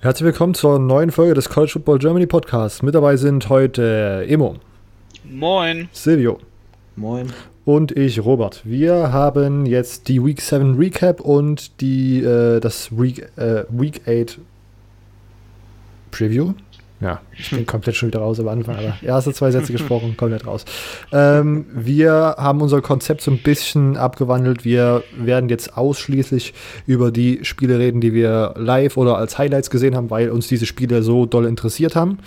Herzlich willkommen zur neuen Folge des College Football Germany Podcasts. Mit dabei sind heute Emo. Moin. Silvio. Moin. Und ich, Robert. Wir haben jetzt die Week 7 Recap und die, äh, das Week, äh, Week 8 Preview. Ja, ich bin komplett schon wieder raus am Anfang, aber erste zwei Sätze gesprochen, komplett raus. Ähm, wir haben unser Konzept so ein bisschen abgewandelt. Wir werden jetzt ausschließlich über die Spiele reden, die wir live oder als Highlights gesehen haben, weil uns diese Spiele so doll interessiert haben.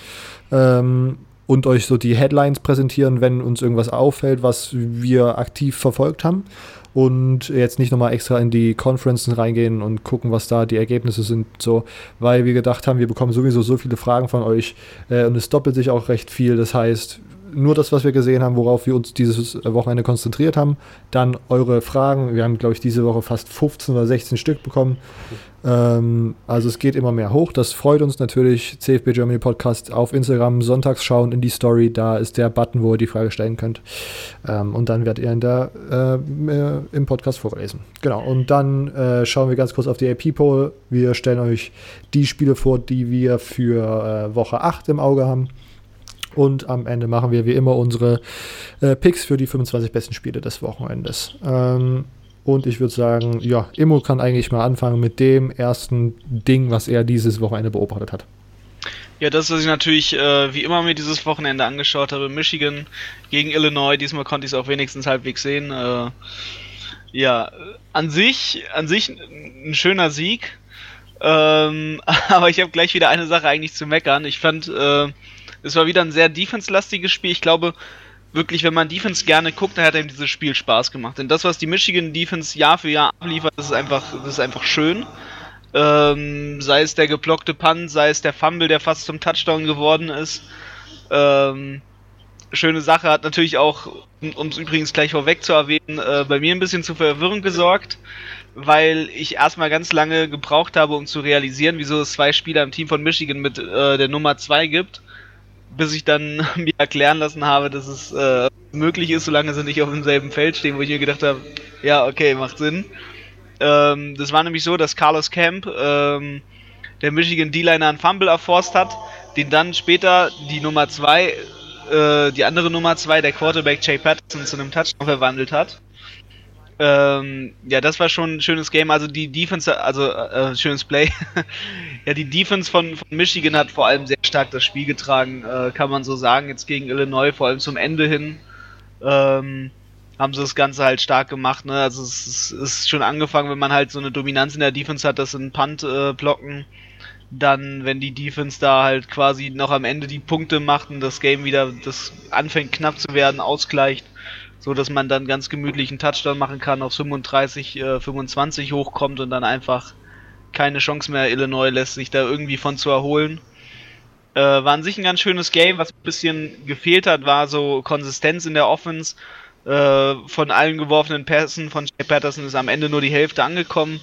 Ähm, und euch so die Headlines präsentieren, wenn uns irgendwas auffällt, was wir aktiv verfolgt haben und jetzt nicht nochmal extra in die Conferences reingehen und gucken, was da die Ergebnisse sind, so, weil wir gedacht haben, wir bekommen sowieso so viele Fragen von euch äh, und es doppelt sich auch recht viel. Das heißt, nur das, was wir gesehen haben, worauf wir uns dieses Wochenende konzentriert haben. Dann eure Fragen. Wir haben, glaube ich, diese Woche fast 15 oder 16 Stück bekommen. Ähm, also es geht immer mehr hoch. Das freut uns natürlich. CFB Germany Podcast auf Instagram sonntags schauen in die Story. Da ist der Button, wo ihr die Frage stellen könnt. Ähm, und dann werdet ihr in der, äh, im Podcast vorlesen. Genau. Und dann äh, schauen wir ganz kurz auf die AP-Poll. Wir stellen euch die Spiele vor, die wir für äh, Woche 8 im Auge haben. Und am Ende machen wir wie immer unsere äh, Picks für die 25 besten Spiele des Wochenendes. Ähm, und ich würde sagen, ja, Immo kann eigentlich mal anfangen mit dem ersten Ding, was er dieses Wochenende beobachtet hat. Ja, das, was ich natürlich äh, wie immer mir dieses Wochenende angeschaut habe, Michigan gegen Illinois, diesmal konnte ich es auch wenigstens halbwegs sehen. Äh, ja, an sich, an sich ein schöner Sieg. Ähm, aber ich habe gleich wieder eine Sache eigentlich zu meckern. Ich fand, äh, es war wieder ein sehr defense-lastiges Spiel. Ich glaube, wirklich, wenn man Defense gerne guckt, dann hat einem dieses Spiel Spaß gemacht. Denn das, was die Michigan Defense Jahr für Jahr abliefert, das ist einfach, das ist einfach schön. Ähm, sei es der geblockte Punt, sei es der Fumble, der fast zum Touchdown geworden ist. Ähm, schöne Sache hat natürlich auch, um es übrigens gleich vorweg zu erwähnen, äh, bei mir ein bisschen zu Verwirrung gesorgt, weil ich erstmal ganz lange gebraucht habe, um zu realisieren, wieso es zwei Spieler im Team von Michigan mit äh, der Nummer 2 gibt bis ich dann mir erklären lassen habe, dass es äh, möglich ist, solange sie nicht auf demselben Feld stehen, wo ich mir gedacht habe, ja, okay, macht Sinn. Ähm, das war nämlich so, dass Carlos Camp, ähm, der Michigan D-Liner, einen Fumble erforst hat, den dann später die Nummer 2, äh, die andere Nummer 2, der Quarterback Jay Patterson, zu einem Touchdown verwandelt hat. Ähm, ja, das war schon ein schönes Game. Also die Defense, also äh, schönes Play. ja, die Defense von, von, Michigan hat vor allem sehr stark das Spiel getragen, äh, kann man so sagen. Jetzt gegen Illinois, vor allem zum Ende hin, ähm, haben sie das Ganze halt stark gemacht. Ne? Also es, es, ist schon angefangen, wenn man halt so eine Dominanz in der Defense hat, dass sie einen Punt äh, blocken. Dann, wenn die Defense da halt quasi noch am Ende die Punkte macht und das Game wieder das anfängt knapp zu werden, ausgleicht so dass man dann ganz gemütlich einen Touchdown machen kann, auf 35, äh, 25 hochkommt und dann einfach keine Chance mehr Illinois lässt, sich da irgendwie von zu erholen. Äh, war an sich ein ganz schönes Game, was ein bisschen gefehlt hat, war so Konsistenz in der Offense. Äh, von allen geworfenen Pässen von Jay Patterson ist am Ende nur die Hälfte angekommen.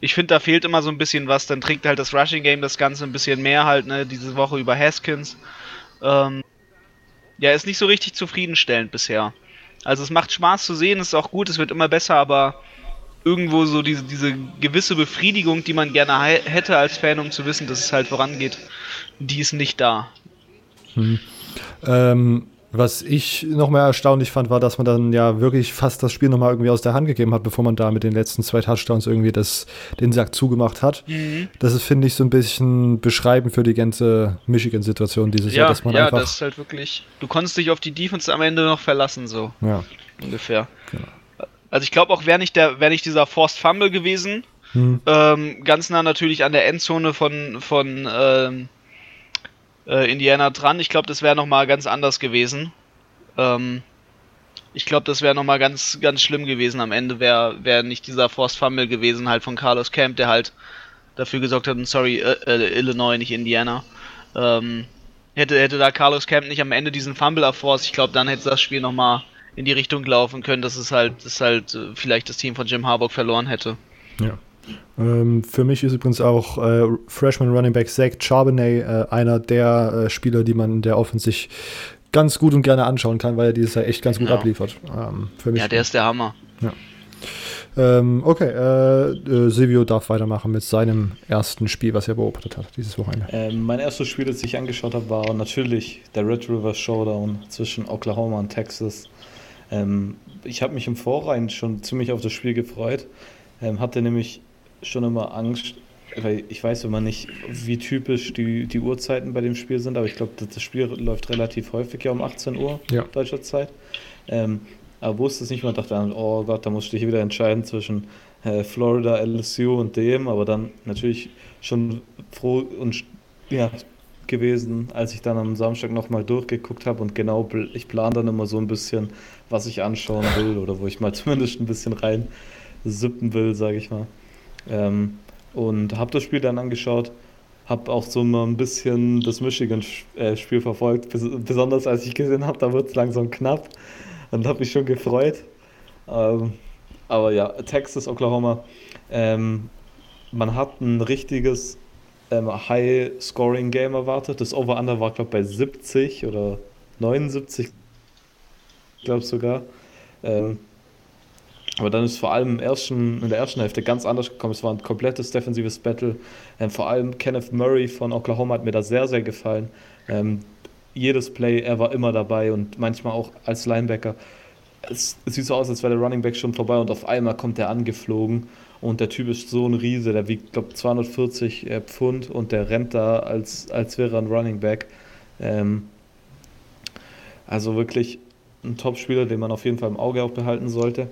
Ich finde, da fehlt immer so ein bisschen was. Dann trägt halt das Rushing Game das Ganze ein bisschen mehr halt, ne, diese Woche über Haskins. Ähm, ja, ist nicht so richtig zufriedenstellend bisher. Also es macht Spaß zu sehen, es ist auch gut, es wird immer besser, aber irgendwo so diese, diese gewisse Befriedigung, die man gerne hätte als Fan, um zu wissen, dass es halt vorangeht, die ist nicht da. Hm. Ähm, was ich noch mehr erstaunlich fand, war, dass man dann ja wirklich fast das Spiel nochmal irgendwie aus der Hand gegeben hat, bevor man da mit den letzten zwei Touchdowns irgendwie das, den Sack zugemacht hat. Mhm. Das ist, finde ich, so ein bisschen beschreibend für die ganze Michigan-Situation dieses ja, Jahr, dass man ja, einfach. Ja, das ist halt wirklich. Du konntest dich auf die Defense am Ende noch verlassen, so. Ja. Ungefähr. Genau. Also ich glaube auch, wäre nicht, wär nicht dieser Forced Fumble gewesen, mhm. ähm, ganz nah natürlich an der Endzone von, von ähm, äh, Indiana dran. Ich glaube, das wäre nochmal ganz anders gewesen. Ähm, ich glaube, das wäre nochmal ganz, ganz schlimm gewesen am Ende, wäre wär nicht dieser Forced Fumble gewesen, halt von Carlos Camp, der halt dafür gesorgt hat, sorry, äh, äh, Illinois, nicht Indiana. Ähm, hätte, hätte da Carlos Camp nicht am Ende diesen Fumble erforst, ich glaube, dann hätte das Spiel nochmal in die Richtung laufen können, dass es halt, dass halt äh, vielleicht das Team von Jim Harbaugh verloren hätte. Ja. Ähm, für mich ist übrigens auch äh, Freshman Running Back Zach Charbonnet äh, einer der äh, Spieler, die man in der Offensive ganz gut und gerne anschauen kann, weil er dieses Jahr echt ganz gut genau. abliefert. Ähm, für mich ja, der ist der Hammer. Ja. Ähm, okay, äh, äh, Silvio darf weitermachen mit seinem ersten Spiel, was er beobachtet hat dieses Wochenende. Ähm, mein erstes Spiel, das ich angeschaut habe, war natürlich der Red River Showdown zwischen Oklahoma und Texas. Ähm, ich habe mich im Vorrein schon ziemlich auf das Spiel gefreut. Ähm, hatte nämlich schon immer Angst, weil ich weiß immer nicht, wie typisch die, die Uhrzeiten bei dem Spiel sind, aber ich glaube, das Spiel läuft relativ häufig ja um 18 Uhr ja. deutscher Zeit. Ähm, aber wusste es nicht, man dachte dann, oh Gott, da musste ich wieder entscheiden zwischen äh, Florida, LSU und dem, aber dann natürlich schon froh und ja, gewesen, als ich dann am Samstag nochmal durchgeguckt habe und genau, ich plane dann immer so ein bisschen, was ich anschauen will oder wo ich mal zumindest ein bisschen rein sippen will, sage ich mal. Ähm, und habe das Spiel dann angeschaut, habe auch so mal ein bisschen das Michigan-Spiel verfolgt, besonders als ich gesehen habe, da wird es langsam knapp und habe mich schon gefreut. Ähm, aber ja, Texas, Oklahoma, ähm, man hat ein richtiges ähm, High-Scoring-Game erwartet. Das Over-Under war, glaube ich, bei 70 oder 79, glaube sogar. Ähm, aber dann ist vor allem ersten, in der ersten Hälfte ganz anders gekommen. Es war ein komplettes defensives Battle. Ähm, vor allem Kenneth Murray von Oklahoma hat mir da sehr, sehr gefallen. Ähm, jedes Play, er war immer dabei und manchmal auch als Linebacker. Es, es sieht so aus, als wäre der Running Back schon vorbei und auf einmal kommt er angeflogen und der Typ ist so ein Riese, der wiegt, glaube 240 äh, Pfund und der rennt da, als, als wäre er ein Running Back. Ähm, also wirklich ein Top-Spieler, den man auf jeden Fall im Auge auch behalten sollte.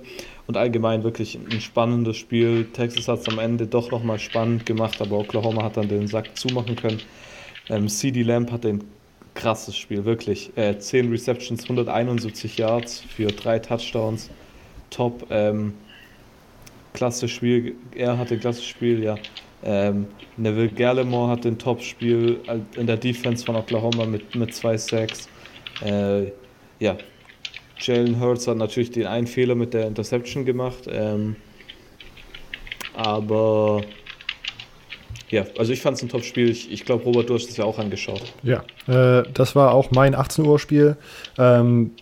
Und allgemein wirklich ein spannendes Spiel. Texas hat es am Ende doch nochmal spannend gemacht, aber Oklahoma hat dann den Sack zumachen können. Ähm, CD Lamb hatte ein krasses Spiel, wirklich. Äh, 10 Receptions, 171 Yards für drei Touchdowns. Top. Ähm, klasse Spiel. Er hatte ein klasse Spiel, ja. Ähm, Neville Gallimore hatte ein Top-Spiel in der Defense von Oklahoma mit, mit zwei Sacks. Äh, ja, Jalen Hurts hat natürlich den einen Fehler mit der Interception gemacht. Ähm, aber ja, also ich fand es ein Top-Spiel. Ich, ich glaube, Robert, du hast es ja auch angeschaut. Ja, äh, das war auch mein 18 Uhr Spiel. Ähm,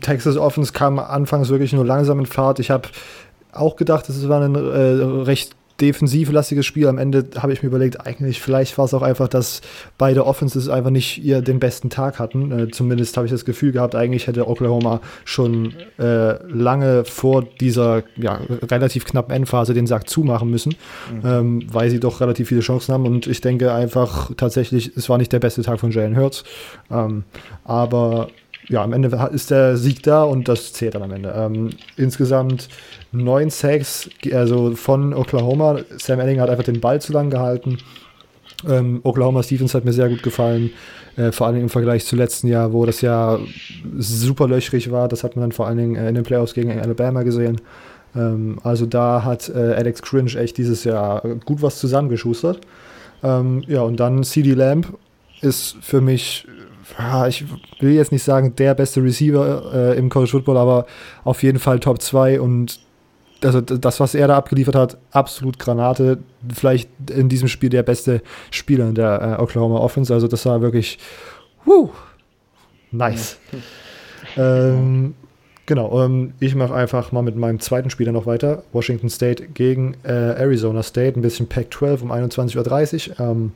Texas Offense kam anfangs wirklich nur langsam in Fahrt. Ich habe auch gedacht, es war ein äh, recht defensivlastiges Spiel. Am Ende habe ich mir überlegt, eigentlich vielleicht war es auch einfach, dass beide Offenses einfach nicht ihr den besten Tag hatten. Äh, zumindest habe ich das Gefühl gehabt, eigentlich hätte Oklahoma schon äh, lange vor dieser ja, relativ knappen Endphase den Sack zumachen müssen, mhm. ähm, weil sie doch relativ viele Chancen haben. Und ich denke einfach tatsächlich, es war nicht der beste Tag von Jalen Hurts. Ähm, aber ja, am Ende ist der Sieg da und das zählt dann am Ende. Ähm, insgesamt neun Sacks, also von Oklahoma. Sam Ellinger hat einfach den Ball zu lang gehalten. Ähm, Oklahoma Stevens hat mir sehr gut gefallen, äh, vor allem im Vergleich zu letzten Jahr, wo das ja super löchrig war. Das hat man dann vor allen Dingen äh, in den Playoffs gegen Alabama gesehen. Ähm, also da hat äh, Alex Cringe echt dieses Jahr gut was zusammengeschustert. Ähm, ja, und dann CD Lamb ist für mich ich will jetzt nicht sagen, der beste Receiver äh, im College Football, aber auf jeden Fall Top 2 und also das, was er da abgeliefert hat, absolut Granate. Vielleicht in diesem Spiel der beste Spieler in der äh, Oklahoma Offense. Also das war wirklich, wuh, nice. ähm, genau, ähm, ich mache einfach mal mit meinem zweiten Spieler noch weiter. Washington State gegen äh, Arizona State, ein bisschen Pac-12 um 21.30 Uhr. Ähm,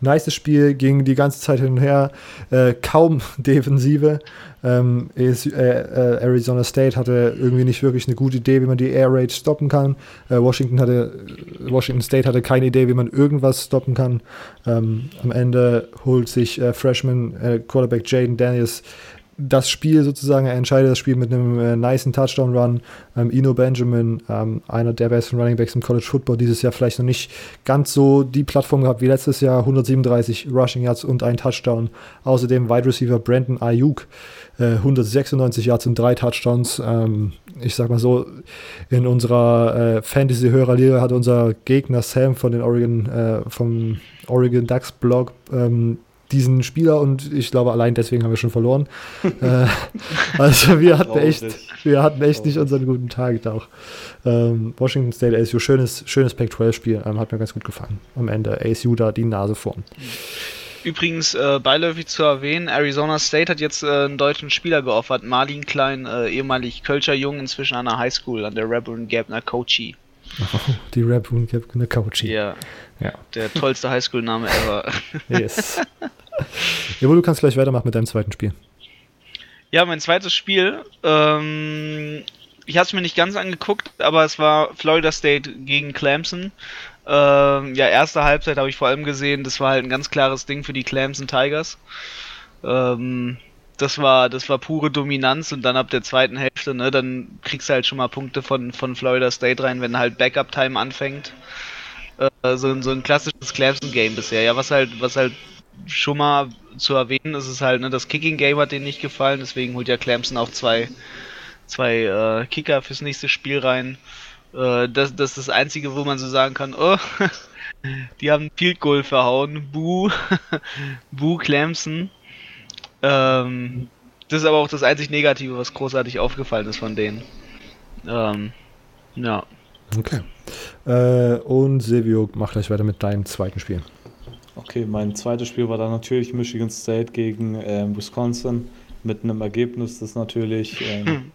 nice Spiel, ging die ganze Zeit hin und her, äh, kaum Defensive. Ähm, ist, äh, äh, Arizona State hatte irgendwie nicht wirklich eine gute Idee, wie man die Air Raid stoppen kann. Äh, Washington, hatte, Washington State hatte keine Idee, wie man irgendwas stoppen kann. Ähm, am Ende holt sich äh, Freshman äh, Quarterback Jaden Daniels das Spiel sozusagen, er entscheidet das Spiel mit einem äh, niceen Touchdown-Run. Ähm, Ino Benjamin, ähm, einer der besten Running Backs im College Football, dieses Jahr vielleicht noch nicht ganz so die Plattform gehabt wie letztes Jahr. 137 Rushing Yards und ein Touchdown. Außerdem Wide Receiver Brandon Ayuk, äh, 196 Yards und drei Touchdowns. Ähm, ich sag mal so, in unserer äh, Fantasy-Hörerliga hat unser Gegner Sam von den Oregon, äh, vom Oregon Ducks Blog ähm, diesen Spieler und ich glaube, allein deswegen haben wir schon verloren. äh, also wir hatten echt, wir hatten echt nicht unseren guten Tag auch. Ähm, Washington State ASU, schönes, schönes Pac-12-Spiel, ähm, hat mir ganz gut gefallen. Am Ende ASU da die Nase vorn. Übrigens, äh, beiläufig zu erwähnen, Arizona State hat jetzt äh, einen deutschen Spieler geoffert, Marlin Klein, äh, ehemalig Kölscher Jung, inzwischen an der Highschool, an der Rebel Gabner Coachy. Oh, die Rebel Gabner Coachy. Ja. Ja. Der tollste Highschool-Name ever. Yes. Jawohl, du kannst gleich weitermachen mit deinem zweiten Spiel. Ja, mein zweites Spiel. Ähm, ich habe es mir nicht ganz angeguckt, aber es war Florida State gegen Clemson. Ähm, ja, erste Halbzeit habe ich vor allem gesehen, das war halt ein ganz klares Ding für die Clemson Tigers. Ähm, das war, das war pure Dominanz und dann ab der zweiten Hälfte, ne, dann kriegst du halt schon mal Punkte von, von Florida State rein, wenn halt Backup-Time anfängt. Äh, so, so ein klassisches Clemson-Game bisher. Ja, was halt, was halt schon mal zu erwähnen ist, ist halt, ne, das Kicking-Game hat denen nicht gefallen, deswegen holt ja Clemson auch zwei, zwei äh, Kicker fürs nächste Spiel rein. Äh, das, das ist das Einzige, wo man so sagen kann, oh, die haben Field Goal verhauen. Buh, Buh Clemson. Ähm, das ist aber auch das einzig Negative, was großartig aufgefallen ist von denen. Ähm, ja. Okay. Äh, und Silvio, mach gleich weiter mit deinem zweiten Spiel. Okay, mein zweites Spiel war dann natürlich Michigan State gegen ähm, Wisconsin mit einem Ergebnis, das natürlich ähm,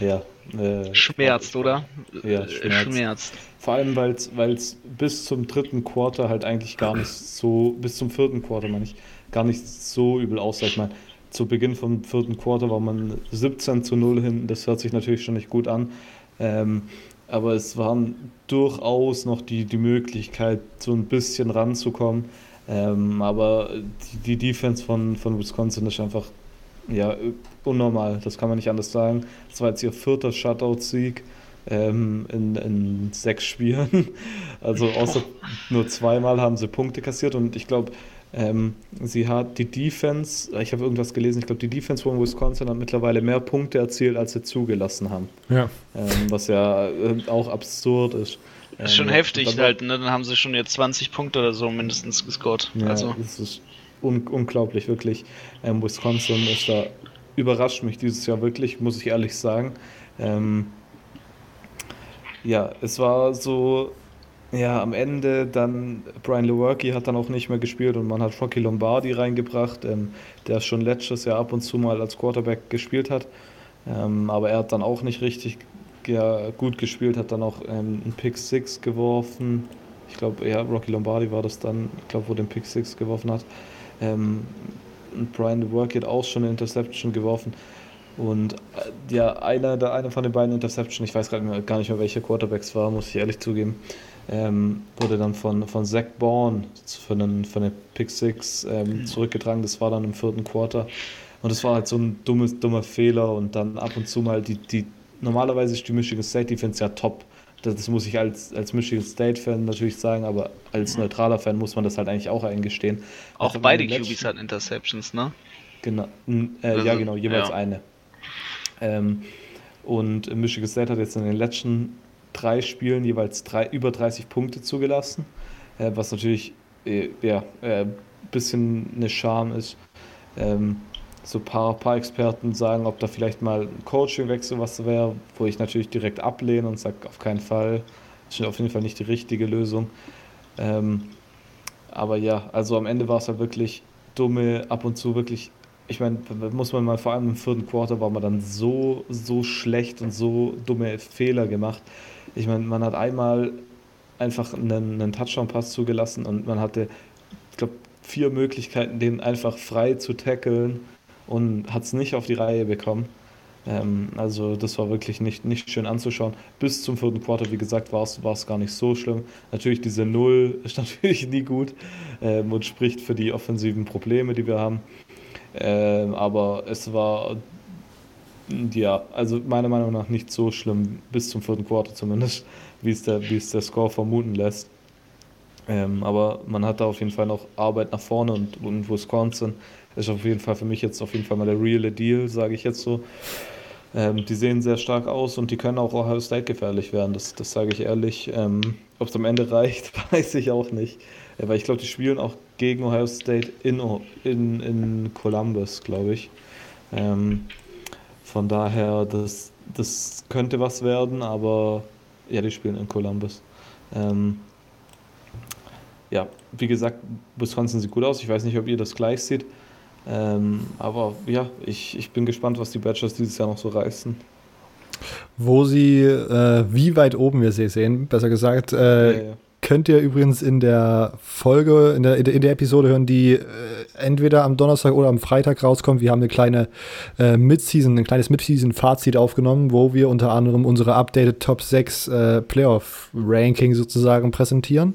ja, äh, schmerzt, oder? Ja, äh, schmerzt. schmerzt. Vor allem, weil es bis zum dritten Quarter halt eigentlich gar nicht so, bis zum vierten Quarter, meine ich, gar nicht so übel aussah. Ich meine, zu Beginn vom vierten Quarter war man 17 zu 0 hinten, das hört sich natürlich schon nicht gut an. Ähm, aber es waren durchaus noch die, die Möglichkeit, so ein bisschen ranzukommen. Ähm, aber die, die Defense von, von Wisconsin ist einfach ja, unnormal, das kann man nicht anders sagen. Das war jetzt ihr vierter Shutout-Sieg ähm, in, in sechs Spielen. Also außer nur zweimal haben sie Punkte kassiert und ich glaube, ähm, sie hat die Defense, ich habe irgendwas gelesen, ich glaube, die Defense von Wisconsin hat mittlerweile mehr Punkte erzielt, als sie zugelassen haben. Ja. Ähm, was ja äh, auch absurd ist. Das ist schon ähm, heftig halt, ne? Dann haben sie schon jetzt 20 Punkte oder so mindestens gescored. Ja, also. das ist un unglaublich, wirklich. Ähm, Wisconsin ist da überrascht mich dieses Jahr wirklich, muss ich ehrlich sagen. Ähm, ja, es war so, ja, am Ende dann Brian Lewerke hat dann auch nicht mehr gespielt und man hat Rocky Lombardi reingebracht, ähm, der schon letztes Jahr ab und zu mal als Quarterback gespielt hat. Ähm, aber er hat dann auch nicht richtig ja, gut gespielt, hat dann auch ähm, einen Pick 6 geworfen. Ich glaube, ja, Rocky Lombardi war das dann, ich glaube, wo den Pick 6 geworfen hat. Ähm, Brian Work hat auch schon eine Interception geworfen. Und äh, ja, einer, der, einer von den beiden Interception, ich weiß gar nicht mehr, welcher Quarterbacks war, muss ich ehrlich zugeben, ähm, wurde dann von, von Zach Bourne für einen, für eine Pick Six ähm, mhm. zurückgetragen. Das war dann im vierten Quarter. Und das war halt so ein dummes, dummer Fehler. Und dann ab und zu mal die, die normalerweise ist die Michigan State Defense ja top. Das, das muss ich als, als Michigan State-Fan natürlich sagen, aber als mhm. neutraler Fan muss man das halt eigentlich auch eingestehen. Auch also beide QBs hatten Interceptions, ne? Genau, äh, also, ja genau, jeweils ja. eine. Ähm, und Michigan State hat jetzt in den letzten drei Spielen jeweils drei, über 30 Punkte zugelassen, äh, was natürlich äh, ja, ein äh, bisschen eine Scham ist. Ähm, so ein paar, paar Experten sagen, ob da vielleicht mal ein Coachingwechsel was wäre, wo ich natürlich direkt ablehne und sage, auf keinen Fall. Das ist auf jeden Fall nicht die richtige Lösung. Ähm, aber ja, also am Ende war es halt wirklich dumme, ab und zu wirklich, ich meine, muss man mal vor allem im vierten Quarter war man dann so, so schlecht und so dumme Fehler gemacht. Ich meine, man hat einmal einfach einen, einen Touchdown-Pass zugelassen und man hatte, ich glaube, vier Möglichkeiten, den einfach frei zu tackeln und hat es nicht auf die Reihe bekommen. Ähm, also das war wirklich nicht, nicht schön anzuschauen. Bis zum vierten Quarter, wie gesagt, war es gar nicht so schlimm. Natürlich diese Null ist natürlich nie gut ähm, und spricht für die offensiven Probleme, die wir haben. Ähm, aber es war ja, also meiner Meinung nach nicht so schlimm, bis zum vierten Quarter zumindest, wie es der, wie es der Score vermuten lässt. Ähm, aber man hat da auf jeden Fall noch Arbeit nach vorne und, und Wisconsin ist auf jeden Fall für mich jetzt auf jeden Fall mal der reale Deal, sage ich jetzt so. Ähm, die sehen sehr stark aus und die können auch Ohio State gefährlich werden, das, das sage ich ehrlich. Ähm, Ob es am Ende reicht, weiß ich auch nicht. Ja, weil ich glaube, die spielen auch gegen Ohio State in, in, in Columbus, glaube ich. Ähm, von daher, das, das könnte was werden, aber ja, die spielen in Columbus. Ähm, ja, wie gesagt, Wisconsin sieht gut aus. Ich weiß nicht, ob ihr das gleich seht. Ähm, aber ja, ich, ich bin gespannt, was die Badgers dieses Jahr noch so reißen. Wo sie, äh, wie weit oben wir sie sehen, besser gesagt, äh, ja, ja könnt ihr übrigens in der Folge, in der, in der Episode hören, die äh, entweder am Donnerstag oder am Freitag rauskommt. Wir haben eine kleine äh, Mid-Season, ein kleines Mid-Season-Fazit aufgenommen, wo wir unter anderem unsere updated Top 6 äh, Playoff-Ranking sozusagen präsentieren.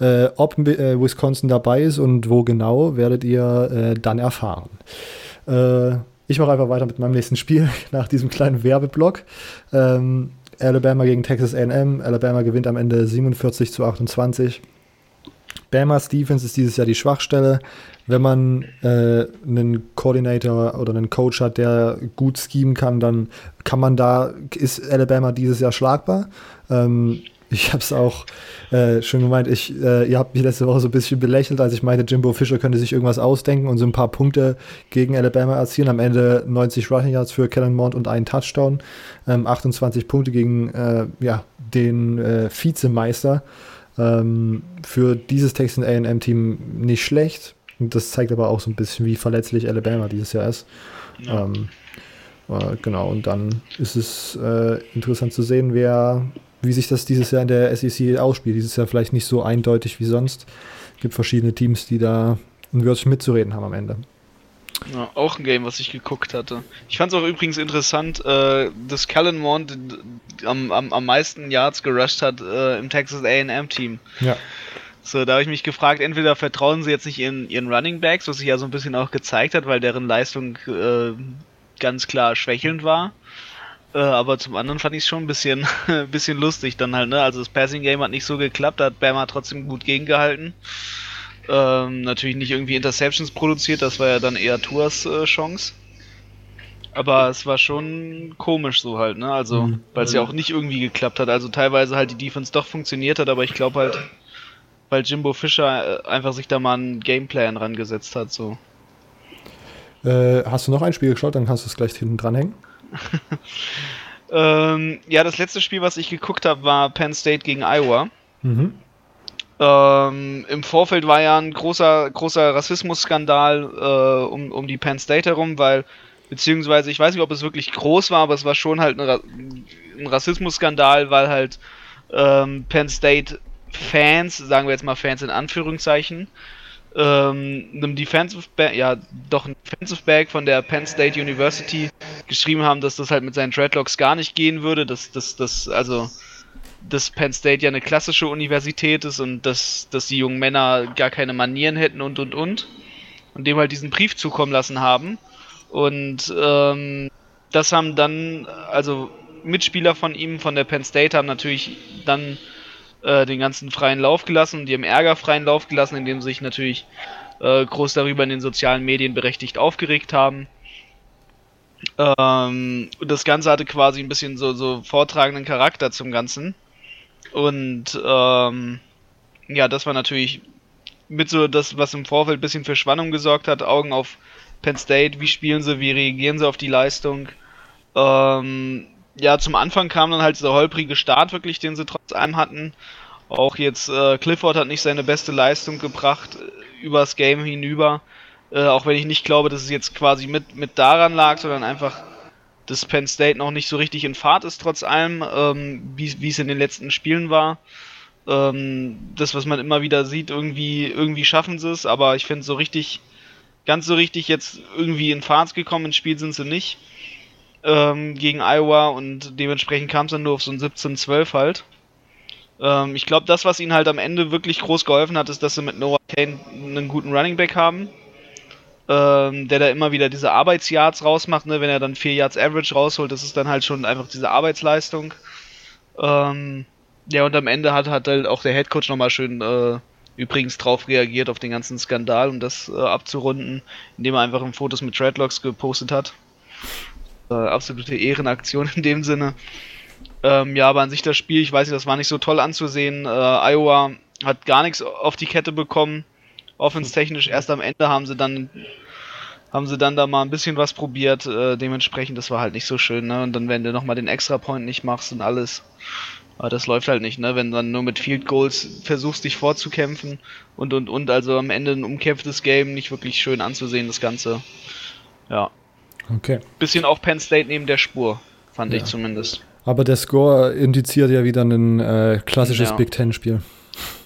Äh, ob äh, Wisconsin dabei ist und wo genau, werdet ihr äh, dann erfahren. ich mache einfach weiter mit meinem nächsten Spiel nach diesem kleinen Werbeblock. Ähm, Alabama gegen Texas AM. Alabama gewinnt am Ende 47 zu 28. Bamas Defense ist dieses Jahr die Schwachstelle. Wenn man äh, einen Coordinator oder einen Coach hat, der gut schemen kann, dann kann man da, ist Alabama dieses Jahr schlagbar. Ähm, ich habe es auch äh, schon gemeint, ich, äh, ihr habt mich letzte Woche so ein bisschen belächelt, als ich meinte, Jimbo Fischer könnte sich irgendwas ausdenken und so ein paar Punkte gegen Alabama erzielen. Am Ende 90 Rushing Yards für Kellen Mond und einen Touchdown. Ähm, 28 Punkte gegen äh, ja, den äh, Vizemeister. Ähm, für dieses Texan AM-Team nicht schlecht. Und das zeigt aber auch so ein bisschen, wie verletzlich Alabama dieses Jahr ist. Ja. Ähm, äh, genau, und dann ist es äh, interessant zu sehen, wer wie sich das dieses Jahr in der SEC ausspielt. Dieses Jahr vielleicht nicht so eindeutig wie sonst. Es gibt verschiedene Teams, die da ein Wörtchen mitzureden haben am Ende. Ja, auch ein Game, was ich geguckt hatte. Ich fand es auch übrigens interessant, äh, dass Callan Mond am, am, am meisten Yards gerusht hat äh, im Texas AM-Team. Ja. So, da habe ich mich gefragt, entweder vertrauen sie jetzt nicht ihren, ihren Running Backs, was sich ja so ein bisschen auch gezeigt hat, weil deren Leistung äh, ganz klar schwächelnd war. Äh, aber zum anderen fand ich es schon ein bisschen, bisschen lustig dann halt, ne? Also das Passing Game hat nicht so geklappt, da hat Bama trotzdem gut gegengehalten. Ähm, natürlich nicht irgendwie Interceptions produziert, das war ja dann eher Tours äh, Chance. Aber es war schon komisch so halt, ne? Also, mhm. weil es ja auch nicht irgendwie geklappt hat. Also teilweise halt die Defense doch funktioniert hat, aber ich glaube halt, weil Jimbo Fischer äh, einfach sich da mal einen Gameplan rangesetzt hat, so. Äh, hast du noch ein Spiel geschaut, dann kannst du es gleich hinten dranhängen. ähm, ja, das letzte Spiel, was ich geguckt habe, war Penn State gegen Iowa. Mhm. Ähm, Im Vorfeld war ja ein großer, großer Rassismusskandal äh, um, um die Penn State herum, weil, beziehungsweise, ich weiß nicht, ob es wirklich groß war, aber es war schon halt ein, Ra ein Rassismusskandal, weil halt ähm, Penn State Fans, sagen wir jetzt mal Fans in Anführungszeichen, ähm, einem Defensive Back, ja, doch ein Defensive Back von der Penn State University geschrieben haben, dass das halt mit seinen Dreadlocks gar nicht gehen würde, dass das, das, also, dass Penn State ja eine klassische Universität ist und dass, dass die jungen Männer gar keine Manieren hätten und und und. Und dem halt diesen Brief zukommen lassen haben. Und ähm, das haben dann, also Mitspieler von ihm, von der Penn State, haben natürlich dann äh, den ganzen freien Lauf gelassen und die haben Ärger freien Lauf gelassen, indem sie sich natürlich äh, groß darüber in den sozialen Medien berechtigt aufgeregt haben. Ähm, und das Ganze hatte quasi ein bisschen so, so vortragenden Charakter zum Ganzen. Und ähm, ja, das war natürlich mit so das, was im Vorfeld ein bisschen für Spannung gesorgt hat. Augen auf Penn State, wie spielen sie, wie reagieren sie auf die Leistung. Ähm, ja, zum Anfang kam dann halt dieser holprige Start wirklich, den sie trotz allem hatten. Auch jetzt äh, Clifford hat nicht seine beste Leistung gebracht äh, übers Game hinüber. Äh, auch wenn ich nicht glaube, dass es jetzt quasi mit, mit daran lag, sondern einfach, dass Penn State noch nicht so richtig in Fahrt ist, trotz allem, ähm, wie es in den letzten Spielen war. Ähm, das, was man immer wieder sieht, irgendwie, irgendwie schaffen sie es, aber ich finde so richtig, ganz so richtig jetzt irgendwie in Fahrt gekommen ins Spiel sind sie nicht ähm, gegen Iowa und dementsprechend kam es dann nur auf so ein 17-12 halt. Ähm, ich glaube, das, was ihnen halt am Ende wirklich groß geholfen hat, ist, dass sie mit Noah Kane einen guten Running Back haben, ähm, der da immer wieder diese Arbeitsyards rausmacht, ne? wenn er dann 4 Yards Average rausholt, das ist dann halt schon einfach diese Arbeitsleistung. Ähm, ja, und am Ende hat, hat halt auch der Headcoach nochmal schön äh, übrigens drauf reagiert, auf den ganzen Skandal, um das äh, abzurunden, indem er einfach ein Fotos mit Dreadlocks gepostet hat äh, absolute Ehrenaktion in dem Sinne. Ähm, ja, aber an sich das Spiel, ich weiß nicht, das war nicht so toll anzusehen. Äh, Iowa hat gar nichts auf die Kette bekommen. Offenstechnisch erst am Ende haben sie dann haben sie dann da mal ein bisschen was probiert. Äh, dementsprechend, das war halt nicht so schön. Ne? Und dann, wenn du nochmal den Extra-Point nicht machst und alles, Aber das läuft halt nicht, ne? Wenn du dann nur mit Field Goals versuchst, dich vorzukämpfen und und und, also am Ende ein umkämpftes Game, nicht wirklich schön anzusehen, das Ganze. Ja. Okay. Bisschen auch Penn State neben der Spur, fand ja. ich zumindest. Aber der Score indiziert ja wieder ein äh, klassisches ja. Big Ten-Spiel.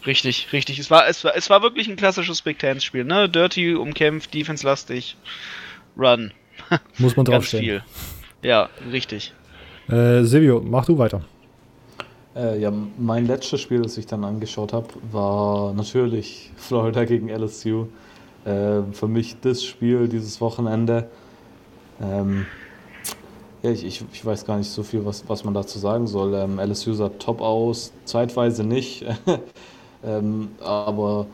Richtig, richtig. Es war, es war, es war wirklich ein klassisches Big Ten-Spiel, ne? Dirty, umkämpft, defense-lastig, Run. Muss man draufstehen. viel. Ja, richtig. Äh, Silvio, mach du weiter. Äh, ja, mein letztes Spiel, das ich dann angeschaut habe, war natürlich Florida gegen LSU. Äh, für mich das Spiel dieses Wochenende. Ähm, ja, ich, ich, ich, weiß gar nicht so viel, was, was man dazu sagen soll. Ähm, LSU sah top aus, zeitweise nicht. ähm, aber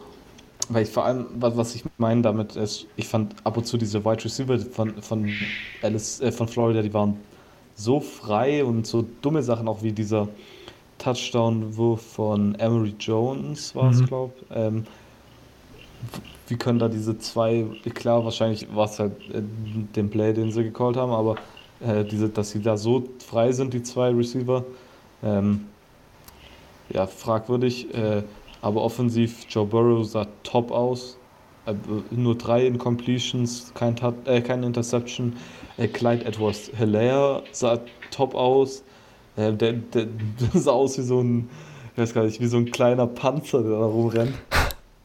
weil ich vor allem, was, was ich meine damit ist, ich fand ab und zu diese Wide Receiver von, von, Alice, äh, von Florida, die waren so frei und so dumme Sachen, auch wie dieser Touchdown-Wurf von Emery Jones war es, mhm. glaube ich. Ähm, wie können da diese zwei, klar, wahrscheinlich war es halt äh, den Play, den sie gecallt haben, aber äh, diese, dass sie da so frei sind, die zwei Receiver, ähm, ja, fragwürdig. Äh, aber offensiv, Joe Burrow sah top aus. Äh, nur drei Incompletions, kein, äh, keine Interception. Äh, Clyde Edwards Hilaire sah top aus. Der, der, der, sah aus wie so ein, ich weiß gar nicht, wie so ein kleiner Panzer, der da rumrennt.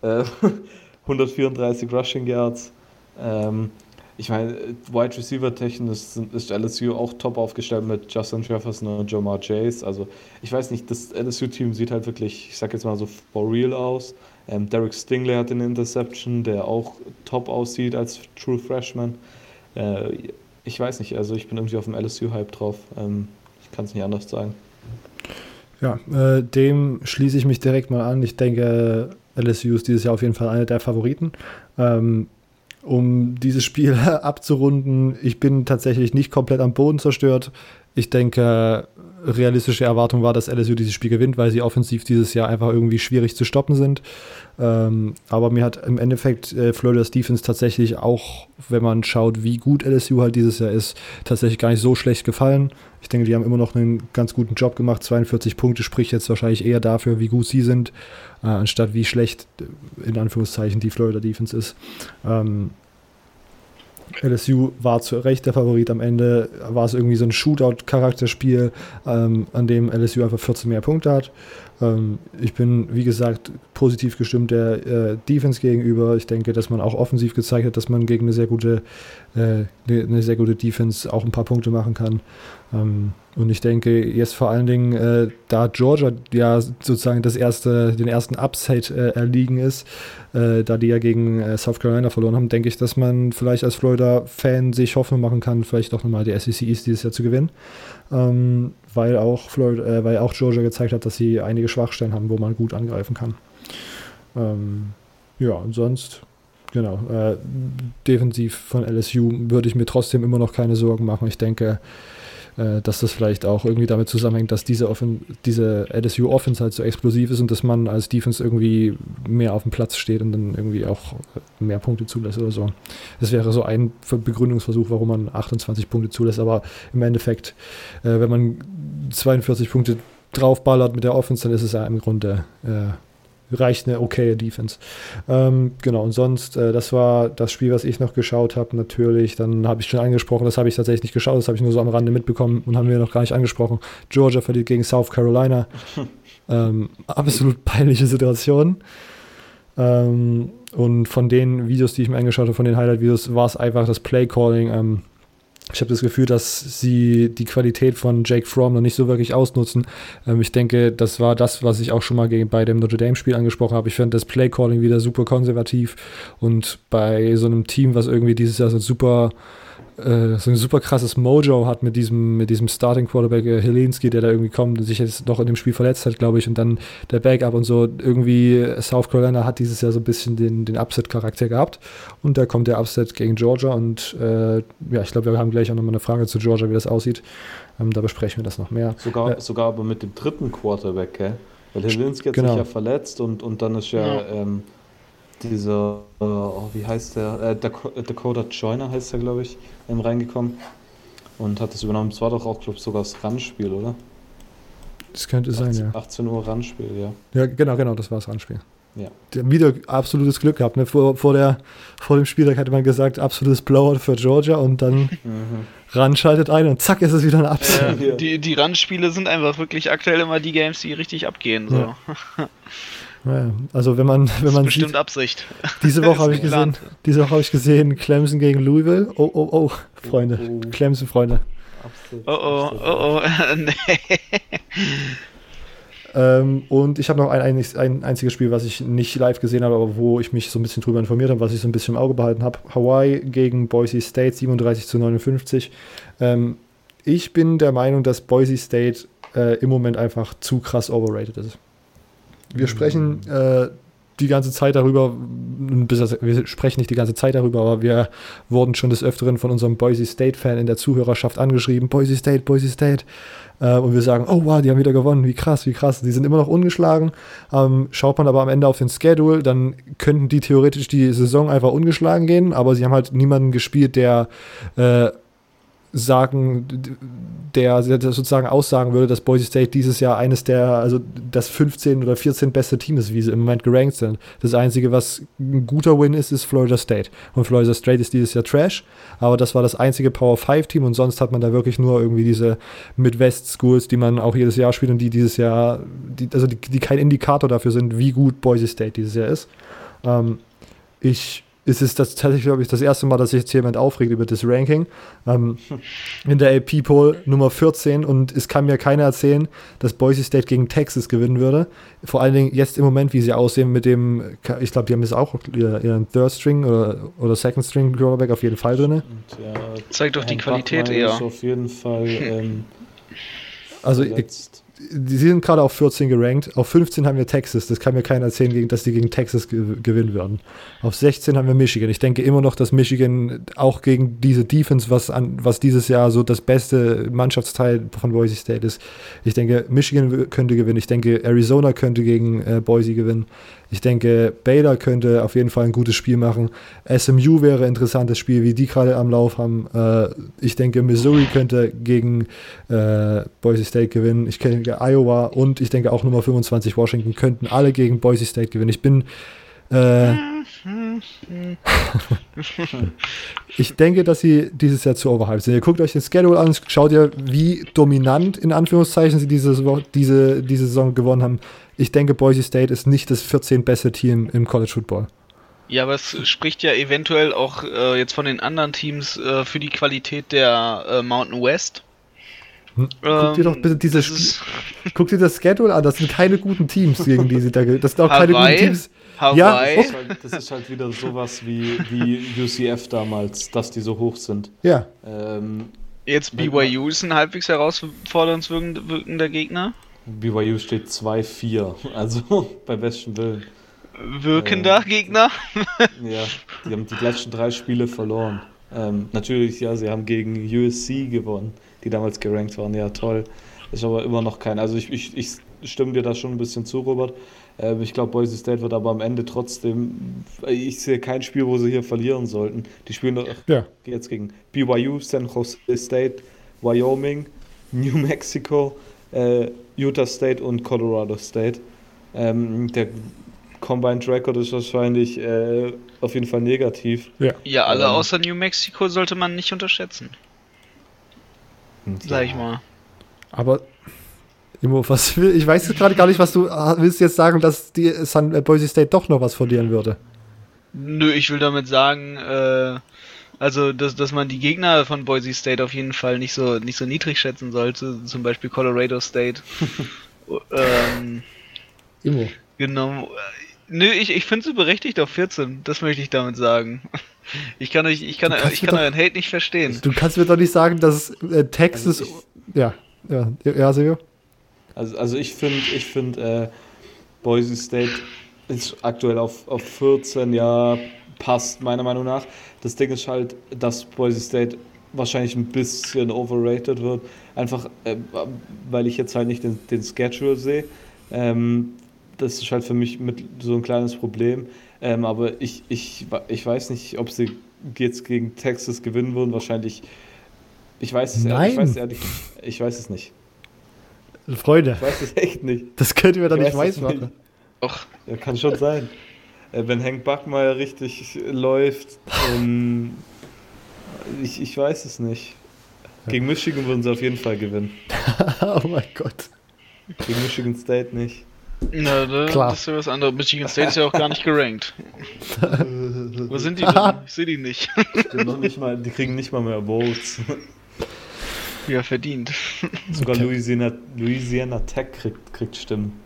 134 äh, Rushing Yards. Ähm, ich meine, Wide Receiver technisch ist LSU auch top aufgestellt mit Justin Jefferson und Jamar Chase. Also ich weiß nicht, das LSU-Team sieht halt wirklich, ich sag jetzt mal so for real aus. Ähm, Derek Stingley hat eine Interception, der auch top aussieht als True Freshman. Äh, ich weiß nicht, also ich bin irgendwie auf dem LSU-Hype drauf. Ähm, ich kann es nicht anders sagen. Ja, äh, dem schließe ich mich direkt mal an. Ich denke, LSU ist dieses Jahr auf jeden Fall einer der Favoriten. Ähm, um dieses Spiel abzurunden, ich bin tatsächlich nicht komplett am Boden zerstört. Ich denke, realistische Erwartung war, dass LSU dieses Spiel gewinnt, weil sie offensiv dieses Jahr einfach irgendwie schwierig zu stoppen sind. Ähm, aber mir hat im Endeffekt äh, Florida's Defense tatsächlich auch, wenn man schaut, wie gut LSU halt dieses Jahr ist, tatsächlich gar nicht so schlecht gefallen. Ich denke, die haben immer noch einen ganz guten Job gemacht. 42 Punkte spricht jetzt wahrscheinlich eher dafür, wie gut sie sind, äh, anstatt wie schlecht in Anführungszeichen die Florida Defense ist. Ähm, LSU war zu Recht der Favorit. Am Ende war es irgendwie so ein Shootout-Charakterspiel, ähm, an dem LSU einfach 14 mehr Punkte hat. Ähm, ich bin, wie gesagt, positiv gestimmt der äh, Defense gegenüber. Ich denke, dass man auch offensiv gezeigt hat, dass man gegen eine sehr gute, äh, eine sehr gute Defense auch ein paar Punkte machen kann. Ähm, und ich denke, jetzt vor allen Dingen, äh, da Georgia ja sozusagen das erste, den ersten Upside äh, erliegen ist, äh, da die ja gegen äh, South Carolina verloren haben, denke ich, dass man vielleicht als Florida-Fan sich Hoffnung machen kann, vielleicht doch nochmal die SEC East dieses Jahr zu gewinnen. Ähm, weil, auch Florida, äh, weil auch Georgia gezeigt hat, dass sie einige Schwachstellen haben, wo man gut angreifen kann. Ähm, ja, und sonst genau, äh, defensiv von LSU würde ich mir trotzdem immer noch keine Sorgen machen. Ich denke, äh, dass das vielleicht auch irgendwie damit zusammenhängt, dass diese, Offen diese LSU Offense halt so explosiv ist und dass man als Defense irgendwie mehr auf dem Platz steht und dann irgendwie auch mehr Punkte zulässt oder so. Das wäre so ein Begründungsversuch, warum man 28 Punkte zulässt, aber im Endeffekt, äh, wenn man 42 Punkte draufballert mit der Offense, dann ist es ja im Grunde äh, reicht eine okaye Defense. Ähm, genau, und sonst, äh, das war das Spiel, was ich noch geschaut habe, natürlich. Dann habe ich schon angesprochen, das habe ich tatsächlich nicht geschaut, das habe ich nur so am Rande mitbekommen und haben wir noch gar nicht angesprochen. Georgia verliert gegen South Carolina. ähm, absolut peinliche Situation. Ähm, und von den Videos, die ich mir angeschaut habe, von den Highlight-Videos, war es einfach das Play-Calling. Ich habe das Gefühl, dass sie die Qualität von Jake Fromm noch nicht so wirklich ausnutzen. Ähm, ich denke, das war das, was ich auch schon mal gegen, bei dem Notre Dame-Spiel angesprochen habe. Ich finde das Play-Calling wieder super konservativ und bei so einem Team, was irgendwie dieses Jahr so super äh, so ein super krasses Mojo hat mit diesem, mit diesem Starting Quarterback äh, Helinski, der da irgendwie kommt und sich jetzt noch in dem Spiel verletzt hat, glaube ich, und dann der Backup und so. Irgendwie South Carolina hat dieses Jahr so ein bisschen den, den Upset-Charakter gehabt und da kommt der Upset gegen Georgia und äh, ja, ich glaube, wir haben gleich auch nochmal eine Frage zu Georgia, wie das aussieht. Ähm, da besprechen wir das noch mehr. Sogar, äh, sogar aber mit dem dritten Quarterback, gell? Weil Helinski hat genau. sich ja verletzt und, und dann ist ja, ja. Ähm, dieser, äh, oh, wie heißt der? Äh, Dakota Joyner heißt der, glaube ich, reingekommen und hat das übernommen. Es war doch auch, glaube ich, sogar das Run-Spiel, oder? Das könnte 18, sein, ja. 18 Uhr Randspiel, ja. Ja, genau, genau, das war das Randspiel. Ja. Die haben wieder absolutes Glück gehabt. Ne? Vor, vor, der, vor dem Spieltag hatte man gesagt, absolutes Blowout für Georgia und dann Mhm. Rand schaltet ein und zack ist es wieder ein Upset. Äh, die, die Randspiele sind einfach wirklich aktuell immer die Games, die richtig abgehen. So. Ja. Ja, also wenn man, wenn das man ist bestimmt sieht, Absicht. diese Woche habe ich gesehen, diese Woche habe ich gesehen, Clemson gegen Louisville. Oh, oh, oh, Freunde, Oh, oh. Clemson, Freunde. Absolut. Oh oh, oh oh. nee. Ähm, und ich habe noch ein, ein, ein einziges Spiel, was ich nicht live gesehen habe, aber wo ich mich so ein bisschen drüber informiert habe, was ich so ein bisschen im Auge behalten habe. Hawaii gegen Boise State 37 zu 59. Ähm, ich bin der Meinung, dass Boise State äh, im Moment einfach zu krass overrated ist. Wir sprechen äh, die ganze Zeit darüber, wir sprechen nicht die ganze Zeit darüber, aber wir wurden schon des Öfteren von unserem Boise State-Fan in der Zuhörerschaft angeschrieben, Boise State, Boise State. Äh, und wir sagen, oh wow, die haben wieder gewonnen, wie krass, wie krass. Die sind immer noch ungeschlagen. Ähm, schaut man aber am Ende auf den Schedule, dann könnten die theoretisch die Saison einfach ungeschlagen gehen, aber sie haben halt niemanden gespielt, der äh, sagen, der sozusagen aussagen würde, dass Boise State dieses Jahr eines der, also das 15 oder 14 beste Team ist, wie sie im Moment gerankt sind. Das Einzige, was ein guter Win ist, ist Florida State. Und Florida State ist dieses Jahr Trash, aber das war das einzige Power 5 Team und sonst hat man da wirklich nur irgendwie diese Midwest Schools, die man auch jedes Jahr spielt und die dieses Jahr, die, also die, die kein Indikator dafür sind, wie gut Boise State dieses Jahr ist. Ähm, ich es ist das tatsächlich, glaube ich, das erste Mal, dass sich jetzt jemand aufregt über das Ranking. Ähm, in der AP-Poll Nummer 14 und es kann mir keiner erzählen, dass Boise State gegen Texas gewinnen würde. Vor allen Dingen jetzt im Moment, wie sie aussehen mit dem, ich glaube, die haben jetzt auch ihr- ihren Third String oder, oder Second String Quarterback auf jeden Fall drin. Ja, Zeigt doch die Qualität eher. Ist auf jeden Fall ähm, Also ich. Die sind gerade auf 14 gerankt. Auf 15 haben wir Texas. Das kann mir keiner erzählen, dass die gegen Texas ge gewinnen würden. Auf 16 haben wir Michigan. Ich denke immer noch, dass Michigan auch gegen diese Defense, was, an, was dieses Jahr so das beste Mannschaftsteil von Boise State ist. Ich denke, Michigan könnte gewinnen. Ich denke, Arizona könnte gegen äh, Boise gewinnen. Ich denke, Baylor könnte auf jeden Fall ein gutes Spiel machen. SMU wäre ein interessantes Spiel, wie die gerade am Lauf haben. Äh, ich denke, Missouri könnte gegen äh, Boise State gewinnen. Ich denke, Iowa und ich denke auch Nummer 25 Washington könnten alle gegen Boise State gewinnen. Ich bin. Äh, ich denke, dass sie dieses Jahr zu overhyped sind. Ihr guckt euch den Schedule an, schaut ihr, wie dominant in Anführungszeichen sie diese, diese, diese Saison gewonnen haben. Ich denke, Boise State ist nicht das 14 beste Team im College Football. Ja, aber es spricht ja eventuell auch äh, jetzt von den anderen Teams äh, für die Qualität der äh, Mountain West. Hm? Guck dir doch bitte diese das Spiel Guck dir das Schedule an, das sind keine guten Teams, gegen die sie da Das sind auch keine Hawaii? guten Teams. Hawaii. Ja, Das ist, halt, das ist halt wieder sowas wie, wie UCF damals, dass die so hoch sind. Ja, Ähm, Jetzt BYU ist ein halbwegs herausfordernd wirkend- wirkender Gegner. BYU steht 2-4, also bei besten Willen. Wirkender Gegner. Ja, die haben die letzten drei Spiele verloren. Ähm, natürlich, ja, sie haben gegen USC gewonnen, die damals gerankt waren. Ja, toll. Ist aber immer noch kein. Also ich, ich, ich stimme dir da schon ein bisschen zu, Robert. Ähm, ich glaube, Boise State wird aber am Ende trotzdem. Ich sehe kein Spiel, wo sie hier verlieren sollten. Die spielen doch ja. jetzt gegen BYU, San Jose State, Wyoming, New Mexico, äh, Utah State und Colorado State. Ähm, der Combined Record ist wahrscheinlich äh, auf jeden Fall negativ. Ja. Ja, alle Ähm. außer New Mexico sollte man nicht unterschätzen, sag ich mal. Aber Immo, was will, ich weiß jetzt gerade gar nicht, was du ah, willst jetzt sagen, dass die San, äh, Boise State doch noch was verlieren würde. Nö, ich will damit sagen, äh, also dass, dass man die Gegner von Boise State auf jeden Fall nicht so nicht so niedrig schätzen sollte, zum Beispiel Colorado State. ähm, Immo. genau. Nö, ich, ich finde es berechtigt auf 14, das möchte ich damit sagen. Ich kann euch, ich kann, ich kann doch- euren Hate nicht verstehen. Du kannst mir doch nicht sagen, dass äh, Texas. Also ja, ja, ja, Silvio. Also, also ich finde, ich find, äh, Boise State ist aktuell auf, auf 14, ja, passt meiner Meinung nach. Das Ding ist halt, dass Boise State wahrscheinlich ein bisschen overrated wird. Einfach, äh, weil ich jetzt halt nicht den, den Schedule sehe. Ähm, das ist halt für mich mit so ein kleines Problem. Ähm, aber ich, ich, ich weiß nicht, ob sie jetzt gegen Texas gewinnen würden. Wahrscheinlich. Ich weiß es ehrlich, ich Nein. weiß es ehrlich, ich weiß es nicht. Freunde. Ich weiß es echt nicht. Das könnten wir doch Ich nicht weiß machen. Doch. Ja, kann schon sein. Äh, wenn Hank Backmeier richtig läuft, ähm, ich, ich weiß es nicht. Gegen Michigan würden sie auf jeden Fall gewinnen. oh mein Gott. Gegen Michigan State nicht. Na, da, Klar. das ist ja was anderes. Michigan State ist ja auch gar nicht gerankt. Wo sind die denn? Ich sehe die nicht. Nicht mal, die kriegen nicht mal mehr Votes. Ja, verdient. Sogar Okay. Louisiana, Louisiana Tech kriegt, kriegt Stimmen.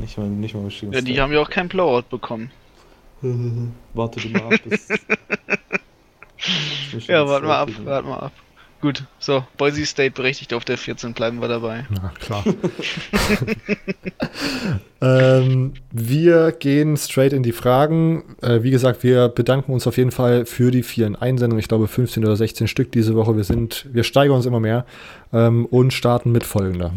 Nicht mal, nicht mal Michigan Ja, die haben ja auch keinen Blowout bekommen. Warte du mal ab, bis. Ja, warte mal ab, warte mal ab. Gut, so, Boise State berechtigt auf der 14, bleiben wir dabei. Na klar. ähm, wir gehen straight in die Fragen. Äh, wie gesagt, wir bedanken uns auf jeden Fall für die vielen Einsendungen. Ich glaube 15 oder 16 Stück diese Woche. Wir sind, wir steigern uns immer mehr ähm, und starten mit folgender.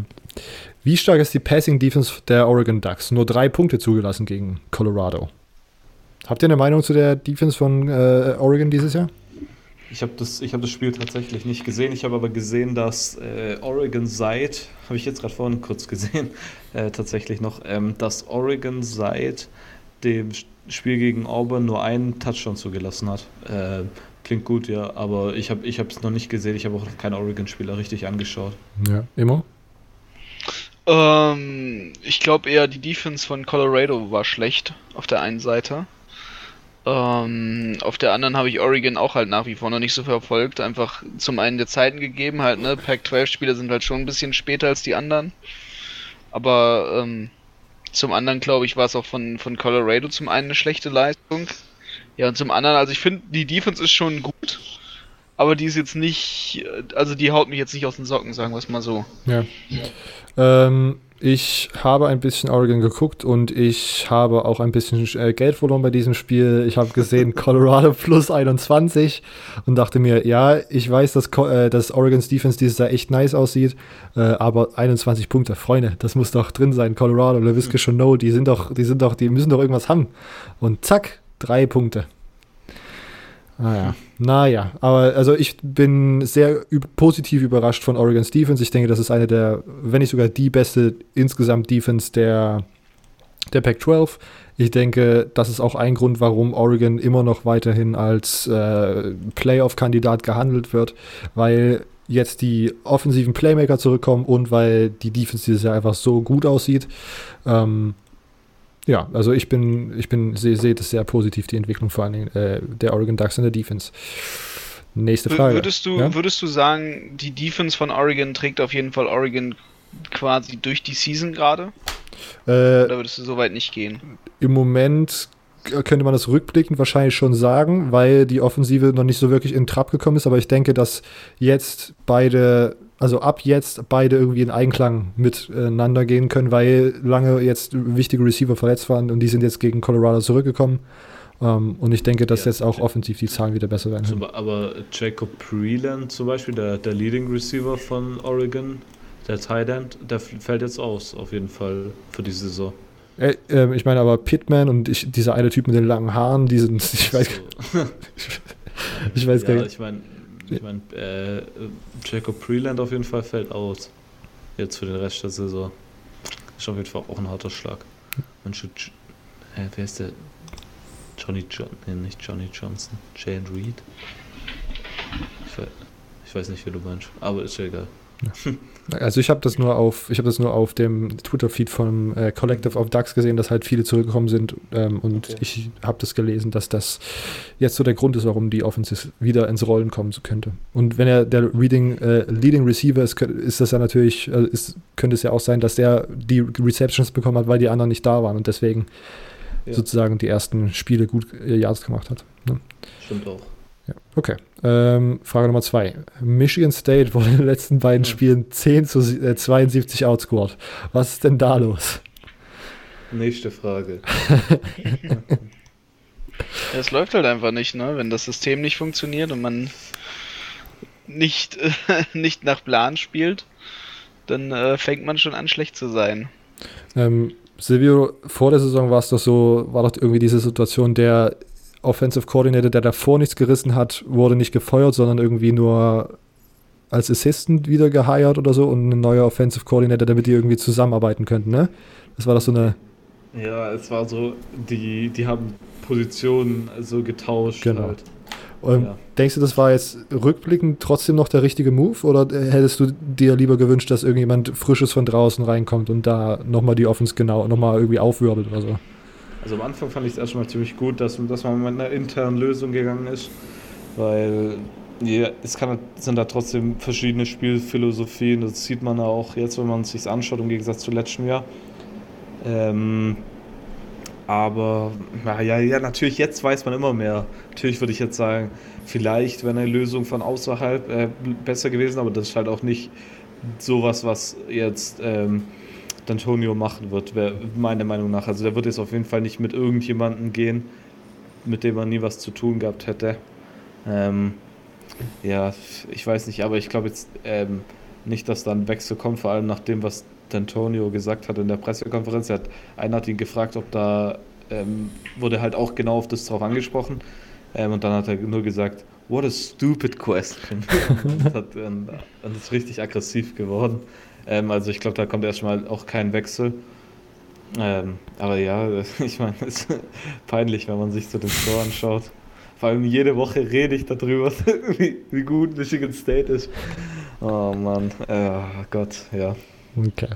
Wie stark ist die Passing Defense der Oregon Ducks? Nur drei Punkte zugelassen gegen Colorado. Habt ihr eine Meinung zu der Defense von äh, Oregon dieses Jahr? Ich habe das, ich hab das Spiel tatsächlich nicht gesehen. Ich habe aber gesehen, dass äh, Oregon seit, habe ich jetzt gerade vorhin kurz gesehen, äh, tatsächlich noch, ähm, dass Oregon seit dem Spiel gegen Auburn nur einen Touchdown zugelassen hat. Äh, klingt gut, ja, aber ich habe es noch nicht gesehen. Ich habe auch noch keinen Oregon-Spieler richtig angeschaut. Ja, immer. Ähm, ich glaube eher, die Defense von Colorado war schlecht auf der einen Seite. Ähm, auf der anderen habe ich Oregon auch halt nach wie vor noch nicht so verfolgt. Einfach zum einen der Zeiten gegeben, halt, ne? Pac-12-Spiele sind halt schon ein bisschen später als die anderen. Aber ähm, zum anderen, glaube ich, war es auch von, von Colorado zum einen eine schlechte Leistung. Ja, und zum anderen, also ich finde, die Defense ist schon gut. Aber die ist jetzt nicht, also die haut mich jetzt nicht aus den Socken, sagen wir es mal so. Ja. Ähm, ich habe ein bisschen Oregon geguckt und ich habe auch ein bisschen äh, Geld verloren bei diesem Spiel. Ich habe gesehen Colorado plus 21 und dachte mir, ja, ich weiß, dass, äh, dass Oregons Defense dieses Jahr echt nice aussieht, äh, aber 21 Punkte, Freunde, das muss doch drin sein. Colorado, LaVisca Chanot, die sind doch, die sind doch, die müssen doch irgendwas haben. Und zack, drei Punkte. Naja, naja, aber also ich bin sehr positiv überrascht von Oregon's Defense. Ich denke, das ist eine der, wenn nicht sogar die beste insgesamt Defense der, der Pac-12. Ich denke, das ist auch ein Grund, warum Oregon immer noch weiterhin als äh, Playoff-Kandidat gehandelt wird, weil jetzt die offensiven Playmaker zurückkommen und weil die Defense dieses Jahr einfach so gut aussieht. Ähm, ja, also ich bin, ich bin, sehe seh das sehr positiv, die Entwicklung vor allen Dingen äh, der Oregon Ducks in der Defense. Nächste Frage. Würdest du, Ja? würdest du sagen, die Defense von Oregon trägt auf jeden Fall Oregon quasi durch die Season gerade? Äh, Oder würdest du so weit nicht gehen? Im Moment könnte man das rückblickend wahrscheinlich schon sagen, weil die Offensive noch nicht so wirklich in Trab gekommen ist, aber ich denke, dass jetzt beide, also ab jetzt beide irgendwie in Einklang miteinander gehen können, weil lange jetzt wichtige Receiver verletzt waren und die sind jetzt gegen Colorado zurückgekommen. Ähm, und ich denke, dass Ja, jetzt auch offensiv die Zahlen wieder besser werden. Zum, aber Jacob Preland zum Beispiel, der, der Leading Receiver von Oregon, der Tight End, der fällt jetzt aus, auf jeden Fall für die Saison. Äh, ähm, ich meine aber Pittman und ich, dieser eine Typ mit den langen Haaren, die sind, ich weiß, So. ich weiß gar ja, nicht. ich meine, ich mein, äh, Jacob Preland auf jeden Fall fällt aus. Jetzt für den Rest der Saison. Ist auf jeden Fall auch ein harter Schlag. Man should, äh, wer ist der? Johnny John, nee, nicht Johnny Johnson. Jane Reed. Ich weiß, ich weiß nicht, wie du meinst, aber ist ja egal. Also ich habe das nur auf, ich habe das nur auf dem Twitter-Feed vom äh, Collective of Ducks gesehen, dass halt viele zurückgekommen sind ähm, und Okay. ich habe das gelesen, dass das jetzt so der Grund ist, warum die Offense wieder ins Rollen kommen könnte. Und wenn er der Reading, äh, Leading Receiver ist, ist das ja natürlich, äh, ist, könnte es ja auch sein, dass der die Receptions bekommen hat, weil die anderen nicht da waren und deswegen Ja. sozusagen die ersten Spiele gut äh, Yards gemacht hat. Ne? Stimmt auch. Ja, okay. Ähm, Frage Nummer zwei. Michigan State wurde in den letzten beiden. Spielen 10 zu äh, 72 outscored. Was ist denn da los? Nächste Frage. Es läuft halt einfach nicht, ne? Wenn das System nicht funktioniert und man nicht, äh, nicht nach Plan spielt, dann äh, fängt man schon an, schlecht zu sein. Ähm, Silvio, vor der Saison war es doch so, war doch irgendwie diese Situation, der Offensive Coordinator, der davor nichts gerissen hat, wurde nicht gefeuert, sondern irgendwie nur als Assistant wieder geheiert oder so und ein neuer Offensive Coordinator, damit die irgendwie zusammenarbeiten könnten, ne? Das war doch so eine. Ja, es war so, die, die haben Positionen so getauscht Genau. halt. Ähm, Ja. Denkst du, das war jetzt rückblickend trotzdem noch der richtige Move oder hättest du dir lieber gewünscht, dass irgendjemand Frisches von draußen reinkommt und da nochmal die Offense genau, nochmal irgendwie aufwirbelt oder so? Also am Anfang fand ich es erstmal ziemlich gut, dass, dass man mit einer internen Lösung gegangen ist, weil ja, es kann, sind da trotzdem verschiedene Spielphilosophien, das sieht man auch jetzt, wenn man es sich anschaut, im Gegensatz zu letztem Jahr. Ähm, aber na ja, ja, natürlich, jetzt weiß man immer mehr. Natürlich würde ich jetzt sagen, vielleicht wäre eine Lösung von außerhalb äh, besser gewesen, aber das ist halt auch nicht sowas, was jetzt ähm, D'Antonio machen wird, wär meiner Meinung nach. Also der wird jetzt auf jeden Fall nicht mit irgendjemandem gehen, mit dem er nie was zu tun gehabt hätte. Ähm, ja, ich weiß nicht, aber ich glaube jetzt ähm, nicht, dass da ein Wechsel kommt, vor allem nach dem, was D'Antonio gesagt hat in der Pressekonferenz. Er hat, einer hat ihn gefragt, ob da, ähm, wurde halt auch genau auf das drauf angesprochen. Ähm, und dann hat er nur gesagt, what a stupid question. und hat, dann, dann ist richtig aggressiv geworden. Ähm, also ich glaube, da kommt erstmal auch kein Wechsel. Ähm, aber ja, ich meine, es ist peinlich, wenn man sich so den Score anschaut. Vor allem jede Woche rede ich darüber, wie, wie gut Michigan State ist. Oh Mann, äh, Gott, ja. Okay.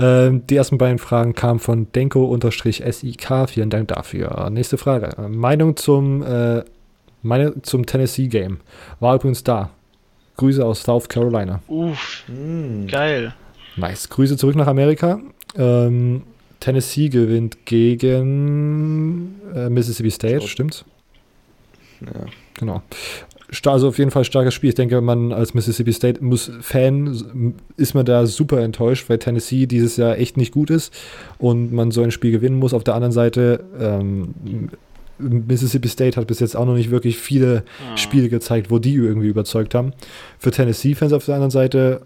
Ähm, die ersten beiden Fragen kamen von Denko-SIK. Vielen Dank dafür. Nächste Frage. Meinung zum, äh, Meinung zum Tennessee-Game. War übrigens da. Grüße aus South Carolina. Uff, Hm. geil. Nice. Grüße zurück nach Amerika. Ähm, Tennessee gewinnt gegen äh, Mississippi State, So. stimmt's? Ja. Genau. Also auf jeden Fall starkes Spiel. Ich denke, man als Mississippi State muss Fan ist man da super enttäuscht, weil Tennessee dieses Jahr echt nicht gut ist und man so ein Spiel gewinnen muss. Auf der anderen Seite ähm, Mississippi State hat bis jetzt auch noch nicht wirklich viele Ah. Spiele gezeigt, wo die irgendwie überzeugt haben. Für Tennessee-Fans auf der anderen Seite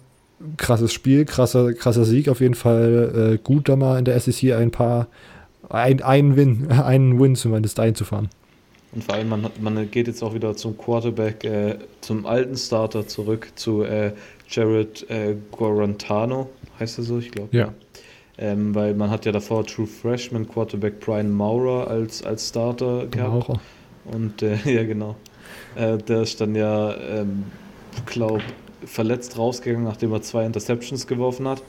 krasses Spiel, krasser, krasser Sieg auf jeden Fall. Äh, gut da mal in der SEC ein paar, ein, einen Win, einen Win zumindest einzufahren. Und vor allem, man, man geht jetzt auch wieder zum Quarterback, äh, zum alten Starter zurück, zu äh, Jared äh, Guarantano, heißt er so, ich glaube. Ja. Ähm, weil man hat ja davor True Freshman Quarterback Brian Maurer als, als Starter gehabt. Genau. Und äh, ja, genau. Äh, der ist dann ja, ähm, glaube verletzt rausgegangen, nachdem er zwei Interceptions geworfen hat.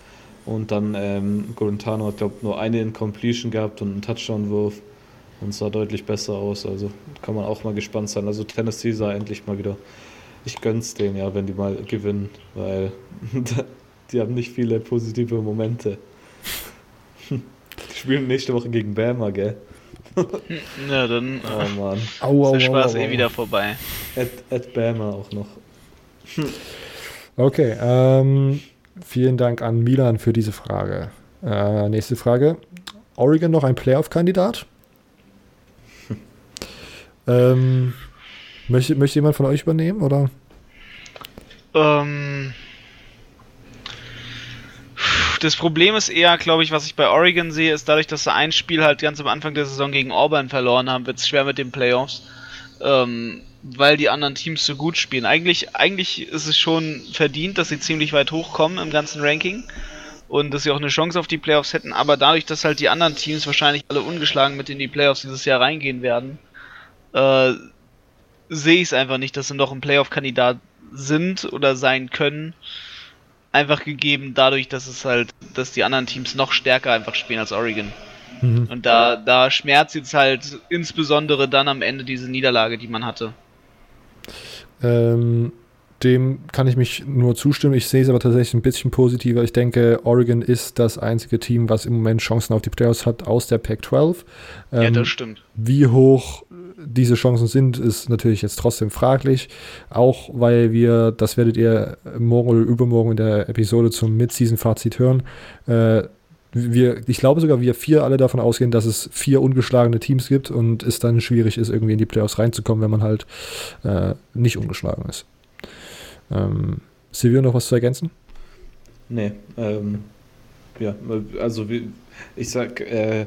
Und dann ähm, Guarantano hat, glaube nur eine Incompletion gehabt und einen Touchdown-Wurf. Und sah deutlich besser aus. Also kann man auch mal gespannt sein. Also Tennessee sah endlich mal wieder. Ich gönn's denen ja, wenn die mal gewinnen, weil die haben nicht viele positive Momente. Die spielen nächste Woche gegen Bama, gell? Ja, dann Oh Mann. Au, ist au, der Spaß au, au, eh au. wieder vorbei. At, at Bama auch noch. Okay, ähm, vielen Dank an Milan für diese Frage. Äh, nächste Frage. Oregon noch ein Playoff-Kandidat? ähm, möchte, möchte jemand von euch übernehmen? Oder? Ähm, das Problem ist eher, glaube ich, was ich bei Oregon sehe, ist dadurch, dass sie ein Spiel halt ganz am Anfang der Saison gegen Auburn verloren haben, wird es schwer mit den Playoffs. Ähm, weil die anderen Teams so gut spielen. Eigentlich, eigentlich ist es schon verdient, dass sie ziemlich weit hochkommen im ganzen Ranking und dass sie auch eine Chance auf die Playoffs hätten, aber dadurch, dass halt die anderen Teams wahrscheinlich alle ungeschlagen mit in die Playoffs dieses Jahr reingehen werden, äh, sehe ich es einfach nicht, dass sie noch ein Playoff-Kandidat sind oder sein können. Einfach gegeben dadurch, dass es halt, dass die anderen Teams noch stärker einfach spielen als Oregon. Mhm. Und da, da schmerzt jetzt halt insbesondere dann am Ende diese Niederlage, die man hatte. Ähm, dem kann ich mich nur zustimmen. Ich sehe es aber tatsächlich ein bisschen positiver. Ich denke, Oregon ist das einzige Team, was im Moment Chancen auf die Playoffs hat aus der Pac-12. ja, Ähm, das stimmt. Wie hoch diese Chancen sind, ist natürlich jetzt trotzdem fraglich. Auch weil wir, das werdet ihr morgen oder übermorgen in der Episode zum Mid-Season-Fazit hören. Äh, wir, ich glaube sogar, wir vier alle davon ausgehen, dass es vier ungeschlagene Teams gibt und es dann schwierig ist, irgendwie in die Playoffs reinzukommen, wenn man halt äh, nicht ungeschlagen ist. Ähm, Silvio, noch was zu ergänzen? Nee, ähm, ja, also ich sag, äh,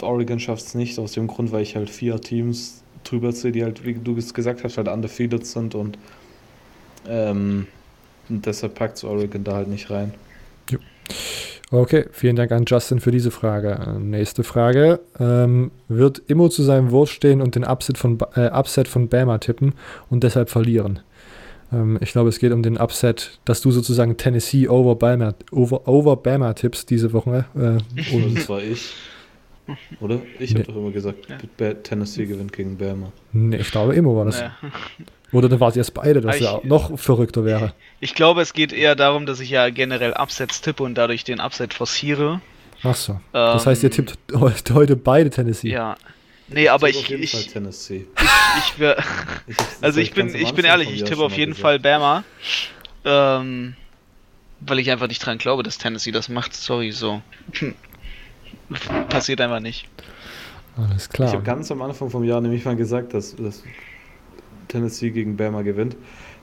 Oregon schafft es nicht, aus dem Grund, weil ich halt vier Teams drüber sehe, die halt, wie du es gesagt hast, halt undefeated sind und ähm, und deshalb packt es Oregon da halt nicht rein. Okay, vielen Dank an Justin für diese Frage. Äh, nächste Frage. Ähm, wird Immo zu seinem Wort stehen und den Upset von, äh, Upset von Bama tippen und deshalb verlieren? Ähm, ich glaube, es geht um den Upset, dass du sozusagen Tennessee over Bama, over, over Bama tippst diese Woche. Äh, und das war ich. Oder? Ich nee. habe doch immer gesagt, ja. Tennessee gewinnt gegen Bama. Nee, ich glaube, Immo war das. Ja. Oder dann war es erst beide, dass er noch verrückter wäre. Ich glaube, es geht eher darum, dass ich ja generell Upsets tippe und dadurch den Upset forciere. Ach so. Ähm, das heißt, ihr tippt heute beide Tennessee. Ja. Nee, aber ich. Ich, ich, Tennessee. ich, ich also ich bin, ich bin ehrlich, ich tippe auf jeden gesagt. Fall Bama. Ähm, weil ich einfach nicht dran glaube, dass Tennessee das macht. Sorry, so. Passiert einfach nicht. Alles klar. Ich habe ganz am Anfang vom Jahr nämlich mal gesagt, dass, dass Tennessee gegen Bama gewinnt.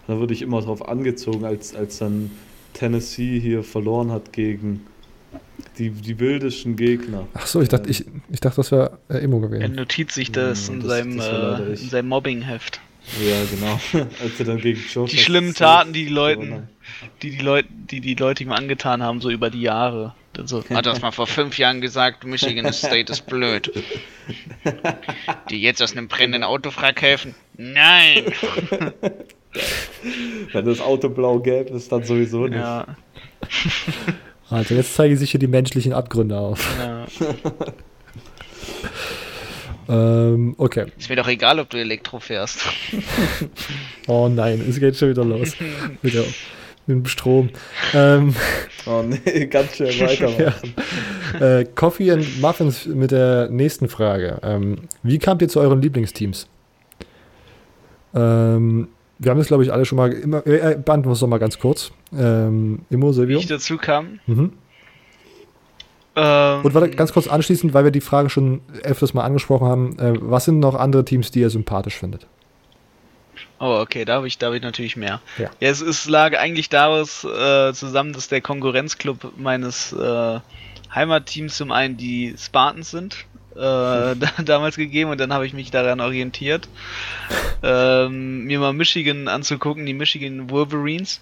Da wurde ich immer drauf angezogen, als, als dann Tennessee hier verloren hat gegen die, die wildesten Gegner. Ach so, ich dachte, ich, ich dachte das wäre äh, Immo gewesen. Er notiert sich das, ja, in, das, seinem, das äh, in seinem Mobbing-Heft. Ja, genau. Als er dann gegen Joe Die schlimmen Taten, die die Leuten, die die Leute, die die Leute ihm angetan haben, so über die Jahre. So, hat das mal vor fünf Jahren gesagt, Michigan State ist blöd. Die jetzt aus einem brennenden Autofrack helfen? Nein! Wenn das Auto blau-gelb ist, dann sowieso nicht. Ja. Also jetzt zeigen sich hier die menschlichen Abgründe auf. Ja. ähm, okay. Ist mir doch egal, ob du Elektro fährst. oh nein, es geht schon wieder los. Wieder mit dem Strom. Ähm, oh nee, ganz schnell weitermachen. ja. äh, Coffee and Muffins mit der nächsten Frage. Ähm, wie kamt ihr zu euren Lieblingsteams? Ähm, wir haben das, glaube ich, alle schon mal immer. Äh, äh beantworten wir es doch mal ganz kurz. Ähm, Immo, Silvio. Wie ich dazu kam. Mhm. Ähm, Und warte, ganz kurz anschließend, weil wir die Frage schon öfters mal angesprochen haben. Äh, was sind noch andere Teams, die ihr sympathisch findet? Oh, okay, da habe ich, hab ich natürlich mehr. Ja. ja, es, es lag eigentlich daraus äh, zusammen, dass der Konkurrenzclub meines äh, Heimatteams zum einen die Spartans sind, äh, da, damals gegeben und dann habe ich mich daran orientiert, ähm, mir mal Michigan anzugucken, die Michigan Wolverines.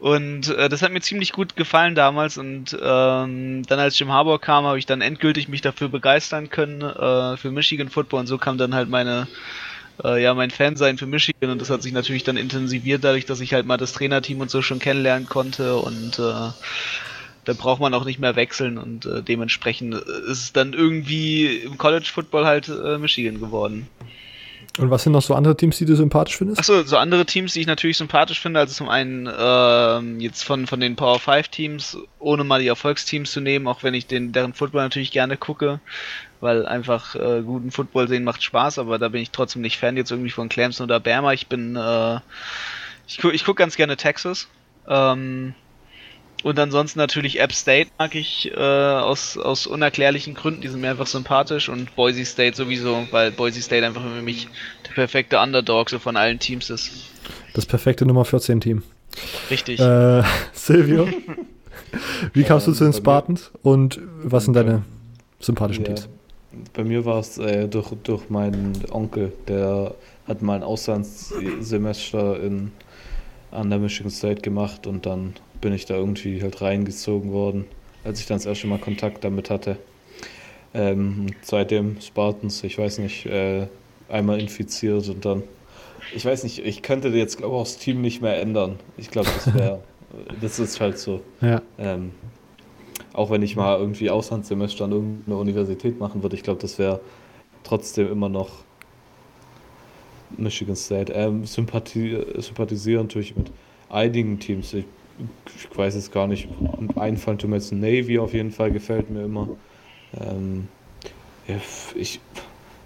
Und äh, das hat mir ziemlich gut gefallen damals und ähm, dann als Jim Harbour kam, habe ich dann endgültig mich dafür begeistern können äh, für Michigan Football und so kam dann halt meine äh, ja, mein Fan sein für Michigan und das hat sich natürlich dann intensiviert dadurch, dass ich halt mal das Trainerteam und so schon kennenlernen konnte und äh, da braucht man auch nicht mehr wechseln und äh, dementsprechend ist es dann irgendwie im College Football halt äh, Michigan geworden. Und was sind noch so andere Teams, die du sympathisch findest? Achso, so andere Teams, die ich natürlich sympathisch finde. Also zum einen äh, jetzt von, von den Power 5 Teams, ohne mal die Erfolgsteams zu nehmen, auch wenn ich den, deren Football natürlich gerne gucke, weil einfach äh, guten Football sehen macht Spaß, aber da bin ich trotzdem nicht Fan jetzt irgendwie von Clemson oder Bama. Ich bin, äh, ich, gu ich gucke ganz gerne Texas. Ähm, und ansonsten natürlich App State mag ich äh, aus, aus unerklärlichen Gründen, die sind mir einfach sympathisch und Boise State sowieso, weil Boise State einfach für mich der perfekte Underdog so von allen Teams ist. Das perfekte Nummer 14 Team. Richtig. Äh, Silvio, wie kamst du zu den Spartans und was sind deine sympathischen ja, Teams? Bei mir war es äh, durch, durch meinen Onkel, der hat mal ein Auslandssemester in, an der Michigan State gemacht und dann bin ich da irgendwie halt reingezogen worden, als ich dann das erste Mal Kontakt damit hatte. Ähm, seitdem Spartans, ich weiß nicht, äh, einmal infiziert und dann, ich weiß nicht, ich könnte jetzt glaube ich auch das Team nicht mehr ändern. Ich glaube, das wäre, das ist halt so. Ja. Ähm, auch wenn ich mal irgendwie Auslandssemester an irgendeiner Universität machen würde, ich glaube, das wäre trotzdem immer noch Michigan State. Ähm, sympathie, sympathisieren natürlich mit einigen Teams. Ich ich weiß es gar nicht, einfallen tut mir jetzt Navy auf jeden Fall, gefällt mir immer. Ähm, ich,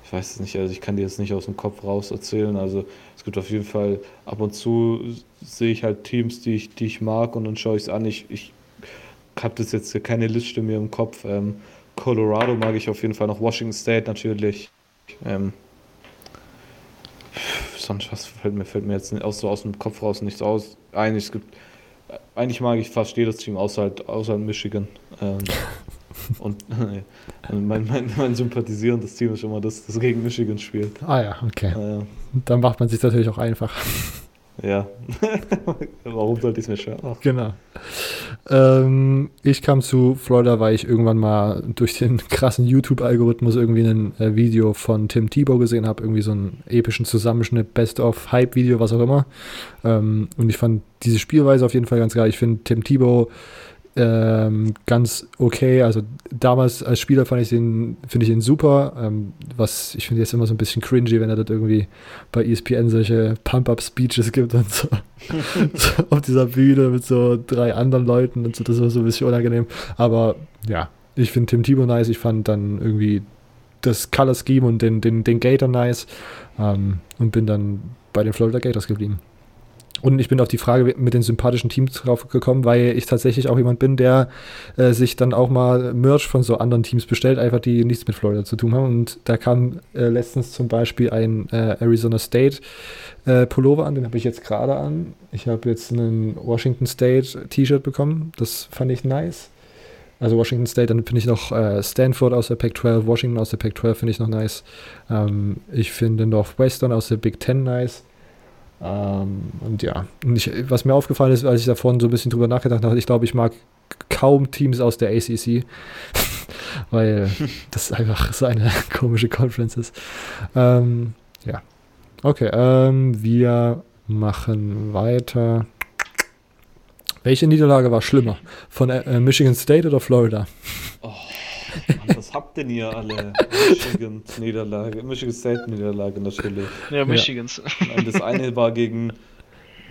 ich weiß es nicht, also ich kann dir jetzt nicht aus dem Kopf raus erzählen. Also es gibt auf jeden Fall, ab und zu sehe ich halt Teams, die ich, die ich mag und dann schaue ich es an. Ich, ich habe das jetzt keine Liste mehr im Kopf. Ähm, Colorado mag ich auf jeden Fall noch, Washington State natürlich. Ähm, sonst was fällt mir, fällt mir jetzt aus, so aus dem Kopf raus nichts aus. Eigentlich, es gibt eigentlich mag ich fast jedes Team außer, halt, außer Michigan. Ähm, und äh, mein, mein, mein sympathisierendes Team ist immer das, das gegen Michigan spielt. Ah ja, okay. Äh, Dann macht man sich natürlich auch einfach. Ja. Warum sollte ich es mir schwer machen? Genau. Ähm, ich kam zu Florida, weil ich irgendwann mal durch den krassen YouTube-Algorithmus irgendwie ein äh, Video von Tim Tebow gesehen habe, irgendwie so einen epischen Zusammenschnitt, Best-of-Hype-Video, was auch immer. Ähm, und ich fand diese Spielweise auf jeden Fall ganz geil. Ich finde Tim Tebow ähm, ganz okay. Also damals als Spieler fand ich den, finde ich ihn super. Ähm, was ich finde jetzt immer so ein bisschen cringy, wenn er dort irgendwie bei ESPN solche Pump-Up-Speeches gibt und so. so. auf dieser Bühne mit so drei anderen Leuten und so. Das war so ein bisschen unangenehm. Aber ja, ich finde Tim Tebow nice. Ich fand dann irgendwie das Color Scheme und den, den, den Gator nice. Ähm, und bin dann bei den Florida Gators geblieben. Und ich bin auf die Frage mit den sympathischen Teams drauf gekommen, weil ich tatsächlich auch jemand bin, der äh, sich dann auch mal Merch von so anderen Teams bestellt, einfach die nichts mit Florida zu tun haben. Und da kam äh, letztens zum Beispiel ein äh, Arizona State äh, Pullover an, den habe ich jetzt gerade an. Ich habe jetzt einen Washington State T-Shirt bekommen, das fand ich nice. Also Washington State, dann finde ich noch äh, Stanford aus der Pac-12, Washington aus der Pac-12 finde ich noch nice. Ähm, ich finde Northwestern aus der Big Ten nice. Ähm, und ja, und ich, was mir aufgefallen ist, als ich davon so ein bisschen drüber nachgedacht habe, ich glaube, ich mag kaum Teams aus der ACC, weil das einfach so eine komische Conference ist. Ähm, ja, okay, ähm, wir machen weiter. Welche Niederlage war schlimmer? Von äh, Michigan State oder Florida? Oh, Mann, was habt denn ihr alle? Michigan Niederlage, Michigan State Niederlage natürlich. Ja, Michigans. Und das eine war gegen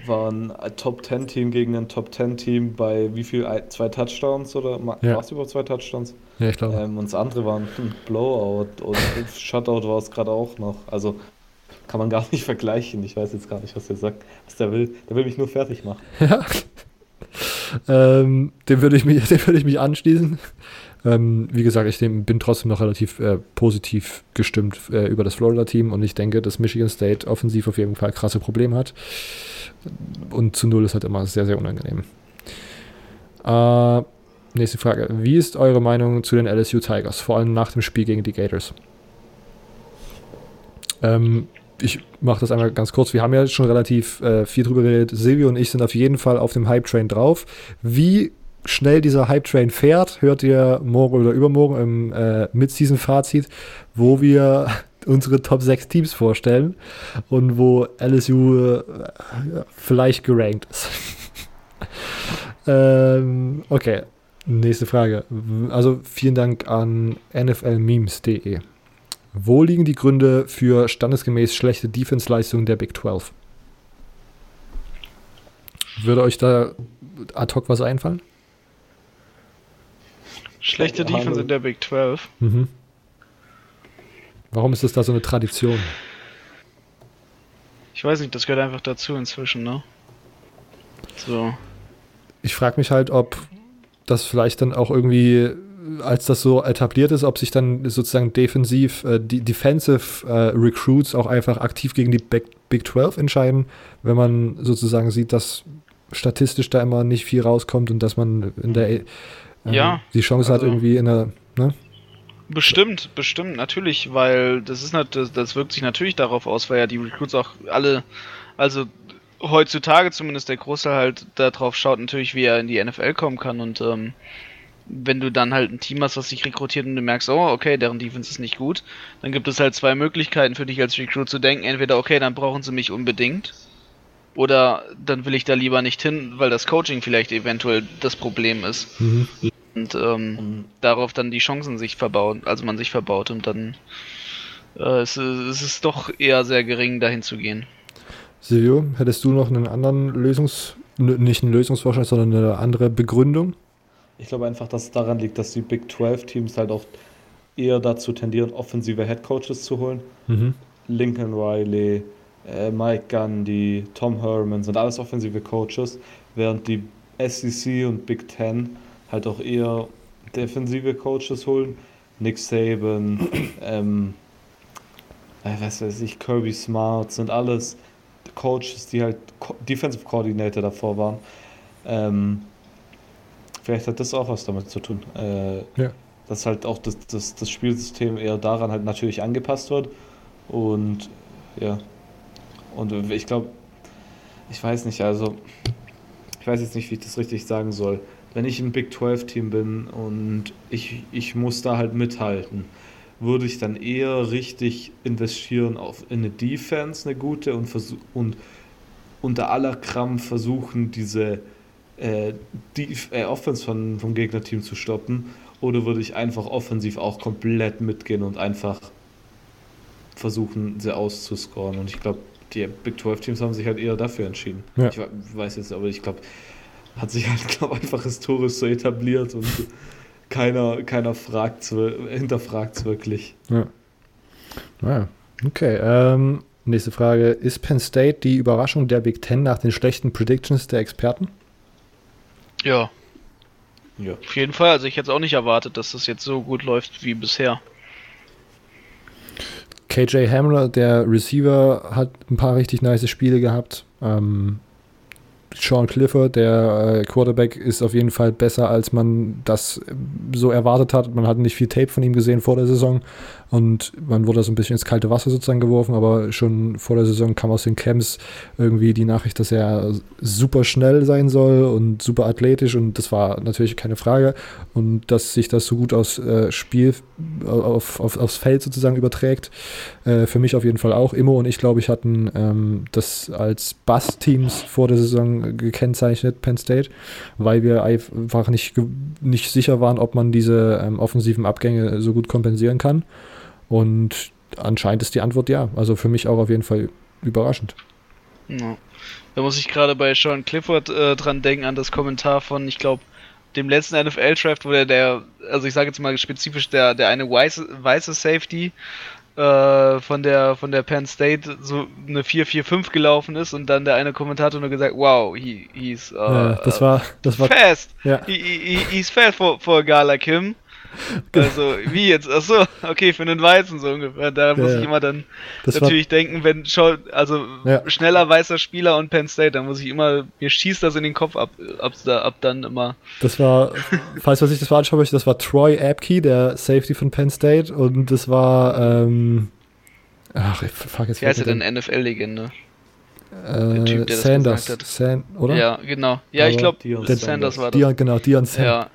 war ein Top 10 Team gegen ein Top 10 Team bei wie viel? Zwei Touchdowns oder Ja. war es überhaupt zwei Touchdowns? Ja, ich glaube. Ähm, und das andere war ein Blowout und Shutout war es gerade auch noch. Also kann man gar nicht vergleichen. Ich weiß jetzt gar nicht, was der sagt, was der will. Der will mich nur fertig machen. Ja. ähm, dem würde ich mich, dem würde ich mich anschließen. Ähm, wie gesagt, ich bin trotzdem noch relativ äh, positiv gestimmt äh, über das Florida-Team und ich denke, dass Michigan State offensiv auf jeden Fall krasse Probleme hat. Und zu Null ist halt immer sehr, sehr unangenehm. Äh, nächste Frage. Wie ist eure Meinung zu den LSU Tigers, vor allem nach dem Spiel gegen die Gators? Ähm, ich mache das einmal ganz kurz. Wir haben ja schon relativ äh, viel drüber geredet. Silvio und ich sind auf jeden Fall auf dem Hype-Train drauf. Wie schnell dieser Hype-Train fährt, hört ihr morgen oder übermorgen im äh, Mid-Season-Fazit, wo wir unsere Top 6 Teams vorstellen und wo LSU äh, vielleicht gerankt ist. ähm, okay, nächste Frage. Also vielen Dank an nflmemes.de. Wo liegen die Gründe für standesgemäß schlechte Defense-Leistungen der Big 12? Würde euch da ad hoc was einfallen? Schlechte Keine Defense in der Big 12. Mhm. Warum ist das da so eine Tradition? Ich weiß nicht, das gehört einfach dazu inzwischen, ne? So. Ich frage mich halt, ob das vielleicht dann auch irgendwie, als das so etabliert ist, ob sich dann sozusagen defensiv, äh, die Defensive äh, Recruits auch einfach aktiv gegen die Big, Big 12 entscheiden, wenn man sozusagen sieht, dass statistisch da immer nicht viel rauskommt und dass man in der äh, Ja, die Chance hat, also- irgendwie in der, ne? Bestimmt, bestimmt, natürlich, weil das ist das, das wirkt sich natürlich darauf aus, weil ja die Recruits auch alle, also heutzutage zumindest der Großteil halt darauf schaut natürlich, wie er in die NFL kommen kann und ähm, wenn du dann halt ein Team hast, was sich rekrutiert und du merkst, oh, okay, deren Defense ist nicht gut, dann gibt es halt zwei Möglichkeiten für dich als Recruit zu denken. Entweder, okay, dann brauchen sie mich unbedingt. Oder dann will ich da lieber nicht hin, weil das Coaching vielleicht eventuell das Problem ist. Mhm. Und ähm, Und darauf dann die Chancen sich verbauen, also man sich verbaut und dann äh, es, es ist doch eher sehr gering, dahin zu gehen. Silvio, hättest du noch einen anderen Lösungs-, nicht einen Lösungsvorschlag, sondern eine andere Begründung? ich glaube einfach, dass es daran liegt, dass die Big 12 Teams halt auch eher dazu tendieren, offensive Head Coaches zu holen. Mhm. Lincoln Riley, äh, Mike Gundy, Tom Herman sind alles offensive Coaches, während die SEC und Big Ten halt auch eher defensive Coaches holen. Nick Saban, ähm, äh, was weiß ich, Kirby Smart sind alles Coaches, die halt Defensive Coordinator davor waren. Ähm, vielleicht hat das auch was damit zu tun. Äh, Ja. Dass halt auch das, das, das Spielsystem eher daran halt natürlich angepasst wird. Und ja. Und ich glaube, ich weiß nicht, also ich weiß jetzt nicht, wie ich das richtig sagen soll. Wenn ich ein Big 12-Team bin und ich, ich muss da halt mithalten, würde ich dann eher richtig investieren auf in eine Defense, eine gute und, und unter aller Krampf versuchen, diese äh, die äh, Offense von, vom Gegnerteam zu stoppen? Oder würde ich einfach offensiv auch komplett mitgehen und einfach versuchen, sie auszuscoren? Und ich glaube, die Big 12 Teams haben sich halt eher dafür entschieden. Ja. Ich weiß jetzt, aber ich glaube, hat sich halt, glaube einfach historisch so etabliert und keiner, keiner hinterfragt es wirklich. Ja. Naja, okay. Ähm, nächste Frage. Ist Penn State die Überraschung der Big Ten nach den schlechten Predictions der Experten? Ja. Ja. Auf jeden Fall. Also ich hätte auch nicht erwartet, dass das jetzt so gut läuft wie bisher. KJ Hamler, der Receiver, hat ein paar richtig nice Spiele gehabt. Ähm, Sean Clifford, der äh, Quarterback, ist auf jeden Fall besser, als man das so erwartet hat. Man hat nicht viel Tape von ihm gesehen vor der Saison und man wurde so ein bisschen ins kalte Wasser sozusagen geworfen, aber schon vor der Saison kam aus den Camps irgendwie die Nachricht, dass er super schnell sein soll und super athletisch und das war natürlich keine Frage und dass sich das so gut aufs äh, Spiel, auf, auf, aufs Feld sozusagen überträgt, äh, für mich auf jeden Fall auch. Immo und ich, glaube ich, hatten ähm, das als Bass-Teams vor der Saison gekennzeichnet, Penn State, weil wir einfach nicht, nicht sicher waren, ob man diese ähm, offensiven Abgänge so gut kompensieren kann. Und anscheinend ist die Antwort ja. Also für mich auch auf jeden Fall überraschend. Ja. Da muss ich gerade bei Sean Clifford äh, dran denken, an das Kommentar von, ich glaube, dem letzten NFL-Draft, wo der, der, also ich sage jetzt mal spezifisch, der, der eine weiße, weiße Safety äh, von der von der Penn State so eine 4-4-5 gelaufen ist und dann der eine Kommentator nur gesagt, wow, he, he's uh, ja, das war, das war fast. Ja. He, he, he's fast for, for a guy like him. Also, wie jetzt? Achso, okay, für einen Weißen so ungefähr. Da muss ja, ich immer dann natürlich war... denken, wenn schon, also ja. schneller weißer Spieler und Penn State, dann muss ich immer, mir schießt das in den Kopf ab, ab, ab dann immer. Das war, falls man sich das mal anschauen möchte, das war Troy Apke, der Safety von Penn State und das war, ähm, ach, ich fuck jetzt. Wie heißt er denn NFL-Legende? Äh, typ, Sanders, San, oder? Ja, genau. Ja, Aber ich glaube, Sanders war das. Dion, genau, Dion Sanders. Ja.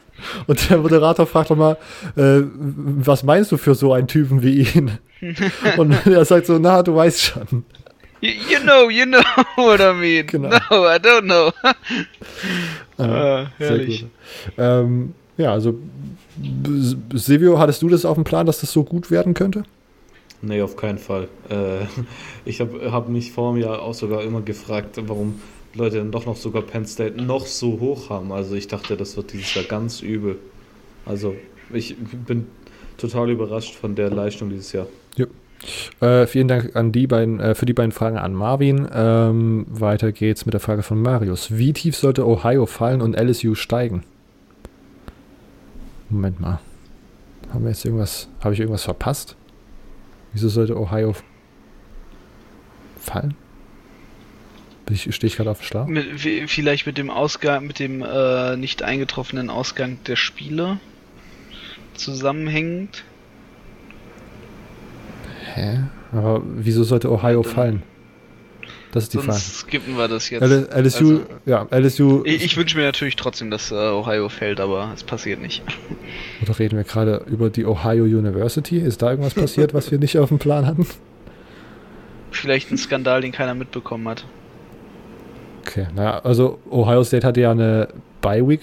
Und der Moderator fragt nochmal, äh, was meinst du für so einen Typen wie ihn? Und er sagt so, na, du weißt schon. You, you know, you know what I mean. Genau. No, I don't know. äh, ah, herrlich. Ähm, ja, also Silvio, hattest du das auf dem Plan, dass das so gut werden könnte? Nee, auf keinen Fall. Äh, ich habe hab mich vor mir auch sogar immer gefragt, warum Leute dann doch noch sogar Penn State noch so hoch haben. Also ich dachte, das wird dieses Jahr ganz übel. Also ich bin total überrascht von der Leistung dieses Jahr. Ja. Äh, vielen Dank an die beiden, äh, für die beiden Fragen an Marvin. Ähm, weiter geht's mit der Frage von Marius. Wie tief sollte Ohio fallen und LSU steigen? Moment mal. Haben wir jetzt irgendwas, habe ich irgendwas verpasst? Wieso sollte Ohio fallen? Stehe ich gerade auf dem Schlaf? Mit, vielleicht mit dem Ausgang, mit dem äh, nicht eingetroffenen Ausgang der Spiele zusammenhängend. Hä? Aber wieso sollte Ohio fallen? Das ist die Frage. skippen wir das jetzt. L LSU, also, ja, LSU. Ich, ich wünsche mir natürlich trotzdem, dass äh, Ohio fällt, aber es passiert nicht. Oder reden wir gerade über die Ohio University? Ist da irgendwas passiert, was wir nicht auf dem Plan hatten? Vielleicht ein Skandal, den keiner mitbekommen hat. Okay, naja, also Ohio State hatte ja eine Bye-Week.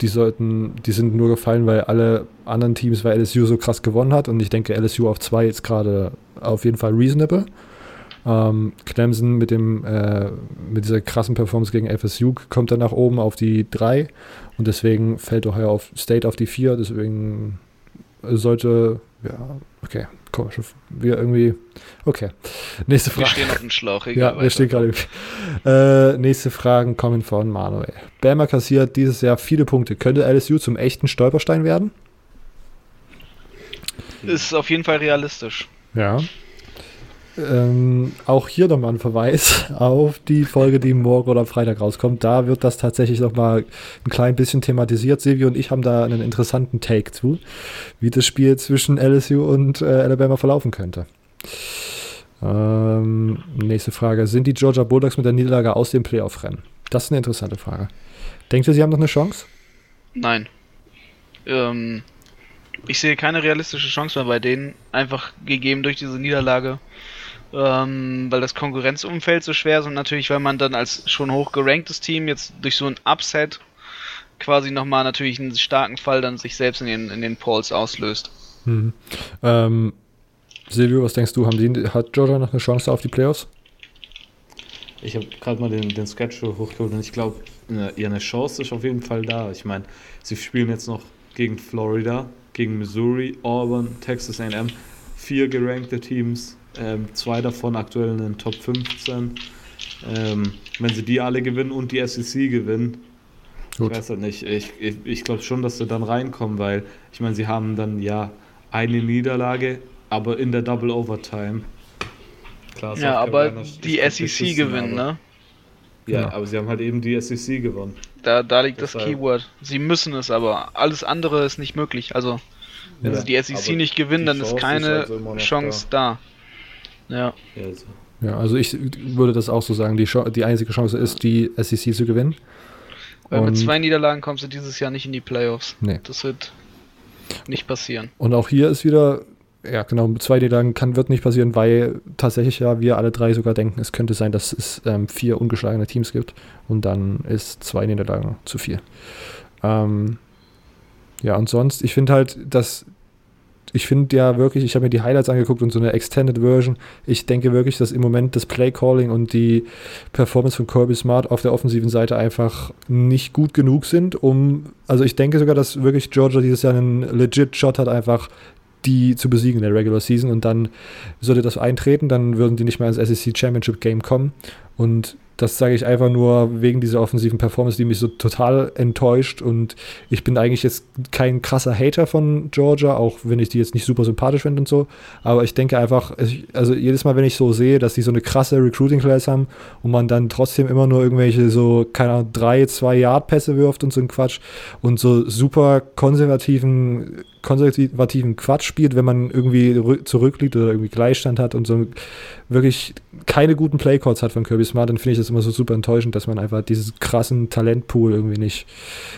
Die sollten, die sind nur gefallen, weil alle anderen Teams, weil LSU so krass gewonnen hat. Und ich denke, LSU auf 2 ist gerade auf jeden Fall reasonable. Ähm, Clemson mit dem äh, mit dieser krassen Performance gegen FSU kommt dann nach oben auf die 3 und deswegen fällt Ohio State auf die 4. Deswegen sollte, ja, okay, komisch. Wir irgendwie. Okay. Nächste Frage. Wir stehen auf dem Schlauch. Egal, ja, wir stehen gerade. Äh, nächste Fragen kommen von Manuel. Bama kassiert dieses Jahr viele Punkte. Könnte LSU zum echten Stolperstein werden? Ist auf jeden Fall realistisch. Ja. Ähm, auch hier nochmal ein Verweis auf die Folge, die morgen oder Freitag rauskommt. Da wird das tatsächlich nochmal ein klein bisschen thematisiert. Silvio und ich haben da einen interessanten Take zu, wie das Spiel zwischen LSU und äh, Alabama verlaufen könnte. Ähm, nächste Frage. Sind die Georgia Bulldogs mit der Niederlage aus dem Playoff-Rennen? Das ist eine interessante Frage. Denkt ihr, sie haben noch eine Chance? Nein. Ähm, ich sehe keine realistische Chance mehr bei denen, einfach gegeben durch diese Niederlage. Ähm, weil das Konkurrenzumfeld so schwer ist und natürlich, weil man dann als schon hoch geranktes Team jetzt durch so ein Upset quasi nochmal natürlich einen starken Fall dann sich selbst in den, in den Polls auslöst. Mhm. Ähm, Silvio, was denkst du, haben die, hat Georgia noch eine Chance auf die Playoffs? Ich habe gerade mal den, den Schedule hochgeholt und ich glaube, eine, ja, eine Chance ist auf jeden Fall da. Ich meine, sie spielen jetzt noch gegen Florida, gegen Missouri, Auburn, Texas AM. Vier gerankte Teams, ähm, zwei davon aktuell in den Top 15. Ähm, wenn sie die alle gewinnen und die SEC gewinnen, Gut. ich weiß halt nicht. Ich, ich, ich glaube schon, dass sie dann reinkommen, weil ich meine, sie haben dann ja eine Niederlage, aber in der Double Overtime. Klar, ja, aber die SEC gewinnen, ne? Ja, ja, aber sie haben halt eben die SEC gewonnen. Da, da liegt Deshalb. das Keyword. Sie müssen es, aber alles andere ist nicht möglich. Also, wenn ja, sie die SEC nicht gewinnen, dann ist keine ist also Chance da. da. Ja. Ja also. ja, also ich würde das auch so sagen. Die, die einzige Chance ist, die SEC zu gewinnen. Weil und mit zwei Niederlagen kommst du dieses Jahr nicht in die Playoffs. Nee. Das wird nicht passieren. Und auch hier ist wieder ja, genau, mit zwei Niederlagen kann, wird nicht passieren, weil tatsächlich ja wir alle drei sogar denken, es könnte sein, dass es ähm, vier ungeschlagene Teams gibt und dann ist zwei Niederlagen zu viel. Ähm, ja, und sonst, ich finde halt, dass ich finde ja wirklich, ich habe mir die Highlights angeguckt und so eine Extended Version. Ich denke wirklich, dass im Moment das Play Calling und die Performance von Kirby Smart auf der offensiven Seite einfach nicht gut genug sind, um, also ich denke sogar, dass wirklich Georgia dieses Jahr einen legit Shot hat, einfach die zu besiegen in der Regular Season und dann sollte das eintreten, dann würden die nicht mehr ins SEC Championship Game kommen und das sage ich einfach nur wegen dieser offensiven Performance, die mich so total enttäuscht. Und ich bin eigentlich jetzt kein krasser Hater von Georgia, auch wenn ich die jetzt nicht super sympathisch finde und so. Aber ich denke einfach, also jedes Mal, wenn ich so sehe, dass die so eine krasse Recruiting-Class haben und man dann trotzdem immer nur irgendwelche so, keine Ahnung, drei, zwei Yard-Pässe wirft und so ein Quatsch und so super konservativen konservativen Quatsch spielt, wenn man irgendwie zurückliegt oder irgendwie Gleichstand hat und so wirklich keine guten Playcodes hat von Kirby Smart, dann finde ich das immer so super enttäuschend, dass man einfach dieses krassen Talentpool irgendwie nicht,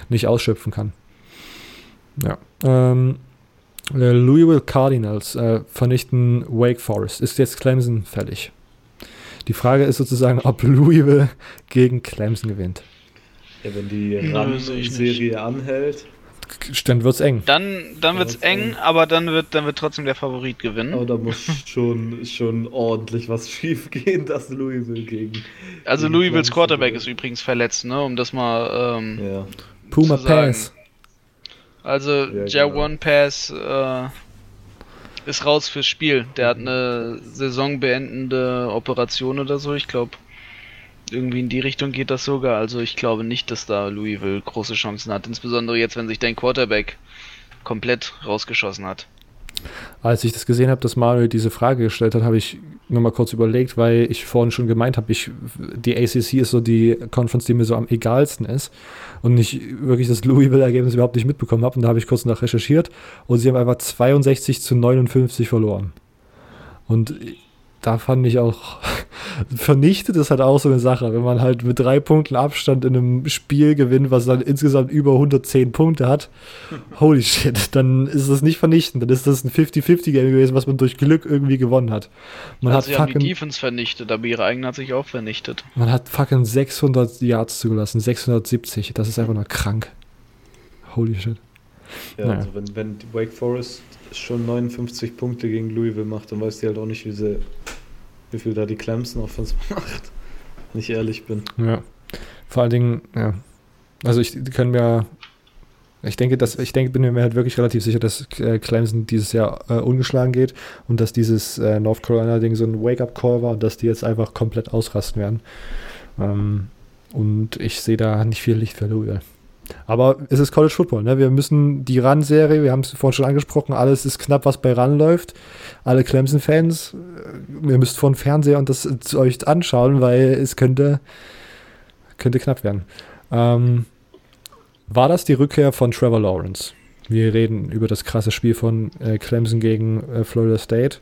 nicht ausschöpfen kann. Ja. Ähm, äh, Louisville Cardinals äh, vernichten Wake Forest. Ist jetzt Clemson fällig? Die Frage ist sozusagen, ob Louisville gegen Clemson gewinnt. Ja, wenn die Run-Serie anhält, dann wird's eng. Dann, dann wird's eng, eng, aber dann wird, dann wird trotzdem der Favorit gewinnen. Aber da muss schon, schon ordentlich was schief gehen, dass Louisville gegen. Also gegen Louisvilles Quarterback ist übrigens verletzt, ne? Um das mal. Ähm, ja. Puma Pass. Also ja, Jawan genau. Pass äh, ist raus fürs Spiel. Der hat eine saisonbeendende Operation oder so, ich glaube. Irgendwie in die Richtung geht das sogar. Also ich glaube nicht, dass da Louisville große Chancen hat. Insbesondere jetzt, wenn sich dein Quarterback komplett rausgeschossen hat. Als ich das gesehen habe, dass Manuel diese Frage gestellt hat, habe ich nur mal kurz überlegt, weil ich vorhin schon gemeint habe, ich, die ACC ist so die Conference, die mir so am egalsten ist und ich wirklich das Louisville-Ergebnis überhaupt nicht mitbekommen habe. Und da habe ich kurz nach recherchiert und sie haben einfach 62 zu 59 verloren. Und da fand ich auch, vernichtet ist halt auch so eine Sache, wenn man halt mit drei Punkten Abstand in einem Spiel gewinnt, was dann insgesamt über 110 Punkte hat, holy shit, dann ist das nicht vernichtend, dann ist das ein 50-50-Game gewesen, was man durch Glück irgendwie gewonnen hat. Man also hat sie fucking, haben die Defense vernichtet, aber ihre eigene hat sich auch vernichtet. Man hat fucking 600 Yards zugelassen, 670, das ist einfach nur krank. Holy shit. Ja, naja. also wenn, wenn Wake Forest schon 59 Punkte gegen Louisville macht, dann weiß die halt auch nicht, wie, sie, wie viel da die Clemson Offense macht. Wenn ich ehrlich bin. Ja. Vor allen Dingen, ja. Also ich können mir ich denke, dass, ich denke, bin mir halt wirklich relativ sicher, dass äh, Clemson dieses Jahr äh, ungeschlagen geht und dass dieses äh, North Carolina-Ding so ein Wake-up-Call war und dass die jetzt einfach komplett ausrasten werden. Ähm, und ich sehe da nicht viel Licht für Louisville. Aber es ist College Football, ne? Wir müssen die Run-Serie, wir haben es vorhin schon angesprochen, alles ist knapp, was bei Run läuft. Alle Clemson-Fans, äh, ihr müsst vor den Fernseher und das euch anschauen, weil es könnte, könnte knapp werden. Ähm, war das die Rückkehr von Trevor Lawrence? Wir reden über das krasse Spiel von äh, Clemson gegen äh, Florida State.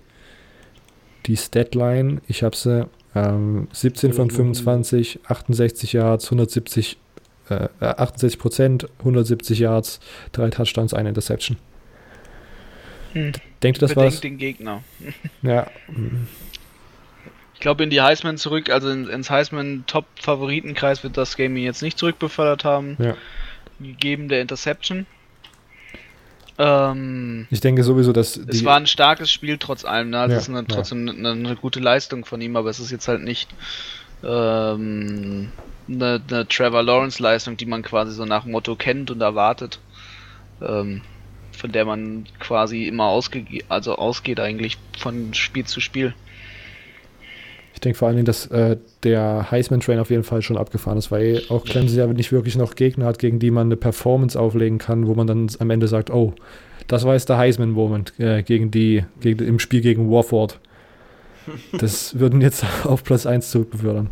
die Statline. Ich habe sie ähm, 17 von 25, 68 Yards, 170, äh, 68 Prozent, 170 Yards, drei Touchdowns, eine Interception. Hm. Denkt ihr, das Bedenkt war's? den Gegner. Ja, Ich glaube in die Heisman zurück, also in, ins Heisman Top-Favoritenkreis wird das Game ihn jetzt nicht zurückbefördert haben. ja. Gegeben der Interception. Ähm, Ich denke sowieso, dass es war ein starkes Spiel trotz allem, ne? Also Ja, es ist eine, ja. trotzdem eine, eine gute Leistung von ihm, aber es ist jetzt halt nicht ähm, eine, eine Trevor Lawrence Leistung, die man quasi so nach Motto kennt und erwartet. Ähm, von der man quasi immer ausge also ausgeht eigentlich von Spiel zu Spiel. ich denke vor allen Dingen, dass äh, der Heisman-Train auf jeden Fall schon abgefahren ist, weil auch Clemson ja nicht wirklich noch Gegner hat, gegen die man eine Performance auflegen kann, wo man dann am Ende sagt, oh, das war jetzt der Heisman-Moment äh, gegen die, gegen, im Spiel gegen Warford. Das würden jetzt auf Platz 1 zurückbefördern.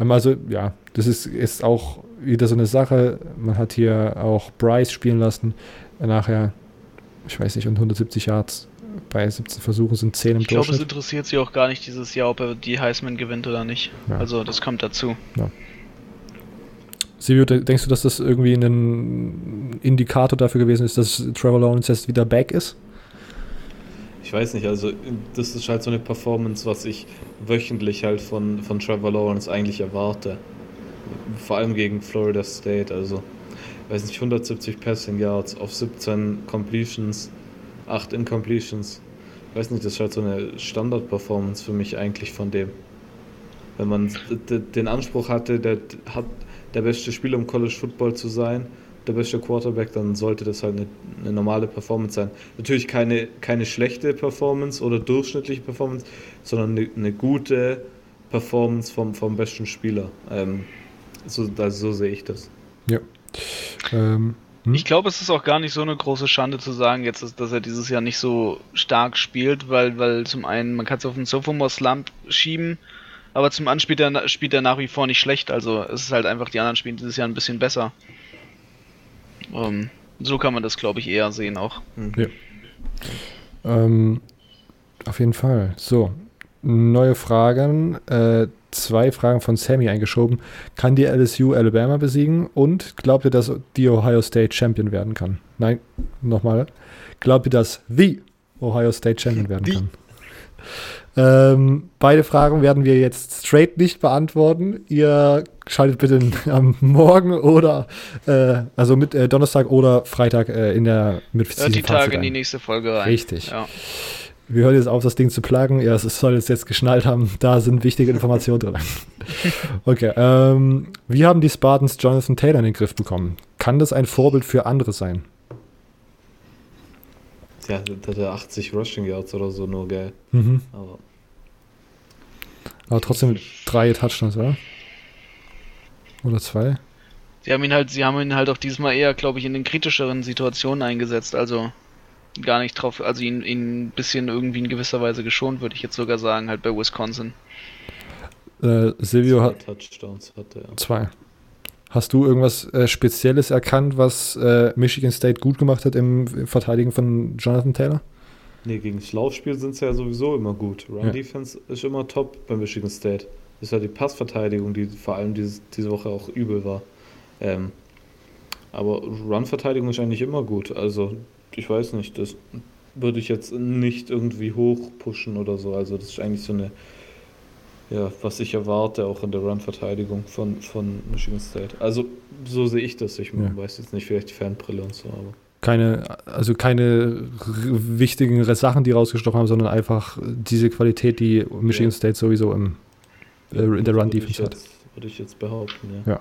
Ähm, Also, ja, das ist, ist auch wieder so eine Sache. Man hat hier auch Bryce spielen lassen. Nachher, ich weiß nicht, und 170 Yards bei 17 Versuchen sind 10 im Ich glaube, es interessiert sie auch gar nicht dieses Jahr, ob er die Heisman gewinnt oder nicht. Ja. Also das kommt dazu. Silvio, de- denkst du, dass das irgendwie ein Indikator dafür gewesen ist, dass Trevor Lawrence jetzt wieder back ist? Weiß nicht, also das ist halt so eine Performance, was ich wöchentlich halt von, von Trevor Lawrence eigentlich erwarte. Vor allem gegen Florida State, also weiß nicht, 170 Passing Yards auf 17 Completions, 8 Incompletions. Weiß nicht, das ist halt so eine Standard-Performance für mich eigentlich von dem. Wenn man den Anspruch hatte, der hat der beste Spieler im College Football zu sein, der beste Quarterback, dann sollte das halt eine, eine normale Performance sein. Natürlich keine, keine schlechte Performance oder durchschnittliche Performance, sondern eine, eine gute Performance vom, vom besten Spieler. Ähm, so, also so sehe ich das. Ähm, hm? Ich glaube, es ist auch gar nicht so eine große Schande zu sagen, jetzt, ist, dass er dieses Jahr nicht so stark spielt, weil, weil zum einen, man kann es auf den Sophomore-Slump schieben, aber zum anderen spielt er, spielt er nach wie vor nicht schlecht. Also es ist halt einfach, die anderen spielen dieses Jahr ein bisschen besser. Ähm, so kann man das, glaube ich, eher sehen auch. Ja. Ähm, auf jeden Fall. So, neue Fragen. Äh, zwei Fragen von Sammy eingeschoben. Kann die LSU Alabama besiegen? Und glaubt ihr, dass die Ohio State Champion werden kann? Nein, nochmal. Glaubt ihr, dass the Ohio State Champion werden Die. kann? Ähm, beide Fragen werden wir jetzt straight nicht beantworten. Ihr schaltet bitte am Morgen oder äh, also mit äh, Donnerstag oder Freitag äh, in der mit Hört die Tage in die nächste Folge rein. Richtig. Ja. Wir hören jetzt auf, das Ding zu plagen. Ja, es soll es jetzt geschnallt haben. Da sind wichtige Informationen drin. Okay. Ähm, wie haben die Spartans Jonathan Taylor in den Griff bekommen? Kann das ein Vorbild für andere sein? Ja, der hat ja 80 Rushing Yards oder so nur, gell. Mhm. Aber Aber trotzdem drei Touchdowns, oder? Oder zwei? Sie haben ihn halt, sie haben ihn halt auch diesmal eher, glaube ich, in den kritischeren Situationen eingesetzt, also gar nicht drauf, also ihn, ihn ein bisschen irgendwie in gewisser Weise geschont, würde ich jetzt sogar sagen, halt bei Wisconsin. Äh, Silvio zwei hat Touchdowns hatte er. zwei. Hast du irgendwas äh, Spezielles erkannt, was äh, Michigan State gut gemacht hat im Verteidigen von Jonathan Taylor? Nee, gegen das Laufspiel sind sie ja sowieso immer gut. Run Ja. Defense ist immer top bei Michigan State. Das ist ja die Passverteidigung, die vor allem diese, diese Woche auch übel war. Ähm, aber Run-Verteidigung ist eigentlich immer gut. Also, ich weiß nicht, das würde ich jetzt nicht irgendwie hoch pushen oder so. Also, das ist eigentlich so eine, ja, was ich erwarte, auch in der Run-Verteidigung von, von Michigan State. Also, so sehe ich das. Ich Ja. weiß jetzt nicht, vielleicht die Fanbrille und so, aber. keine, also keine wichtigen Sachen, die rausgestochen haben, sondern einfach diese Qualität, die Michigan Ja. State sowieso im, äh, in der Run-Defense hat. Würde ich jetzt behaupten, ja.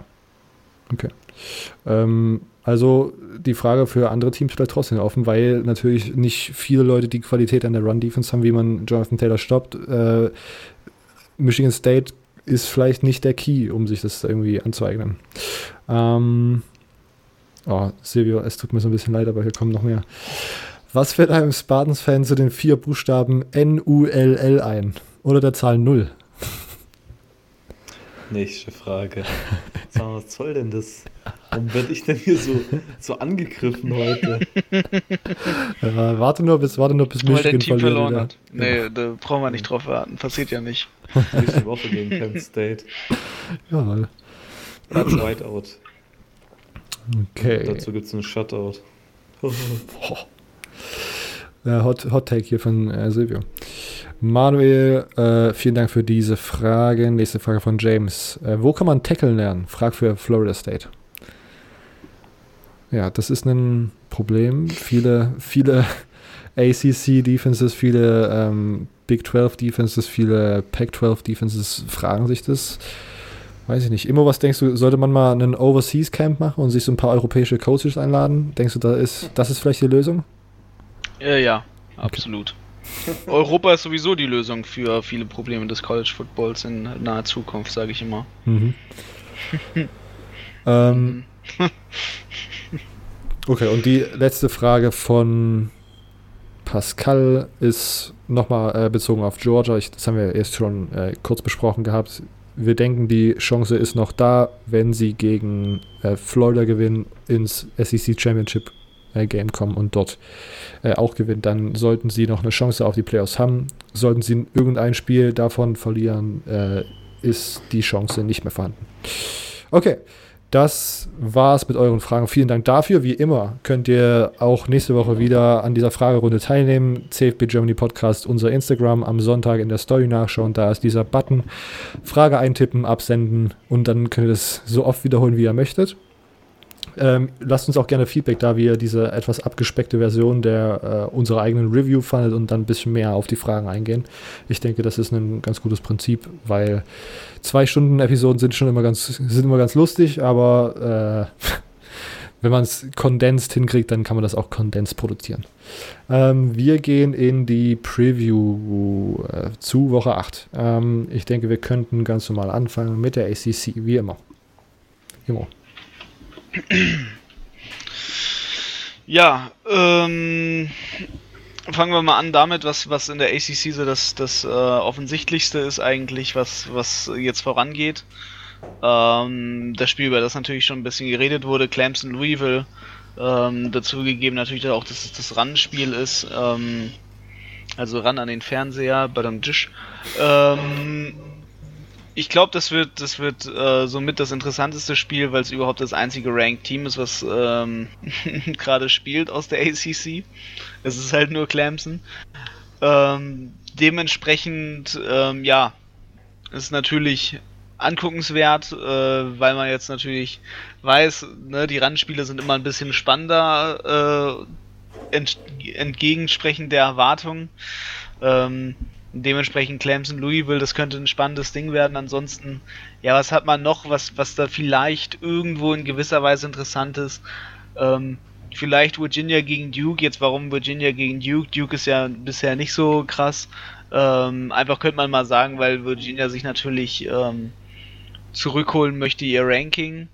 Ähm, also die Frage für andere Teams bleibt trotzdem offen, weil natürlich nicht viele Leute die Qualität an der Run-Defense haben, wie man Jonathan Taylor stoppt. Äh, Michigan State ist vielleicht nicht der Key, um sich das irgendwie anzueignen. Ähm, oh, Silvio, es tut mir so ein bisschen leid, aber hier kommen noch mehr. Was fällt einem Spartans-Fan zu den vier Buchstaben N-U-L-L ein? Oder der Zahl 0? Nächste Frage. Was soll denn das? Warum werde ich denn hier so, so angegriffen heute? Ja, warte nur bis, warte nur bis Weil dein Michigan Team verloren wieder. hat. Nee, da brauchen wir nicht drauf warten. Passiert ja nicht. Nächste Woche gegen Penn State. Ja, Als Whiteout. okay. Dazu gibt es einen Shutout. Ja, Hot, Hot Take hier von äh, Silvio. Manuel, äh, vielen Dank für diese Frage. Nächste Frage von James. Äh, wo kann man Tackle lernen? Frag für Florida State. Ja, das ist ein Problem. Viele, viele ACC-Defenses, viele ähm, Big 12 Defenses, viele Pac 12 Defenses fragen sich das. Weiß ich nicht. Immer was denkst du, sollte man mal einen Overseas Camp machen und sich so ein paar europäische Coaches einladen? Denkst du, da ist, das ist vielleicht die Lösung? Äh, ja, absolut. Europa ist sowieso die Lösung für viele Probleme des College Footballs in naher Zukunft, sage ich immer. Mhm. ähm, okay, und die letzte Frage von Pascal ist nochmal äh, bezogen auf Georgia. Ich, das haben wir erst schon äh, kurz besprochen gehabt. Wir denken, die Chance ist noch da, wenn sie gegen äh, Florida gewinnen, ins SEC Championship äh, Game kommen und dort äh, auch gewinnen. Dann sollten sie noch eine Chance auf die Playoffs haben. Sollten sie irgendein Spiel davon verlieren, äh, ist die Chance nicht mehr vorhanden. Okay, das war's mit euren Fragen. Vielen Dank dafür. Wie immer könnt ihr auch nächste Woche wieder an dieser Fragerunde teilnehmen. CFB Germany Podcast, unser Instagram am Sonntag in der Story nachschauen. Da ist dieser Button. Frage eintippen, absenden und dann könnt ihr das so oft wiederholen, wie ihr möchtet. Ähm, lasst uns auch gerne Feedback da, wie ihr diese etwas abgespeckte Version der äh, unserer eigenen Review fandet und dann ein bisschen mehr auf die Fragen eingehen. Ich denke, das ist ein ganz gutes Prinzip, weil zwei Stunden Episoden sind schon immer ganz sind immer ganz lustig, aber äh, wenn man es kondensiert hinkriegt, dann kann man das auch kondensiert produzieren. Ähm, wir gehen in die Preview äh, zu Woche 8. Ähm, ich denke, wir könnten ganz normal anfangen mit der ACC, wie immer. Immer. Ja, ähm, fangen wir mal an damit, was, was in der ACC so das, das äh, offensichtlichste ist eigentlich, was, was jetzt vorangeht. Ähm, das Spiel, über das natürlich schon ein bisschen geredet wurde, Clemson Louisville, ähm, dazu gegeben natürlich auch, dass es das Run-Spiel ist, ähm, also ran an den Fernseher, bei dem Tisch. Ähm, ich glaube, das wird, das wird äh, somit das interessanteste Spiel, weil es überhaupt das einzige Ranked-Team ist, was ähm, gerade spielt aus der ACC. Es ist halt nur Clemson. Ähm, dementsprechend, ähm, ja, ist natürlich anguckenswert, äh, weil man jetzt natürlich weiß, ne, die Randspiele sind immer ein bisschen spannender, äh, ent entgegensprechend der Erwartungen. Ähm, dementsprechend Clemson Louisville, das könnte ein spannendes Ding werden. Ansonsten, ja, was hat man noch, was, was da vielleicht irgendwo in gewisser Weise interessant ist? Ähm, vielleicht Virginia gegen Duke. Jetzt warum Virginia gegen Duke? Duke ist ja bisher nicht so krass. Ähm, einfach könnte man mal sagen, weil Virginia sich natürlich ähm, zurückholen möchte, ihr Ranking.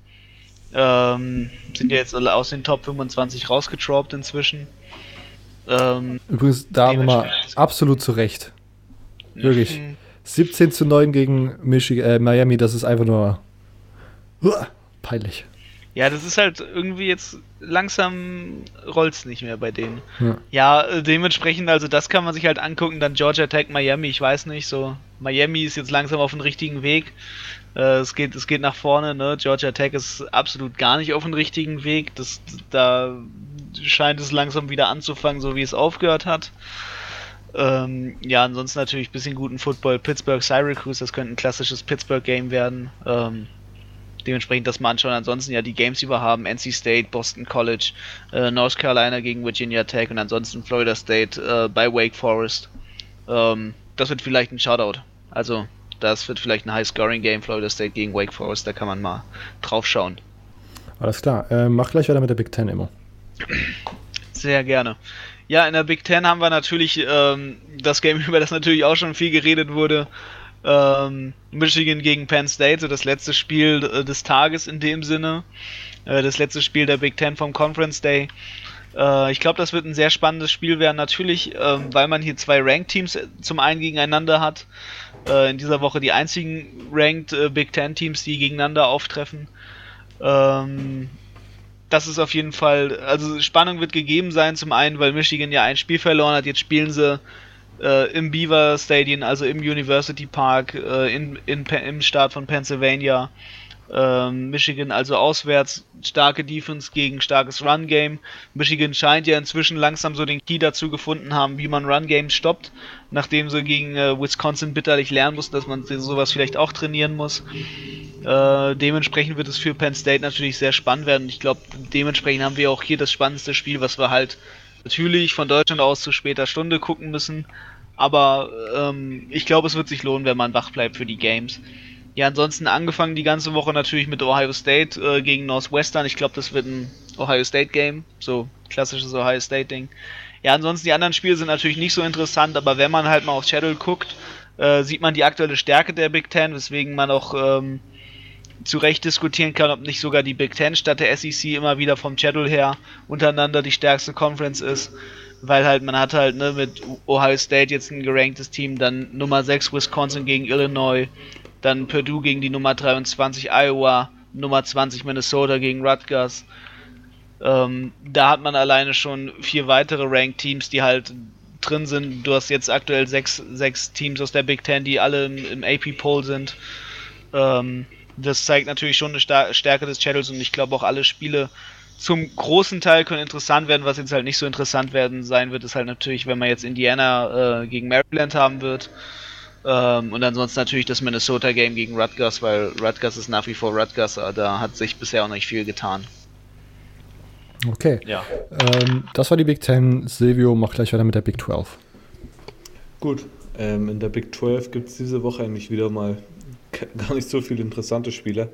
Ähm, sind ja jetzt alle aus den Top 25 rausgetroppt inzwischen. Ähm, Übrigens, da nochmal absolut zu Recht. Wirklich. 17 zu 9 gegen Michigan, äh, Miami, das ist einfach nur uah, peinlich. Ja, das ist halt irgendwie jetzt langsam rollt's nicht mehr bei denen. Ja. Ja, äh, dementsprechend, also das kann man sich halt angucken, dann Georgia Tech, Miami, ich weiß nicht, so Miami ist jetzt langsam auf dem richtigen Weg. Äh, es geht es geht nach vorne, ne? Georgia Tech ist absolut gar nicht auf dem richtigen Weg. Das da scheint es langsam wieder anzufangen, so wie es aufgehört hat. Ähm, ja, ansonsten natürlich ein bisschen guten Football. Pittsburgh, Syracuse, das könnte ein klassisches Pittsburgh-Game werden. Ähm, dementsprechend das mal anschauen. Ansonsten ja die Games, die wir haben: NC State, Boston College, äh, North Carolina gegen Virginia Tech und ansonsten Florida State äh, bei Wake Forest. Ähm, das wird vielleicht ein Shoutout. Also, das wird vielleicht ein High-Scoring-Game, Florida State gegen Wake Forest. Da kann man mal drauf schauen. Alles klar. Äh, mach gleich weiter mit der Big Ten immer. Sehr gerne. Ja, in der Big Ten haben wir natürlich ähm, das Game, über das natürlich auch schon viel geredet wurde. Ähm, Michigan gegen Penn State, so das letzte Spiel äh, des Tages in dem Sinne. Äh, das letzte Spiel der Big Ten vom Conference Day. Äh, ich glaube, das wird ein sehr spannendes Spiel werden. Natürlich, ähm, weil man hier zwei Ranked-Teams zum einen gegeneinander hat. Äh, in dieser Woche die einzigen Ranked äh, Big Ten-Teams, die gegeneinander auftreffen. Ähm, das ist auf jeden Fall, also Spannung wird gegeben sein, zum einen, weil Michigan ja ein Spiel verloren hat, jetzt spielen sie äh, im Beaver Stadium, also im University Park, äh, in, in, im Staat von Pennsylvania. Ähm, Michigan also auswärts starke Defense gegen starkes Run Game. Michigan scheint ja inzwischen langsam so den Key dazu gefunden haben, wie man Run Games stoppt, nachdem sie gegen äh, Wisconsin bitterlich lernen mussten, dass man sowas vielleicht auch trainieren muss. Äh, dementsprechend wird es für Penn State natürlich sehr spannend werden. Ich glaube, dementsprechend haben wir auch hier das spannendste Spiel, was wir halt natürlich von Deutschland aus zu später Stunde gucken müssen. Aber ähm, ich glaube, es wird sich lohnen, wenn man wach bleibt für die Games. Ja, ansonsten angefangen die ganze Woche natürlich mit Ohio State äh, gegen Northwestern. Ich glaube, das wird ein Ohio State Game, so klassisches Ohio State Ding. Ja, ansonsten die anderen Spiele sind natürlich nicht so interessant, aber wenn man halt mal aufs Schedule guckt, äh, sieht man die aktuelle Stärke der Big Ten, weswegen man auch ähm, zu Recht diskutieren kann, ob nicht sogar die Big Ten statt der SEC immer wieder vom Schedule her untereinander die stärkste Conference ist. Weil halt, man hat halt ne, mit Ohio State jetzt ein geranktes Team, dann Nummer 6 Wisconsin gegen Illinois, dann Purdue gegen die Nummer 23 Iowa, Nummer 20 Minnesota gegen Rutgers. Ähm, da hat man alleine schon vier weitere Ranked Teams, die halt drin sind. Du hast jetzt aktuell sechs, sechs Teams aus der Big Ten, die alle im, im AP-Poll sind. Ähm, das zeigt natürlich schon eine Stärke des Channels und ich glaube auch alle Spiele zum großen Teil können interessant werden. Was jetzt halt nicht so interessant werden sein wird, ist halt natürlich, wenn man jetzt Indiana äh, gegen Maryland haben wird. Ähm, und ansonsten natürlich das Minnesota Game gegen Rutgers, weil Rutgers ist nach wie vor Rutgers, da hat sich bisher auch nicht viel getan. Okay. Ja. Ähm, das war die Big Ten. Silvio macht gleich weiter mit der Big 12. Gut. Ähm, in der Big 12 gibt es diese Woche eigentlich wieder mal gar nicht so viele interessante Spiele.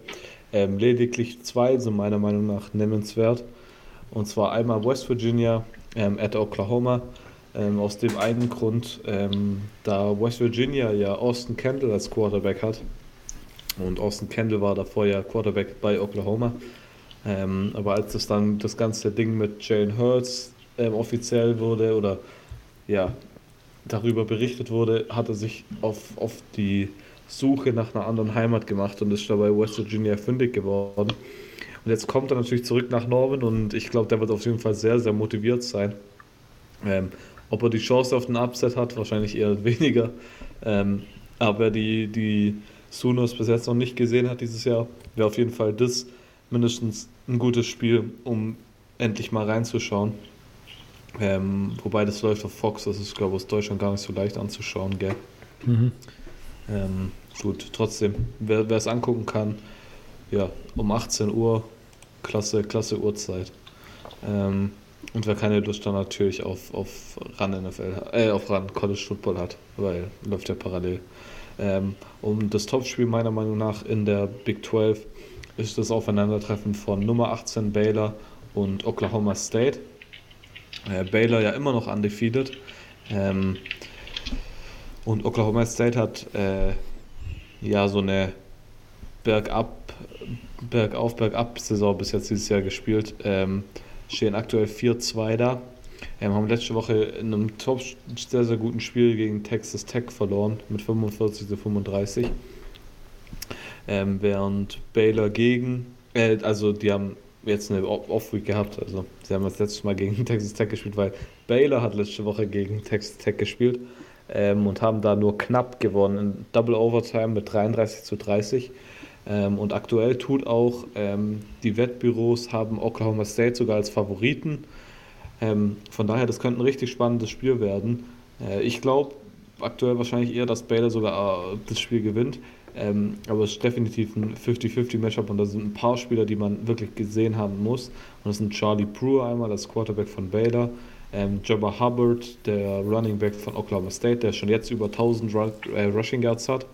Ähm, lediglich zwei sind meiner Meinung nach nennenswert. Und zwar einmal West Virginia ähm, at Oklahoma. Ähm, aus dem einen Grund, ähm, da West Virginia ja Austin Kendall als Quarterback hat. Und Austin Kendall war davor ja Quarterback bei Oklahoma. Ähm, aber als das dann das ganze Ding mit Jalen Hurts ähm, offiziell wurde oder ja, darüber berichtet wurde, hat er sich auf, auf die Suche nach einer anderen Heimat gemacht und ist dabei West Virginia fündig geworden. Und jetzt kommt er natürlich zurück nach Norman und ich glaube, der wird auf jeden Fall sehr, sehr motiviert sein. Ob er die Chance auf den Upset hat, wahrscheinlich eher weniger. Ähm, aber wer die, die Sooners bis jetzt noch nicht gesehen hat dieses Jahr, wäre auf jeden Fall das mindestens ein gutes Spiel, um endlich mal reinzuschauen. Ähm, wobei das läuft auf Fox, das ist, glaube ich, aus Deutschland gar nicht so leicht anzuschauen, gell? Mhm. Ähm, gut, trotzdem, wer es angucken kann, ja, um 18 Uhr, klasse, klasse Uhrzeit. Ähm, und wer keine Lust dann natürlich auf, auf RAN NFL, äh, auf RAN College Football hat, weil läuft ja parallel. Ähm, und das Topspiel meiner Meinung nach in der Big 12 ist das Aufeinandertreffen von Nummer 18 Baylor und Oklahoma State. Äh, Baylor ja immer noch undefeated. Ähm, und Oklahoma State hat äh, ja so eine Bergab, Bergauf, Bergab-Saison bis jetzt dieses Jahr gespielt. Ähm, stehen aktuell 4-2 da. Ähm, haben letzte Woche in einem top sehr, sehr guten Spiel gegen Texas Tech verloren mit 45 zu 35. Ähm, während Baylor gegen, äh, also die haben jetzt eine Off-Week gehabt, also sie haben das letzte Mal gegen Texas Tech gespielt, weil Baylor hat letzte Woche gegen Texas Tech gespielt ähm, und haben da nur knapp gewonnen in Double Overtime mit 33 zu 30. Ähm, und aktuell tut auch, ähm, die Wettbüros haben Oklahoma State sogar als Favoriten. Ähm, von daher, das könnte ein richtig spannendes Spiel werden. Äh, ich glaube aktuell wahrscheinlich eher, dass Baylor sogar äh, das Spiel gewinnt. Ähm, aber es ist definitiv ein 50-50-Matchup und da sind ein paar Spieler, die man wirklich gesehen haben muss. Und das sind Charlie Brewer einmal, das Quarterback von Baylor, ähm, Jabba Hubbard, der Running Back von Oklahoma State, der schon jetzt über 1000 Run äh, Rushing Yards hat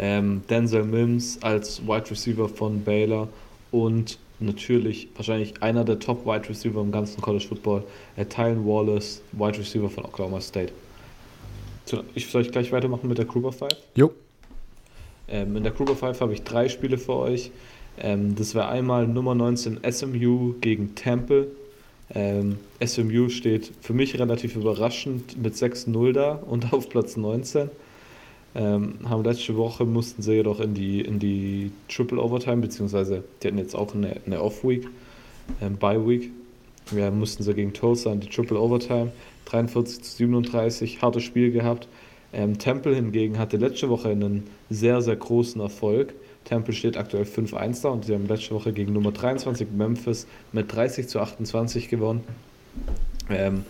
ähm, Denzel Mims als Wide Receiver von Baylor und natürlich wahrscheinlich einer der Top Wide Receiver im ganzen College Football, äh, Tylen Wallace, Wide Receiver von Oklahoma State. So, ich soll ich gleich weitermachen mit der Kruger 5? Jo. Ähm, in der Kruger 5 habe ich drei Spiele für euch. Ähm, das wäre einmal Nummer 19 SMU gegen Temple. Ähm, SMU steht für mich relativ überraschend mit 6-0 da und auf Platz 19. Ähm, haben letzte Woche mussten sie jedoch in die, in die Triple Overtime, beziehungsweise die hatten jetzt auch eine, eine Off-Week. ähm, Bye Week. Wir mussten sie gegen Tulsa in die Triple Overtime, 43 zu 37, hartes Spiel gehabt. Ähm, Temple hingegen hatte letzte Woche einen sehr, sehr großen Erfolg. Temple steht aktuell 5-1 da und sie haben letzte Woche gegen Nummer 23 Memphis mit 30 zu 28 gewonnen. Ähm,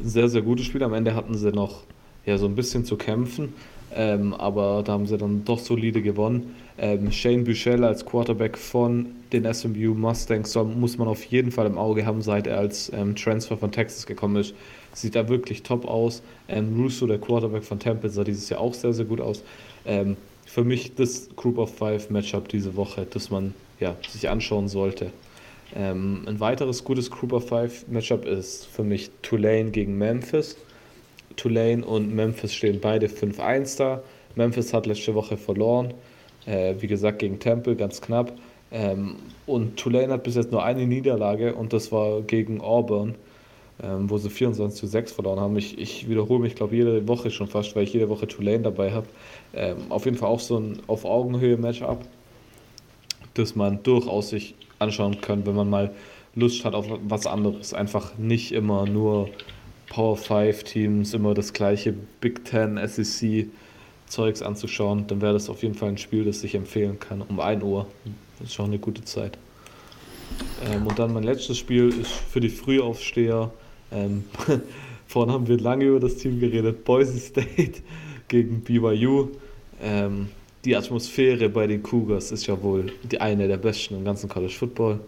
sehr, sehr gutes Spiel. Am Ende hatten sie noch ja, so ein bisschen zu kämpfen, ähm, aber da haben sie dann doch solide gewonnen. Ähm, Shane Buchel als Quarterback von den SMU Mustangs muss man auf jeden Fall im Auge haben, seit er als ähm, Transfer von Texas gekommen ist. Sieht da wirklich top aus. Ähm, Russo, der Quarterback von Temple, sah dieses Jahr auch sehr, sehr gut aus. Ähm, für mich das Group of Five Matchup diese Woche, das man ja, sich anschauen sollte. Ähm, ein weiteres gutes Group of Five Matchup ist für mich Tulane gegen Memphis. Tulane und Memphis stehen beide 5-1 da. Memphis hat letzte Woche verloren. Äh, wie gesagt, gegen Temple, ganz knapp. Ähm, und Tulane hat bis jetzt nur eine Niederlage und das war gegen Auburn, ähm, wo sie 24 zu 6 verloren haben. Ich, ich wiederhole mich, glaube jede Woche schon fast, weil ich jede Woche Tulane dabei habe. Ähm, auf jeden Fall auch so ein auf Augenhöhe Matchup, das man durchaus sich anschauen kann, wenn man mal Lust hat auf was anderes. Einfach nicht immer nur Power 5 Teams, immer das gleiche Big Ten, SEC Zeugs anzuschauen, dann wäre das auf jeden Fall ein Spiel, das ich empfehlen kann. Um 1 Uhr. Das ist schon eine gute Zeit. Ähm, und dann mein letztes Spiel ist für die Frühaufsteher. Ähm, vorhin haben wir lange über das Team geredet. Boise State gegen BYU. Ähm, die Atmosphäre bei den Cougars ist ja wohl die eine der besten im ganzen College Football.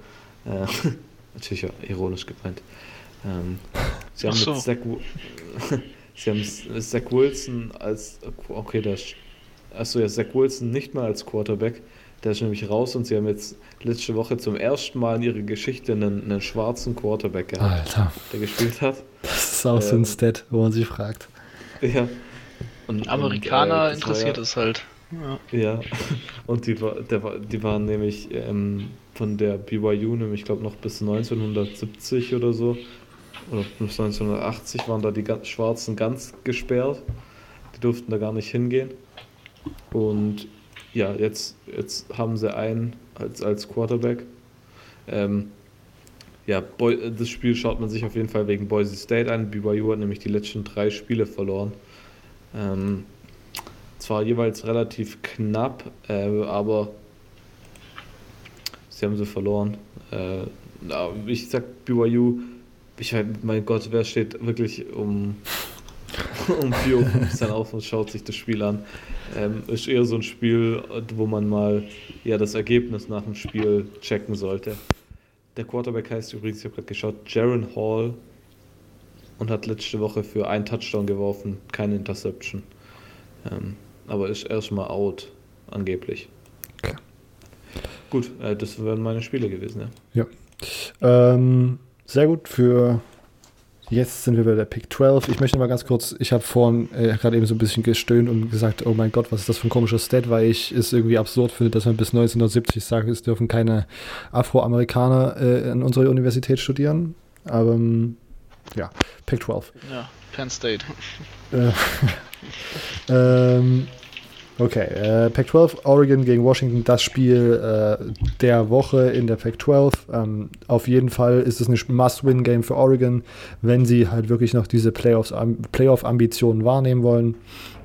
Äh, natürlich ja ironisch gemeint. Ähm, sie haben so. mit Zach, sie haben Zach Wilson als okay, das achso ja Zach Wilson nicht mal als Quarterback, der ist nämlich raus und sie haben jetzt letzte Woche zum ersten Mal in ihrer Geschichte einen, einen schwarzen Quarterback gehabt, Alter. der gespielt hat. Das ist auch ähm, so ein ähm, Stat, wo man sich fragt. Ja. Und, Amerikaner und, äh, interessiert ja, es halt. Ja. ja. Und die, war, der, die waren nämlich ähm, von der BYU, nämlich ich glaube noch bis 1970 oder so, oder bis 1980 waren da die Schwarzen ganz gesperrt. Die durften da gar nicht hingehen. Und ja, jetzt, jetzt haben sie einen als, als Quarterback. Ähm, ja, Boy, das Spiel schaut man sich auf jeden Fall wegen Boise State an. BYU hat nämlich die letzten drei Spiele verloren. Ähm, zwar jeweils relativ knapp, äh, aber sie haben sie verloren. Äh, ich sag BYU, ich mein Gott, wer steht wirklich um, um 4.15 Uhr auf und schaut sich das Spiel an? Ähm, ist eher so ein Spiel, wo man mal ja, das Ergebnis nach dem Spiel checken sollte. Der Quarterback heißt übrigens, ich habe gerade geschaut, Jaron Hall und hat letzte Woche für einen Touchdown geworfen, keine Interception. Ähm, aber ist erstmal out, angeblich. Okay. Gut, äh, das wären meine Spiele gewesen, ja. Ja. Ähm, sehr gut für. Jetzt sind wir bei der Pick 12. Ich möchte mal ganz kurz, ich habe vorhin äh, gerade eben so ein bisschen gestöhnt und gesagt, oh mein Gott, was ist das für ein komischer Stat, weil ich es irgendwie absurd finde, dass man bis 1970 sagt, es dürfen keine Afroamerikaner äh, in unserer Universität studieren. Aber ähm, ja, Pick 12. Ja, Penn State. Äh, ähm, Okay, äh, Pac-12, Oregon gegen Washington, das Spiel äh, der Woche in der Pac-12. Ähm, auf jeden Fall ist es ein Must-Win-Game für Oregon, wenn sie halt wirklich noch diese Playoff-Ambitionen wahrnehmen wollen.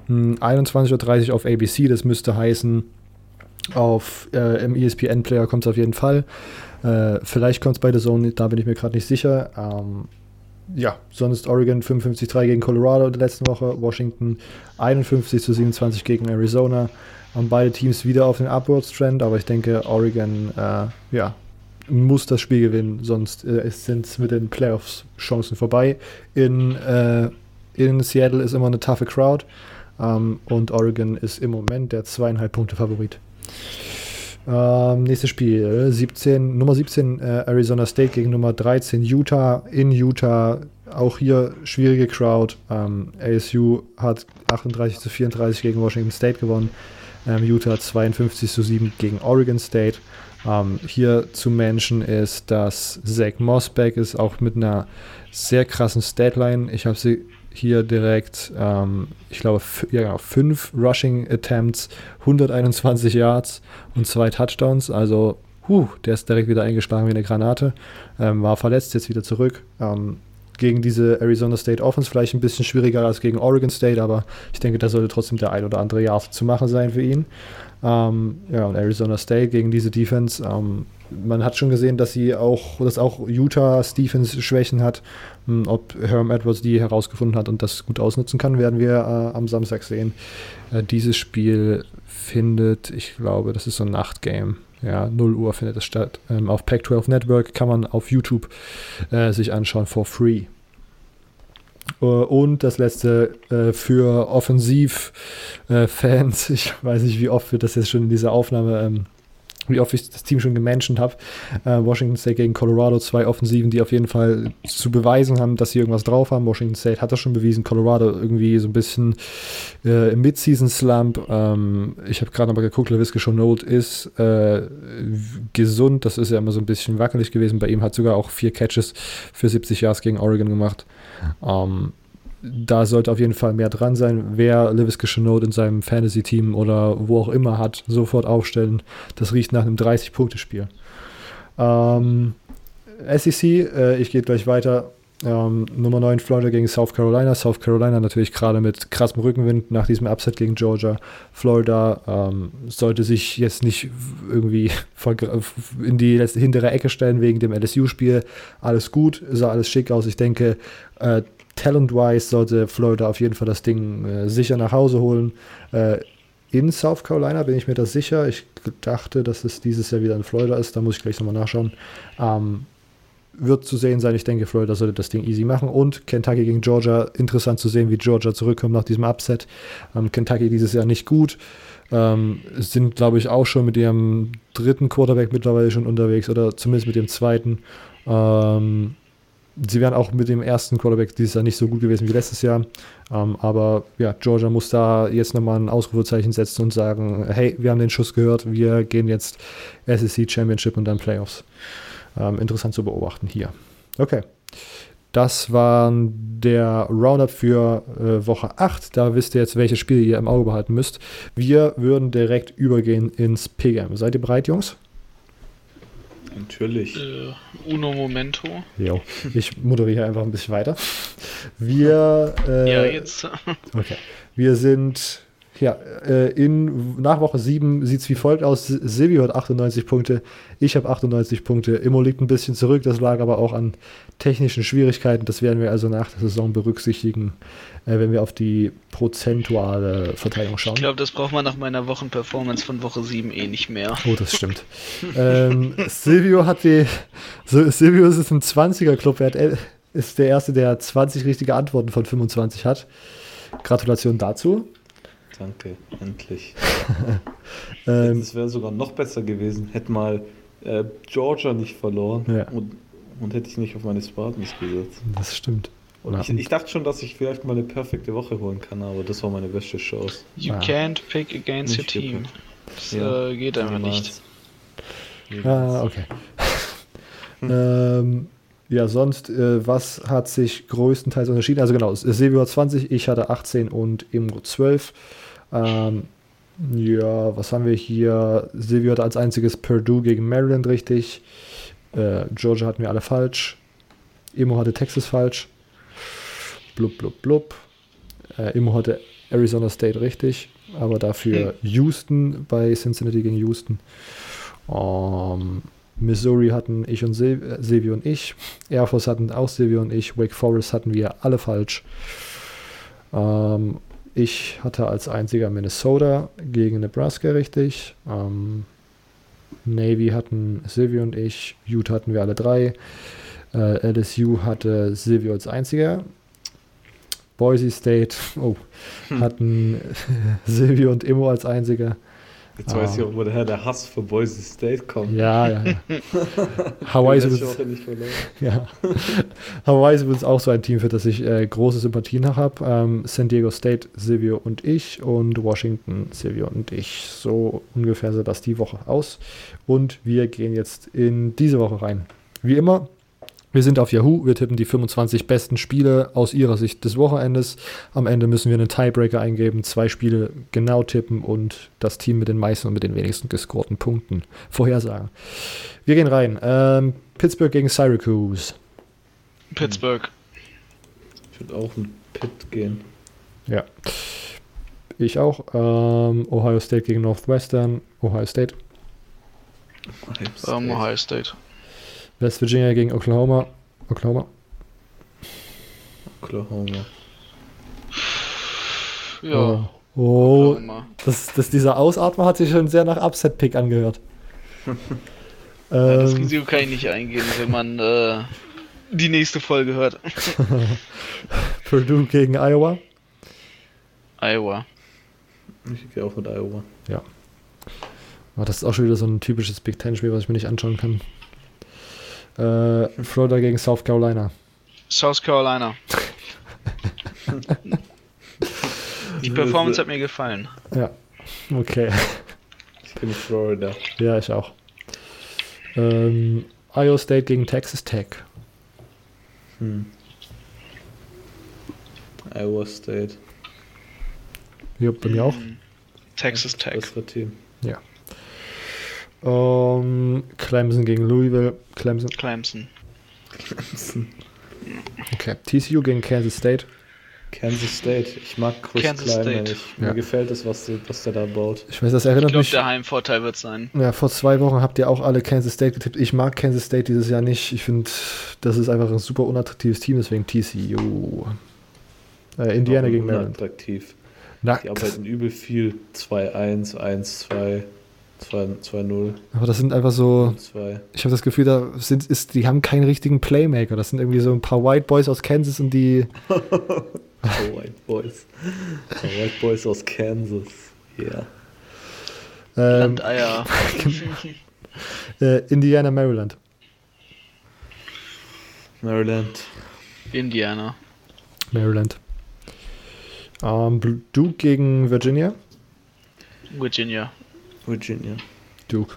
Hm, 21.30 Uhr auf ABC, das müsste heißen, auf, äh, im ESPN-Player kommt es auf jeden Fall. Äh, vielleicht kommt es bei der Zone, da bin ich mir gerade nicht sicher. Ähm, ja, sonst Oregon 55-3 gegen Colorado in der letzten Woche, Washington 51 zu 27 gegen Arizona. Haben beide Teams wieder auf den Upwards-Trend, aber ich denke, Oregon äh, ja, muss das Spiel gewinnen, sonst äh, sind es mit den Playoffs-Chancen vorbei. In, äh, in Seattle ist immer eine taffe Crowd ähm, und Oregon ist im Moment der zweieinhalb Punkte Favorit. Ähm, nächstes Spiel, 17, Nummer 17 äh, Arizona State gegen Nummer 13 Utah in Utah. Auch hier schwierige Crowd. Ähm, ASU hat 38 zu 34 gegen Washington State gewonnen. Ähm, Utah 52 zu 7 gegen Oregon State. Ähm, hier zu Menschen ist, dass Zach Mossback ist auch mit einer sehr krassen Statline. Ich habe sie hier direkt, ähm, ich glaube, ja, genau, fünf Rushing Attempts, 121 Yards und zwei Touchdowns. Also huh, der ist direkt wieder eingeschlagen wie eine Granate. Ähm, war verletzt, jetzt wieder zurück. Ähm, gegen diese Arizona State Offense vielleicht ein bisschen schwieriger als gegen Oregon State, aber ich denke, da sollte trotzdem der ein oder andere Jahr zu machen sein für ihn. Ähm, ja, und Arizona State gegen diese Defense. Ähm, man hat schon gesehen, dass sie auch, dass auch Utah Stephens Schwächen hat. Hm, ob Herm Edwards die herausgefunden hat und das gut ausnutzen kann, werden wir äh, am Samstag sehen. Äh, dieses Spiel findet, ich glaube, das ist so ein Nachtgame. Ja, 0 Uhr findet es statt. Ähm, auf Pac-12 Network kann man auf YouTube äh, sich anschauen for free. Uh, und das letzte äh, für Offensiv-Fans, äh, ich weiß nicht, wie oft wir das jetzt schon in dieser Aufnahme ähm, wie oft ich das Team schon gemenschen habe. Äh, Washington State gegen Colorado, zwei Offensiven, die auf jeden Fall zu beweisen haben, dass sie irgendwas drauf haben. Washington State hat das schon bewiesen, Colorado irgendwie so ein bisschen äh, im Mid-Season-Slump. Ähm, ich habe gerade aber geguckt, LaVisca Chenault ist äh, gesund, das ist ja immer so ein bisschen wackelig gewesen. Bei ihm hat sogar auch vier Catches für 70 Yards gegen Oregon gemacht. Ähm, da sollte auf jeden Fall mehr dran sein. Wer Lewis Chenault in seinem Fantasy-Team oder wo auch immer hat, sofort aufstellen. Das riecht nach einem 30-Punkte-Spiel. Ähm, SEC, äh, ich gehe gleich weiter. Ähm, Nummer 9 Florida gegen South Carolina. South Carolina natürlich gerade mit krassem Rückenwind nach diesem Upset gegen Georgia. Florida ähm, sollte sich jetzt nicht irgendwie in die letzte hintere Ecke stellen wegen dem LSU-Spiel. Alles gut, sah alles schick aus. Ich denke, äh, Talent-wise sollte Florida auf jeden Fall das Ding äh, sicher nach Hause holen. Äh, in South Carolina bin ich mir das sicher. Ich dachte, dass es dieses Jahr wieder in Florida ist. Da muss ich gleich nochmal nachschauen. Ähm, wird zu sehen sein. Ich denke, Florida sollte das Ding easy machen. Und Kentucky gegen Georgia. Interessant zu sehen, wie Georgia zurückkommt nach diesem Upset. Ähm, Kentucky dieses Jahr nicht gut. Ähm, sind, glaube ich, auch schon mit ihrem dritten Quarterback mittlerweile schon unterwegs oder zumindest mit dem zweiten. Ähm, sie wären auch mit dem ersten Quarterback dieses Jahr nicht so gut gewesen wie letztes Jahr. Ähm, aber ja, Georgia muss da jetzt nochmal ein Ausrufezeichen setzen und sagen, hey, wir haben den Schuss gehört, wir gehen jetzt SEC Championship und dann Playoffs. Ähm, interessant zu beobachten hier. Okay. Das war der Roundup für äh, Woche 8. Da wisst ihr jetzt, welche Spiele ihr im Auge behalten müsst. Wir würden direkt übergehen ins PGM. Seid ihr bereit, Jungs? Natürlich. Äh, uno Momento. Jo. Ich moderiere einfach ein bisschen weiter. Wir. Äh, ja, jetzt. okay. Wir sind. Ja, äh, in, nach Woche 7 sieht es wie folgt aus. Silvio hat 98 Punkte, ich habe 98 Punkte. Immo liegt ein bisschen zurück, das lag aber auch an technischen Schwierigkeiten. Das werden wir also nach der Saison berücksichtigen äh, wenn wir auf die prozentuale Verteilung schauen. Ich glaube, das braucht man nach meiner Wochenperformance von Woche 7 eh nicht mehr. Oh, das stimmt. ähm, Silvio hat die. Silvio ist im 20er-Club. Er hat, ist der Erste, der 20 richtige Antworten von 25 hat. Gratulation dazu. Danke, endlich. ähm, das wäre sogar noch besser gewesen, hätte mal äh, Georgia nicht verloren ja. und, und hätte ich nicht auf meine Spartans gesetzt. Das stimmt. Ich, ich, dachte schon, dass ich vielleicht mal eine perfekte Woche holen kann, aber das war meine beste Chance. You ah. can't pick against your team. Das ja, äh, geht einfach nicht. Ah, okay. ähm, ja, sonst, äh, was hat sich größtenteils unterschieden? Also genau, Silvio hat 20, ich hatte 18 und Imro 12. Ähm, ja, was haben wir hier? Silvio hat als einziges Purdue gegen Maryland richtig. Äh, Georgia hatten wir alle falsch. Emo hatte Texas falsch blub, blub, blub. Äh, immer heute Arizona State richtig, aber dafür hm. Houston bei Cincinnati gegen Houston. Um, ähm, Missouri hatten ich und Sil äh, Silvio und ich. Air Force hatten auch Silvio und ich. Wake Forest hatten wir alle falsch. Um, ähm, ich hatte als einziger Minnesota gegen Nebraska richtig. Ähm, Navy hatten Silvio und ich. Utah hatten wir alle drei. Äh, LSU hatte Silvio als einziger. Boise State oh, hm. hatten Silvio und Immo als einziger. Jetzt weiß ich auch, woher der Hass für Boise State kommt. Ja, ja. ja. Hawaii, ist übrigens, ja. Hawaii ist übrigens auch so ein Team, für das ich äh, große Sympathien habe. Ähm, San Diego State, Silvio und ich und Washington, Silvio und ich. So ungefähr sah das die Woche aus. Und wir gehen jetzt in diese Woche rein. Wie immer Wir sind auf Yahoo, wir tippen die 25 besten Spiele aus Ihrer Sicht des Wochenendes. Am Ende müssen wir einen Tiebreaker eingeben, zwei Spiele genau tippen und das Team mit den meisten und mit den wenigsten gescorten Punkten vorhersagen. Wir gehen rein. Ähm, Pittsburgh gegen Syracuse. Pittsburgh. Ich würde auch mit Pitt gehen. Ja. Ich auch. Ähm, Ohio State gegen Northwestern. Ohio State. Ohio Ähm, Ohio State. West Virginia gegen Oklahoma. Oklahoma. Oklahoma. Ja. Oh, oh Oklahoma. das, das, dieser Ausatmer hat sich schon sehr nach Upset-Pick angehört. Ja, das ähm, Risiko kann ich nicht eingehen, wenn man äh, die nächste Folge hört. Purdue gegen Iowa. Iowa. Ich gehe auch mit Iowa. Oh, das ist auch schon wieder so ein typisches Big Ten-Spiel, was ich mir nicht anschauen kann. Äh, Florida gegen South Carolina. South Carolina. Die Performance hat mir gefallen. Ja, okay. Ich bin Florida. Ja, ich auch. Ähm, Iowa State gegen Texas Tech. Hm. Iowa State. Ja, bei mir auch. Mhm. Texas Tech. Bessere Team. Ähm, Clemson gegen Louisville. Clemson. Clemson. Okay. TCU gegen Kansas State. Kansas State. Ich mag Chris Kansas Klein State. nämlich. Mir Ja. gefällt es, was, der- was der da baut. Ich weiß, das Ich erinnert glaube, mich. der Heimvorteil wird sein. Ja, vor zwei Wochen habt ihr auch alle Kansas State getippt. Ich mag Kansas State dieses Jahr nicht. Ich finde, das ist einfach ein super unattraktives Team, deswegen TCU. Äh, Indiana gegen Maryland. Attraktiv. Na, Die arbeiten übel viel. 2-1, 1-2, 2- 2-0, aber das sind einfach so. 2. Ich habe das Gefühl, da sind, ist, die haben keinen richtigen Playmaker. Das sind irgendwie so ein paar White Boys aus Kansas und die. White Boys. White Boys aus Kansas. Ja. Ähm, Landeier. äh, Indiana, Maryland. Maryland. Indiana. Maryland. Ähm, Duke gegen Virginia. Virginia. Virginia. Duke.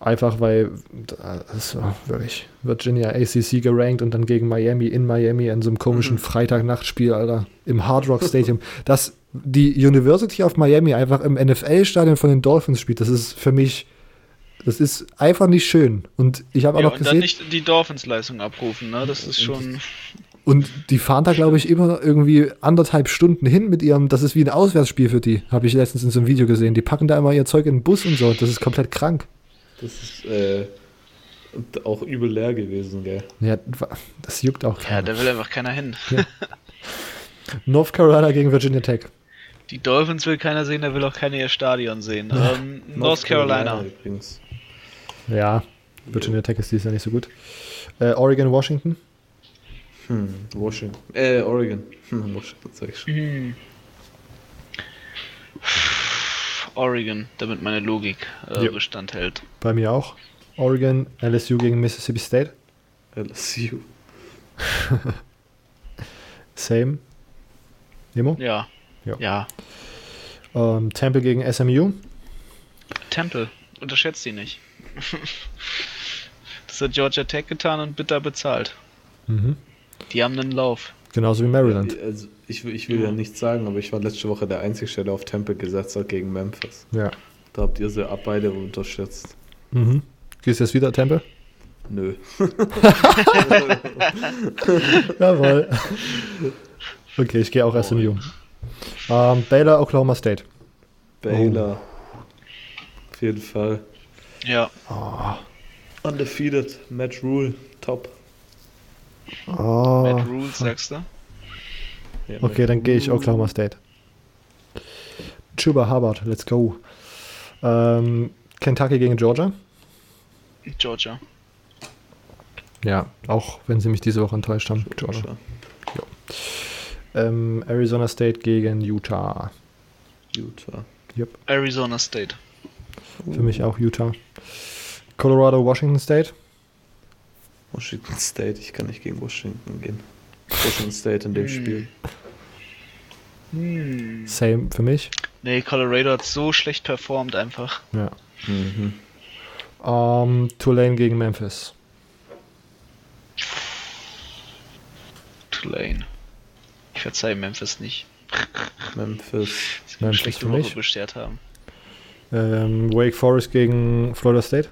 Einfach weil, das war wirklich Virginia ACC gerankt und dann gegen Miami in Miami an so einem komischen Mhm. Freitagnachtspiel, Alter, im Hard Rock Stadium. Dass die University of Miami einfach im NFL-Stadion von den Dolphins spielt, das ist für mich, das ist einfach nicht schön. Und ich habe auch Ja, noch und dann gesehen, nicht die Dolphins-Leistung abrufen, ne? Das ist schon. Und die fahren da, glaube ich, immer irgendwie anderthalb Stunden hin mit ihrem, das ist wie ein Auswärtsspiel für die, habe ich letztens in so einem Video gesehen. Die packen da immer ihr Zeug in den Bus und so, das ist komplett krank. Das ist äh, auch übel leer gewesen, gell? Ja, das juckt auch Ja, keiner. da will einfach keiner hin. North Carolina gegen Virginia Tech. Die Dolphins will keiner sehen, da will auch keiner ihr Stadion sehen. Ähm, North Carolina. übrigens. Ja, Virginia Tech ist dieses Jahr nicht so gut. Äh, Oregon, Washington. Hm, Washington. Äh, Oregon. Hm, Washington sag ich schon. Hm. Oregon, damit meine Logik äh. Bestand hält. Bei mir auch. Oregon, LSU gegen Mississippi State. LSU. Same. Nemo. Ja. Ja. Ja. Ähm, Temple gegen SMU. Temple, unterschätzt sie nicht. das hat Georgia Tech getan und bitter bezahlt. Mhm. Die haben einen Lauf. Genauso wie Maryland. Also, ich, will- ich will ja nichts sagen, aber ich war letzte Woche der Einzige, der auf Temple gesetzt hat gegen Memphis. Ja. Da habt ihr sie ab beide unterschätzt. Mhm. Gehst du jetzt wieder Temple? Nö. Jawohl. okay, ich gehe auch SMU. Ähm, Baylor, Oklahoma State. Baylor. Auf jeden Fall. Ja. Oh. Undefeated. Match Rule. Top. Oh. Matt Rules, sagst du? Ja, Okay, dann gehe ich Rule. Oklahoma State. Chuba Hubbard, let's go. Ähm, Kentucky gegen Georgia. Georgia. Ja, auch wenn sie mich diese Woche enttäuscht haben. Georgia. Georgia. Ähm, Arizona State gegen Utah. Utah. Arizona State. Für mich auch Utah. Colorado, Washington State. Washington State, ich kann nicht gegen Washington gehen. Washington State in dem hm. Spiel. Hm. Same für mich. Nee, Colorado hat so schlecht performt einfach. Ja. Mhm. Um, Tulane gegen Memphis. Tulane. Ich verzeihe Memphis nicht. Memphis. Sie Memphis schlechte für mich. Woche beschert haben. Ähm, Wake Forest gegen Florida State.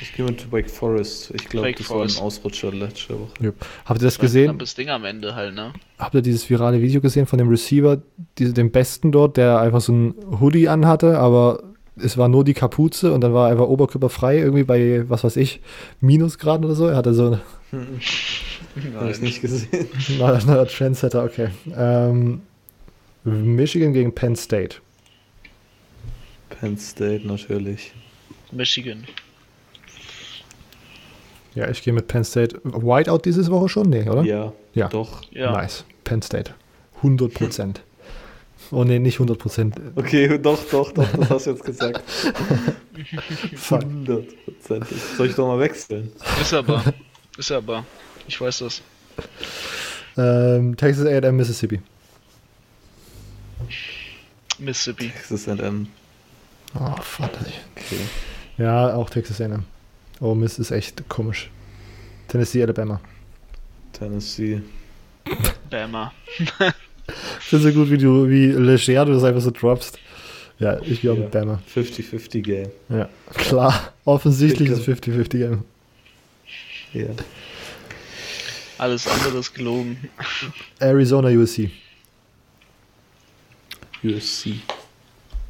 Ich gehe mit Wake Forest. Ich glaube, das Forest. war ein Ausrutscher letzte Woche. Jupp. Habt ihr das ein gesehen? knappes Ding am Ende halt, ne? Habt ihr dieses virale Video gesehen von dem Receiver, diese, dem Besten dort, der einfach so ein Hoodie anhatte, aber es war nur die Kapuze und dann war er einfach oberkörperfrei, irgendwie bei, was weiß ich, Minusgraden oder so. Er hatte so Habe ich nicht gesehen. einen neuer Trendsetter, okay. Ähm, Michigan gegen Penn State. Penn State natürlich. Michigan. Ja, ich gehe mit Penn State. Whiteout diese Woche schon? Nee, oder? Ja, Ja. doch. Ja. Nice. Penn State. 100 Prozent. oh nee, nicht 100 Prozent. Okay, doch, doch, doch, das hast du jetzt gesagt. Fuck. 100%. Soll ich doch mal wechseln? Ist aber. ist aber. Ich weiß das. Ähm, Texas A&M, Mississippi. Mississippi. Texas A&M. Oh, fuck. Okay. Ja, auch Texas A&M. Oh, Miss ist echt komisch. Tennessee, Alabama. Tennessee. Bama. Ich finde so gut, wie du, wie leger du das einfach so droppst. Ja, ich gehe auch Ja. mit Bama. 50-50 Game. Ja, klar. Offensichtlich ist Bitte. 50-50 Game. Ja. Alles andere ist gelogen. Arizona, USC. USC.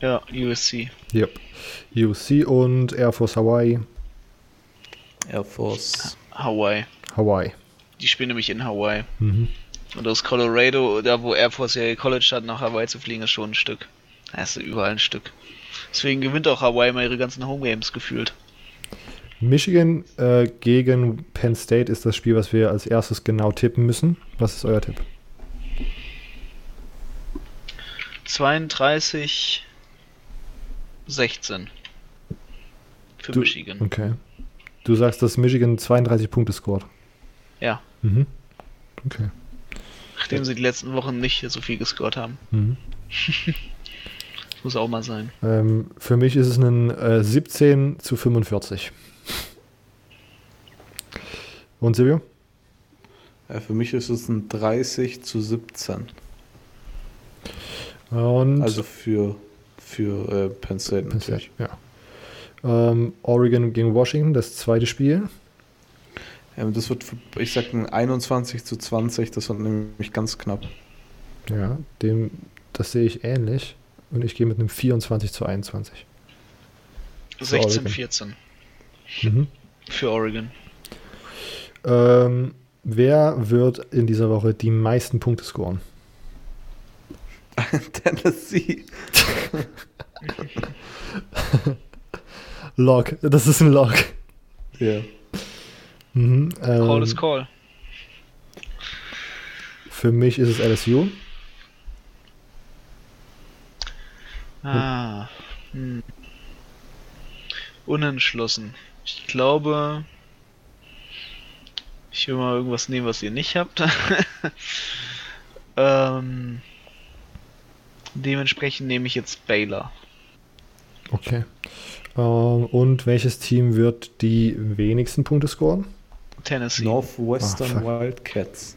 Ja, USC. Yep. USC und Air Force Hawaii. Air Force. Hawaii. Hawaii. Die spielen nämlich in Hawaii. Mhm. Und aus Colorado, da wo Air Force ja ihr College hat, nach Hawaii zu fliegen, ist schon ein Stück. Das ist überall ein Stück. Deswegen gewinnt auch Hawaii mal ihre ganzen Homegames gefühlt. Michigan äh, gegen Penn State ist das Spiel, was wir als erstes genau tippen müssen. Was ist euer Tipp? 32 16 für Du- Michigan. Okay. Du sagst, dass Michigan 32 Punkte scored. Ja, Mhm. Okay. nachdem sie die letzten Wochen nicht so viel gescored haben. Mhm. Das muss auch mal sein. Ähm, für mich ist es ein äh, 17 zu 45. Und Silvio? Ja, für mich ist es ein 30 zu 17. Und Also für, für äh, Penn State Penn State, natürlich. ja. Ähm, Oregon gegen Washington, das zweite Spiel. Ähm, das wird, für, ich sag ein 21 zu 20, das wird nämlich ganz knapp. Ja, dem, das sehe ich ähnlich. Und ich gehe mit einem 24 zu 21. 16 Oregon. 14 Mhm. für Oregon. Ähm, wer wird in dieser Woche die meisten Punkte scoren? Tennessee. Log, das ist ein Log. Ja. Mhm, Call ähm, is call. Für mich ist es LSU. Ah. Hm. Unentschlossen. Ich glaube. Ich will mal irgendwas nehmen, was ihr nicht habt. ähm, dementsprechend nehme ich jetzt Baylor. Okay. Ähm, und welches Team wird die wenigsten Punkte scoren? Tennessee. Northwestern Ah. Wildcats.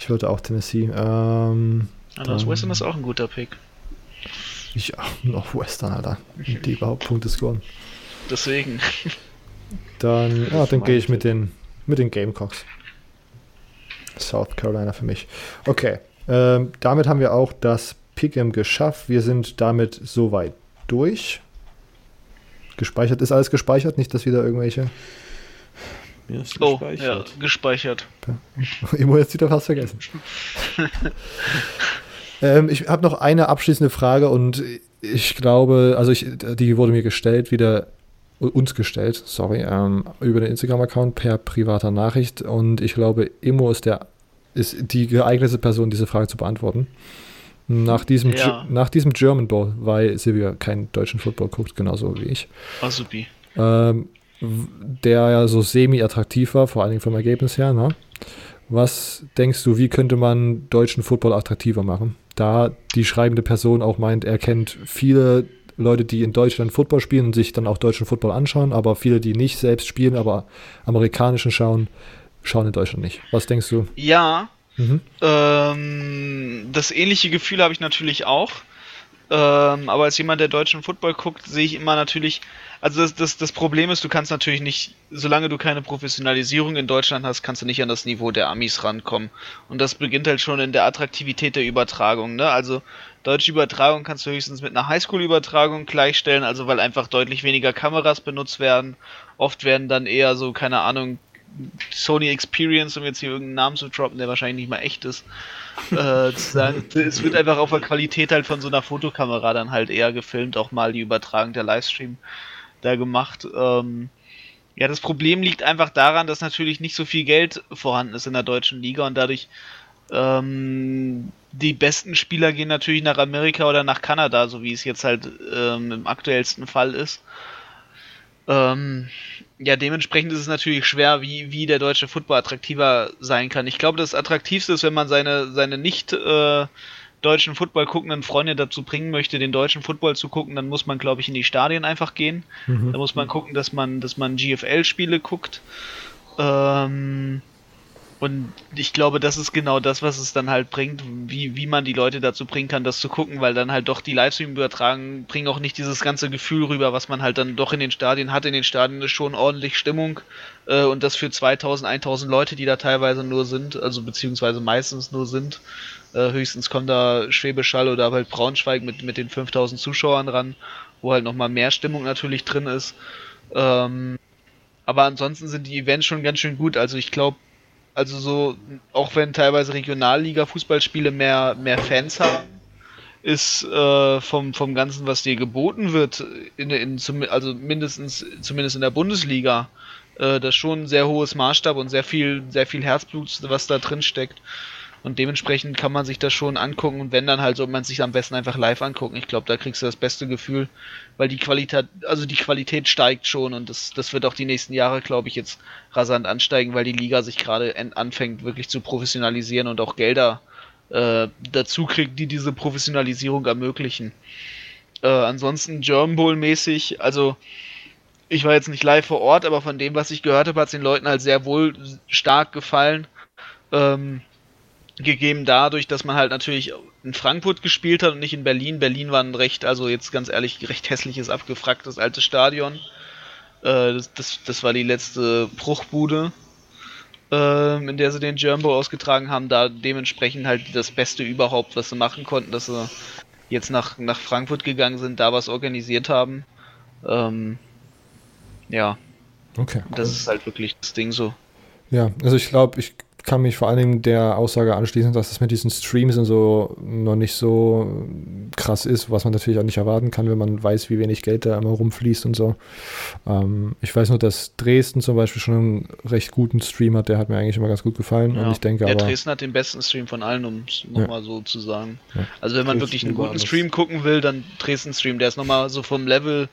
Ich würde auch Tennessee. Ähm, Ah, Northwestern ist auch ein guter Pick. ich auch Northwestern, Alter. Die überhaupt Punkte scoren. Deswegen. Dann, ja, dann mein gehe ich mit den, mit den Gamecocks. South Carolina für mich. Okay. Ähm, damit haben wir auch das Pick'em geschafft. Wir sind damit soweit durch. Gespeichert ist alles gespeichert, nicht, dass wieder irgendwelche. Mir ist Oh, gespeichert. ja, gespeichert. Immer jetzt wieder fast vergessen. ähm, ich habe noch eine abschließende Frage und ich glaube, also ich, die wurde mir gestellt, wieder uns gestellt, sorry, ähm, über den Instagram-Account per privater Nachricht und ich glaube, Immo ist der ist die geeignete Person, diese Frage zu beantworten. Nach diesem, Ja. Nach diesem German Bowl, weil Silvia keinen deutschen Football guckt, genauso wie ich Oh, supi. ähm, der ja so semi-attraktiv war, vor allen Dingen vom Ergebnis her. Ne? Was denkst du, wie könnte man deutschen Football attraktiver machen? Da die schreibende Person auch meint, er kennt viele Leute, die in Deutschland Football spielen und sich dann auch deutschen Football anschauen, aber viele, die nicht selbst spielen, aber amerikanischen schauen. schauen in Deutschland nicht. Was denkst du? Ja, mhm. ähm, das ähnliche Gefühl habe ich natürlich auch. Ähm, aber als jemand, der deutschen Football guckt, sehe ich immer natürlich, also das, das, das Problem ist, du kannst natürlich nicht, solange du keine Professionalisierung in Deutschland hast, kannst du nicht an das Niveau der Amis rankommen. Und das beginnt halt schon in der Attraktivität der Übertragung. Ne? Also deutsche Übertragung kannst du höchstens mit einer Highschool-Übertragung gleichstellen, also weil einfach deutlich weniger Kameras benutzt werden. Oft werden dann eher so, keine Ahnung, Sony Experience, um jetzt hier irgendeinen Namen zu droppen, der wahrscheinlich nicht mal echt ist, äh, zu sagen, es wird einfach auf der Qualität halt von so einer Fotokamera dann halt eher gefilmt, auch mal die Übertragung der Livestream da gemacht. Ähm, ja, das Problem liegt einfach daran, dass natürlich nicht so viel Geld vorhanden ist in der deutschen Liga und dadurch ähm, die besten Spieler gehen natürlich nach Amerika oder nach Kanada, so wie es jetzt halt ähm, im aktuellsten Fall ist. Ähm, ja, dementsprechend ist es natürlich schwer, wie, wie der deutsche Football attraktiver sein kann. Ich glaube, das Attraktivste ist, wenn man seine, seine nicht äh, deutschen Football guckenden Freunde dazu bringen möchte, den deutschen Football zu gucken, dann muss man, glaube ich, in die Stadien einfach gehen. Mhm. Da muss man gucken, dass man, dass man GFL-Spiele guckt. Ähm, und ich glaube, das ist genau das, was es dann halt bringt, wie, wie man die Leute dazu bringen kann, das zu gucken, weil dann halt doch die Livestream übertragen, bringen auch nicht dieses ganze Gefühl rüber, was man halt dann doch in den Stadien hat. In den Stadien ist schon ordentlich Stimmung äh, und das für 2000, 1000 Leute, die da teilweise nur sind, also beziehungsweise meistens nur sind. Äh, höchstens kommt da Schwäbischall oder halt Braunschweig mit, mit den 5000 Zuschauern ran, wo halt nochmal mehr Stimmung natürlich drin ist. Ähm, aber ansonsten sind die Events schon ganz schön gut. Also ich glaube, also so, auch wenn teilweise Regionalliga-Fußballspiele mehr, mehr Fans haben, ist äh, vom, vom Ganzen, was dir geboten wird, in, in, also mindestens, zumindest in der Bundesliga, äh, das schon ein sehr hohes Maßstab und sehr viel, sehr viel Herzblut, was da drin steckt. Und dementsprechend kann man sich das schon angucken und wenn dann halt so man sich am besten einfach live angucken. Ich glaube, da kriegst du das beste Gefühl, weil die Qualität, also die Qualität steigt schon und das, das wird auch die nächsten Jahre, glaube ich, jetzt rasant ansteigen, weil die Liga sich gerade anfängt wirklich zu professionalisieren und auch Gelder äh, dazu kriegt, die diese Professionalisierung ermöglichen. Äh, ansonsten German Bowl mäßig, also ich war jetzt nicht live vor Ort, aber von dem, was ich gehört habe, hat es den Leuten halt sehr wohl stark gefallen. Ähm, gegeben dadurch, dass man halt natürlich in Frankfurt gespielt hat und nicht in Berlin. Berlin war ein recht, also jetzt ganz ehrlich, recht hässliches, abgefragtes altes Stadion. Äh, das, das, das, war die letzte Bruchbude, äh, in der sie den Jumbo ausgetragen haben. Da dementsprechend halt das Beste überhaupt, was sie machen konnten, dass sie jetzt nach, nach Frankfurt gegangen sind, da was organisiert haben. Ähm, ja. Okay. Das ist halt wirklich das Ding so. Ja, also ich glaube, ich kann mich vor allen Dingen der Aussage anschließen, dass es mit diesen Streams und so noch nicht so krass ist, was man natürlich auch nicht erwarten kann, wenn man weiß, wie wenig Geld da immer rumfließt und so. Ähm, ich weiß nur, dass Dresden zum Beispiel schon einen recht guten Stream hat, der hat mir eigentlich immer ganz gut gefallen. Ja, und ich denke ja, aber, Dresden hat den besten Stream von allen, um es nochmal ja. so zu sagen. Ja. Also wenn man Dresden wirklich einen guten Stream gucken will, dann Dresden Stream, der ist nochmal so vom Level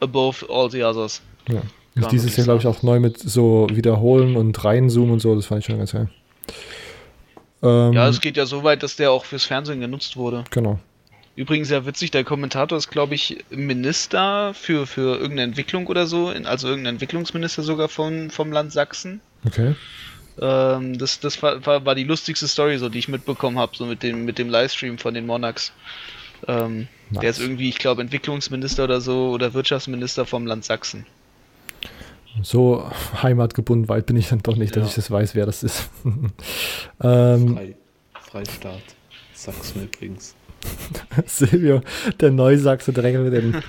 above all the others. Ja. Ist dieses Jahr, glaube ich, auch neu mit so Wiederholen und reinzoomen und so. Das fand ich schon ganz geil. Ähm, ja, es geht ja so weit, dass der auch fürs Fernsehen genutzt wurde. Genau. Übrigens sehr witzig, der Kommentator ist, glaube ich, Minister für, für irgendeine Entwicklung oder so, also irgendein Entwicklungsminister sogar vom, vom Land Sachsen. Okay. Ähm, das das war, war, war, die lustigste Story, so die ich mitbekommen habe, so mit dem, mit dem Livestream von den Monarchs. Ähm, nice. Der ist irgendwie, ich glaube, Entwicklungsminister oder so oder Wirtschaftsminister vom Land Sachsen so heimatgebunden weit bin ich dann doch nicht, dass ja. ich das weiß, wer das ist. ähm, Frei, Freistaat. Sachsen übrigens. Silvio, der Neusachse direkt mit dem,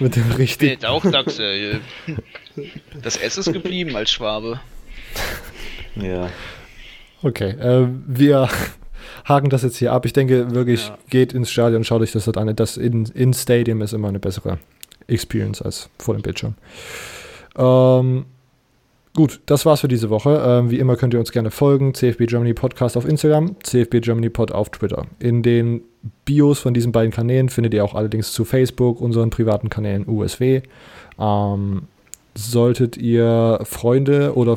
mit dem richtigen. Ich bin auch Sachse. Das S ist geblieben als Schwabe. Ja. Okay, äh, wir haken das jetzt hier ab. Ich denke wirklich, ja. geht ins Stadion, schaut euch das dort an. Das in, in Stadium ist immer eine bessere Experience als vor dem Bildschirm. Ähm, gut, das war's für diese Woche. Ähm, wie immer könnt ihr uns gerne folgen. CFB Germany Podcast auf Instagram, CFB Germany Pod auf Twitter. In den Bios von diesen beiden Kanälen findet ihr auch allerdings zu Facebook, unseren privaten Kanälen USW. Ähm, solltet ihr Freunde oder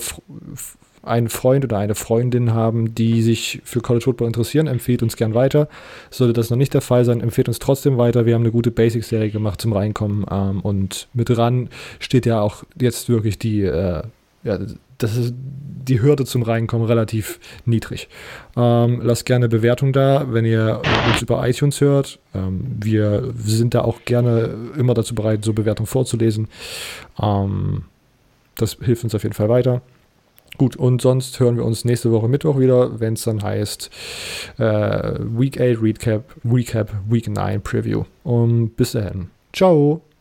einen Freund oder eine Freundin haben, die sich für College Football interessieren, empfiehlt uns gern weiter. Sollte das noch nicht der Fall sein, empfiehlt uns trotzdem weiter. Wir haben eine gute Basics-Serie gemacht zum Reinkommen ähm, und mit ran steht ja auch jetzt wirklich die äh, ja, das ist die Hürde zum Reinkommen relativ niedrig. Ähm, lasst gerne Bewertung da, wenn ihr uns über iTunes hört. Ähm, wir sind da auch gerne immer dazu bereit, so Bewertungen vorzulesen. Ähm, das hilft uns auf jeden Fall weiter. Gut, und sonst hören wir uns nächste Woche Mittwoch wieder, wenn es dann heißt äh, Week 8 Recap, Recap, Week 9 Preview. Und bis dahin. Ciao.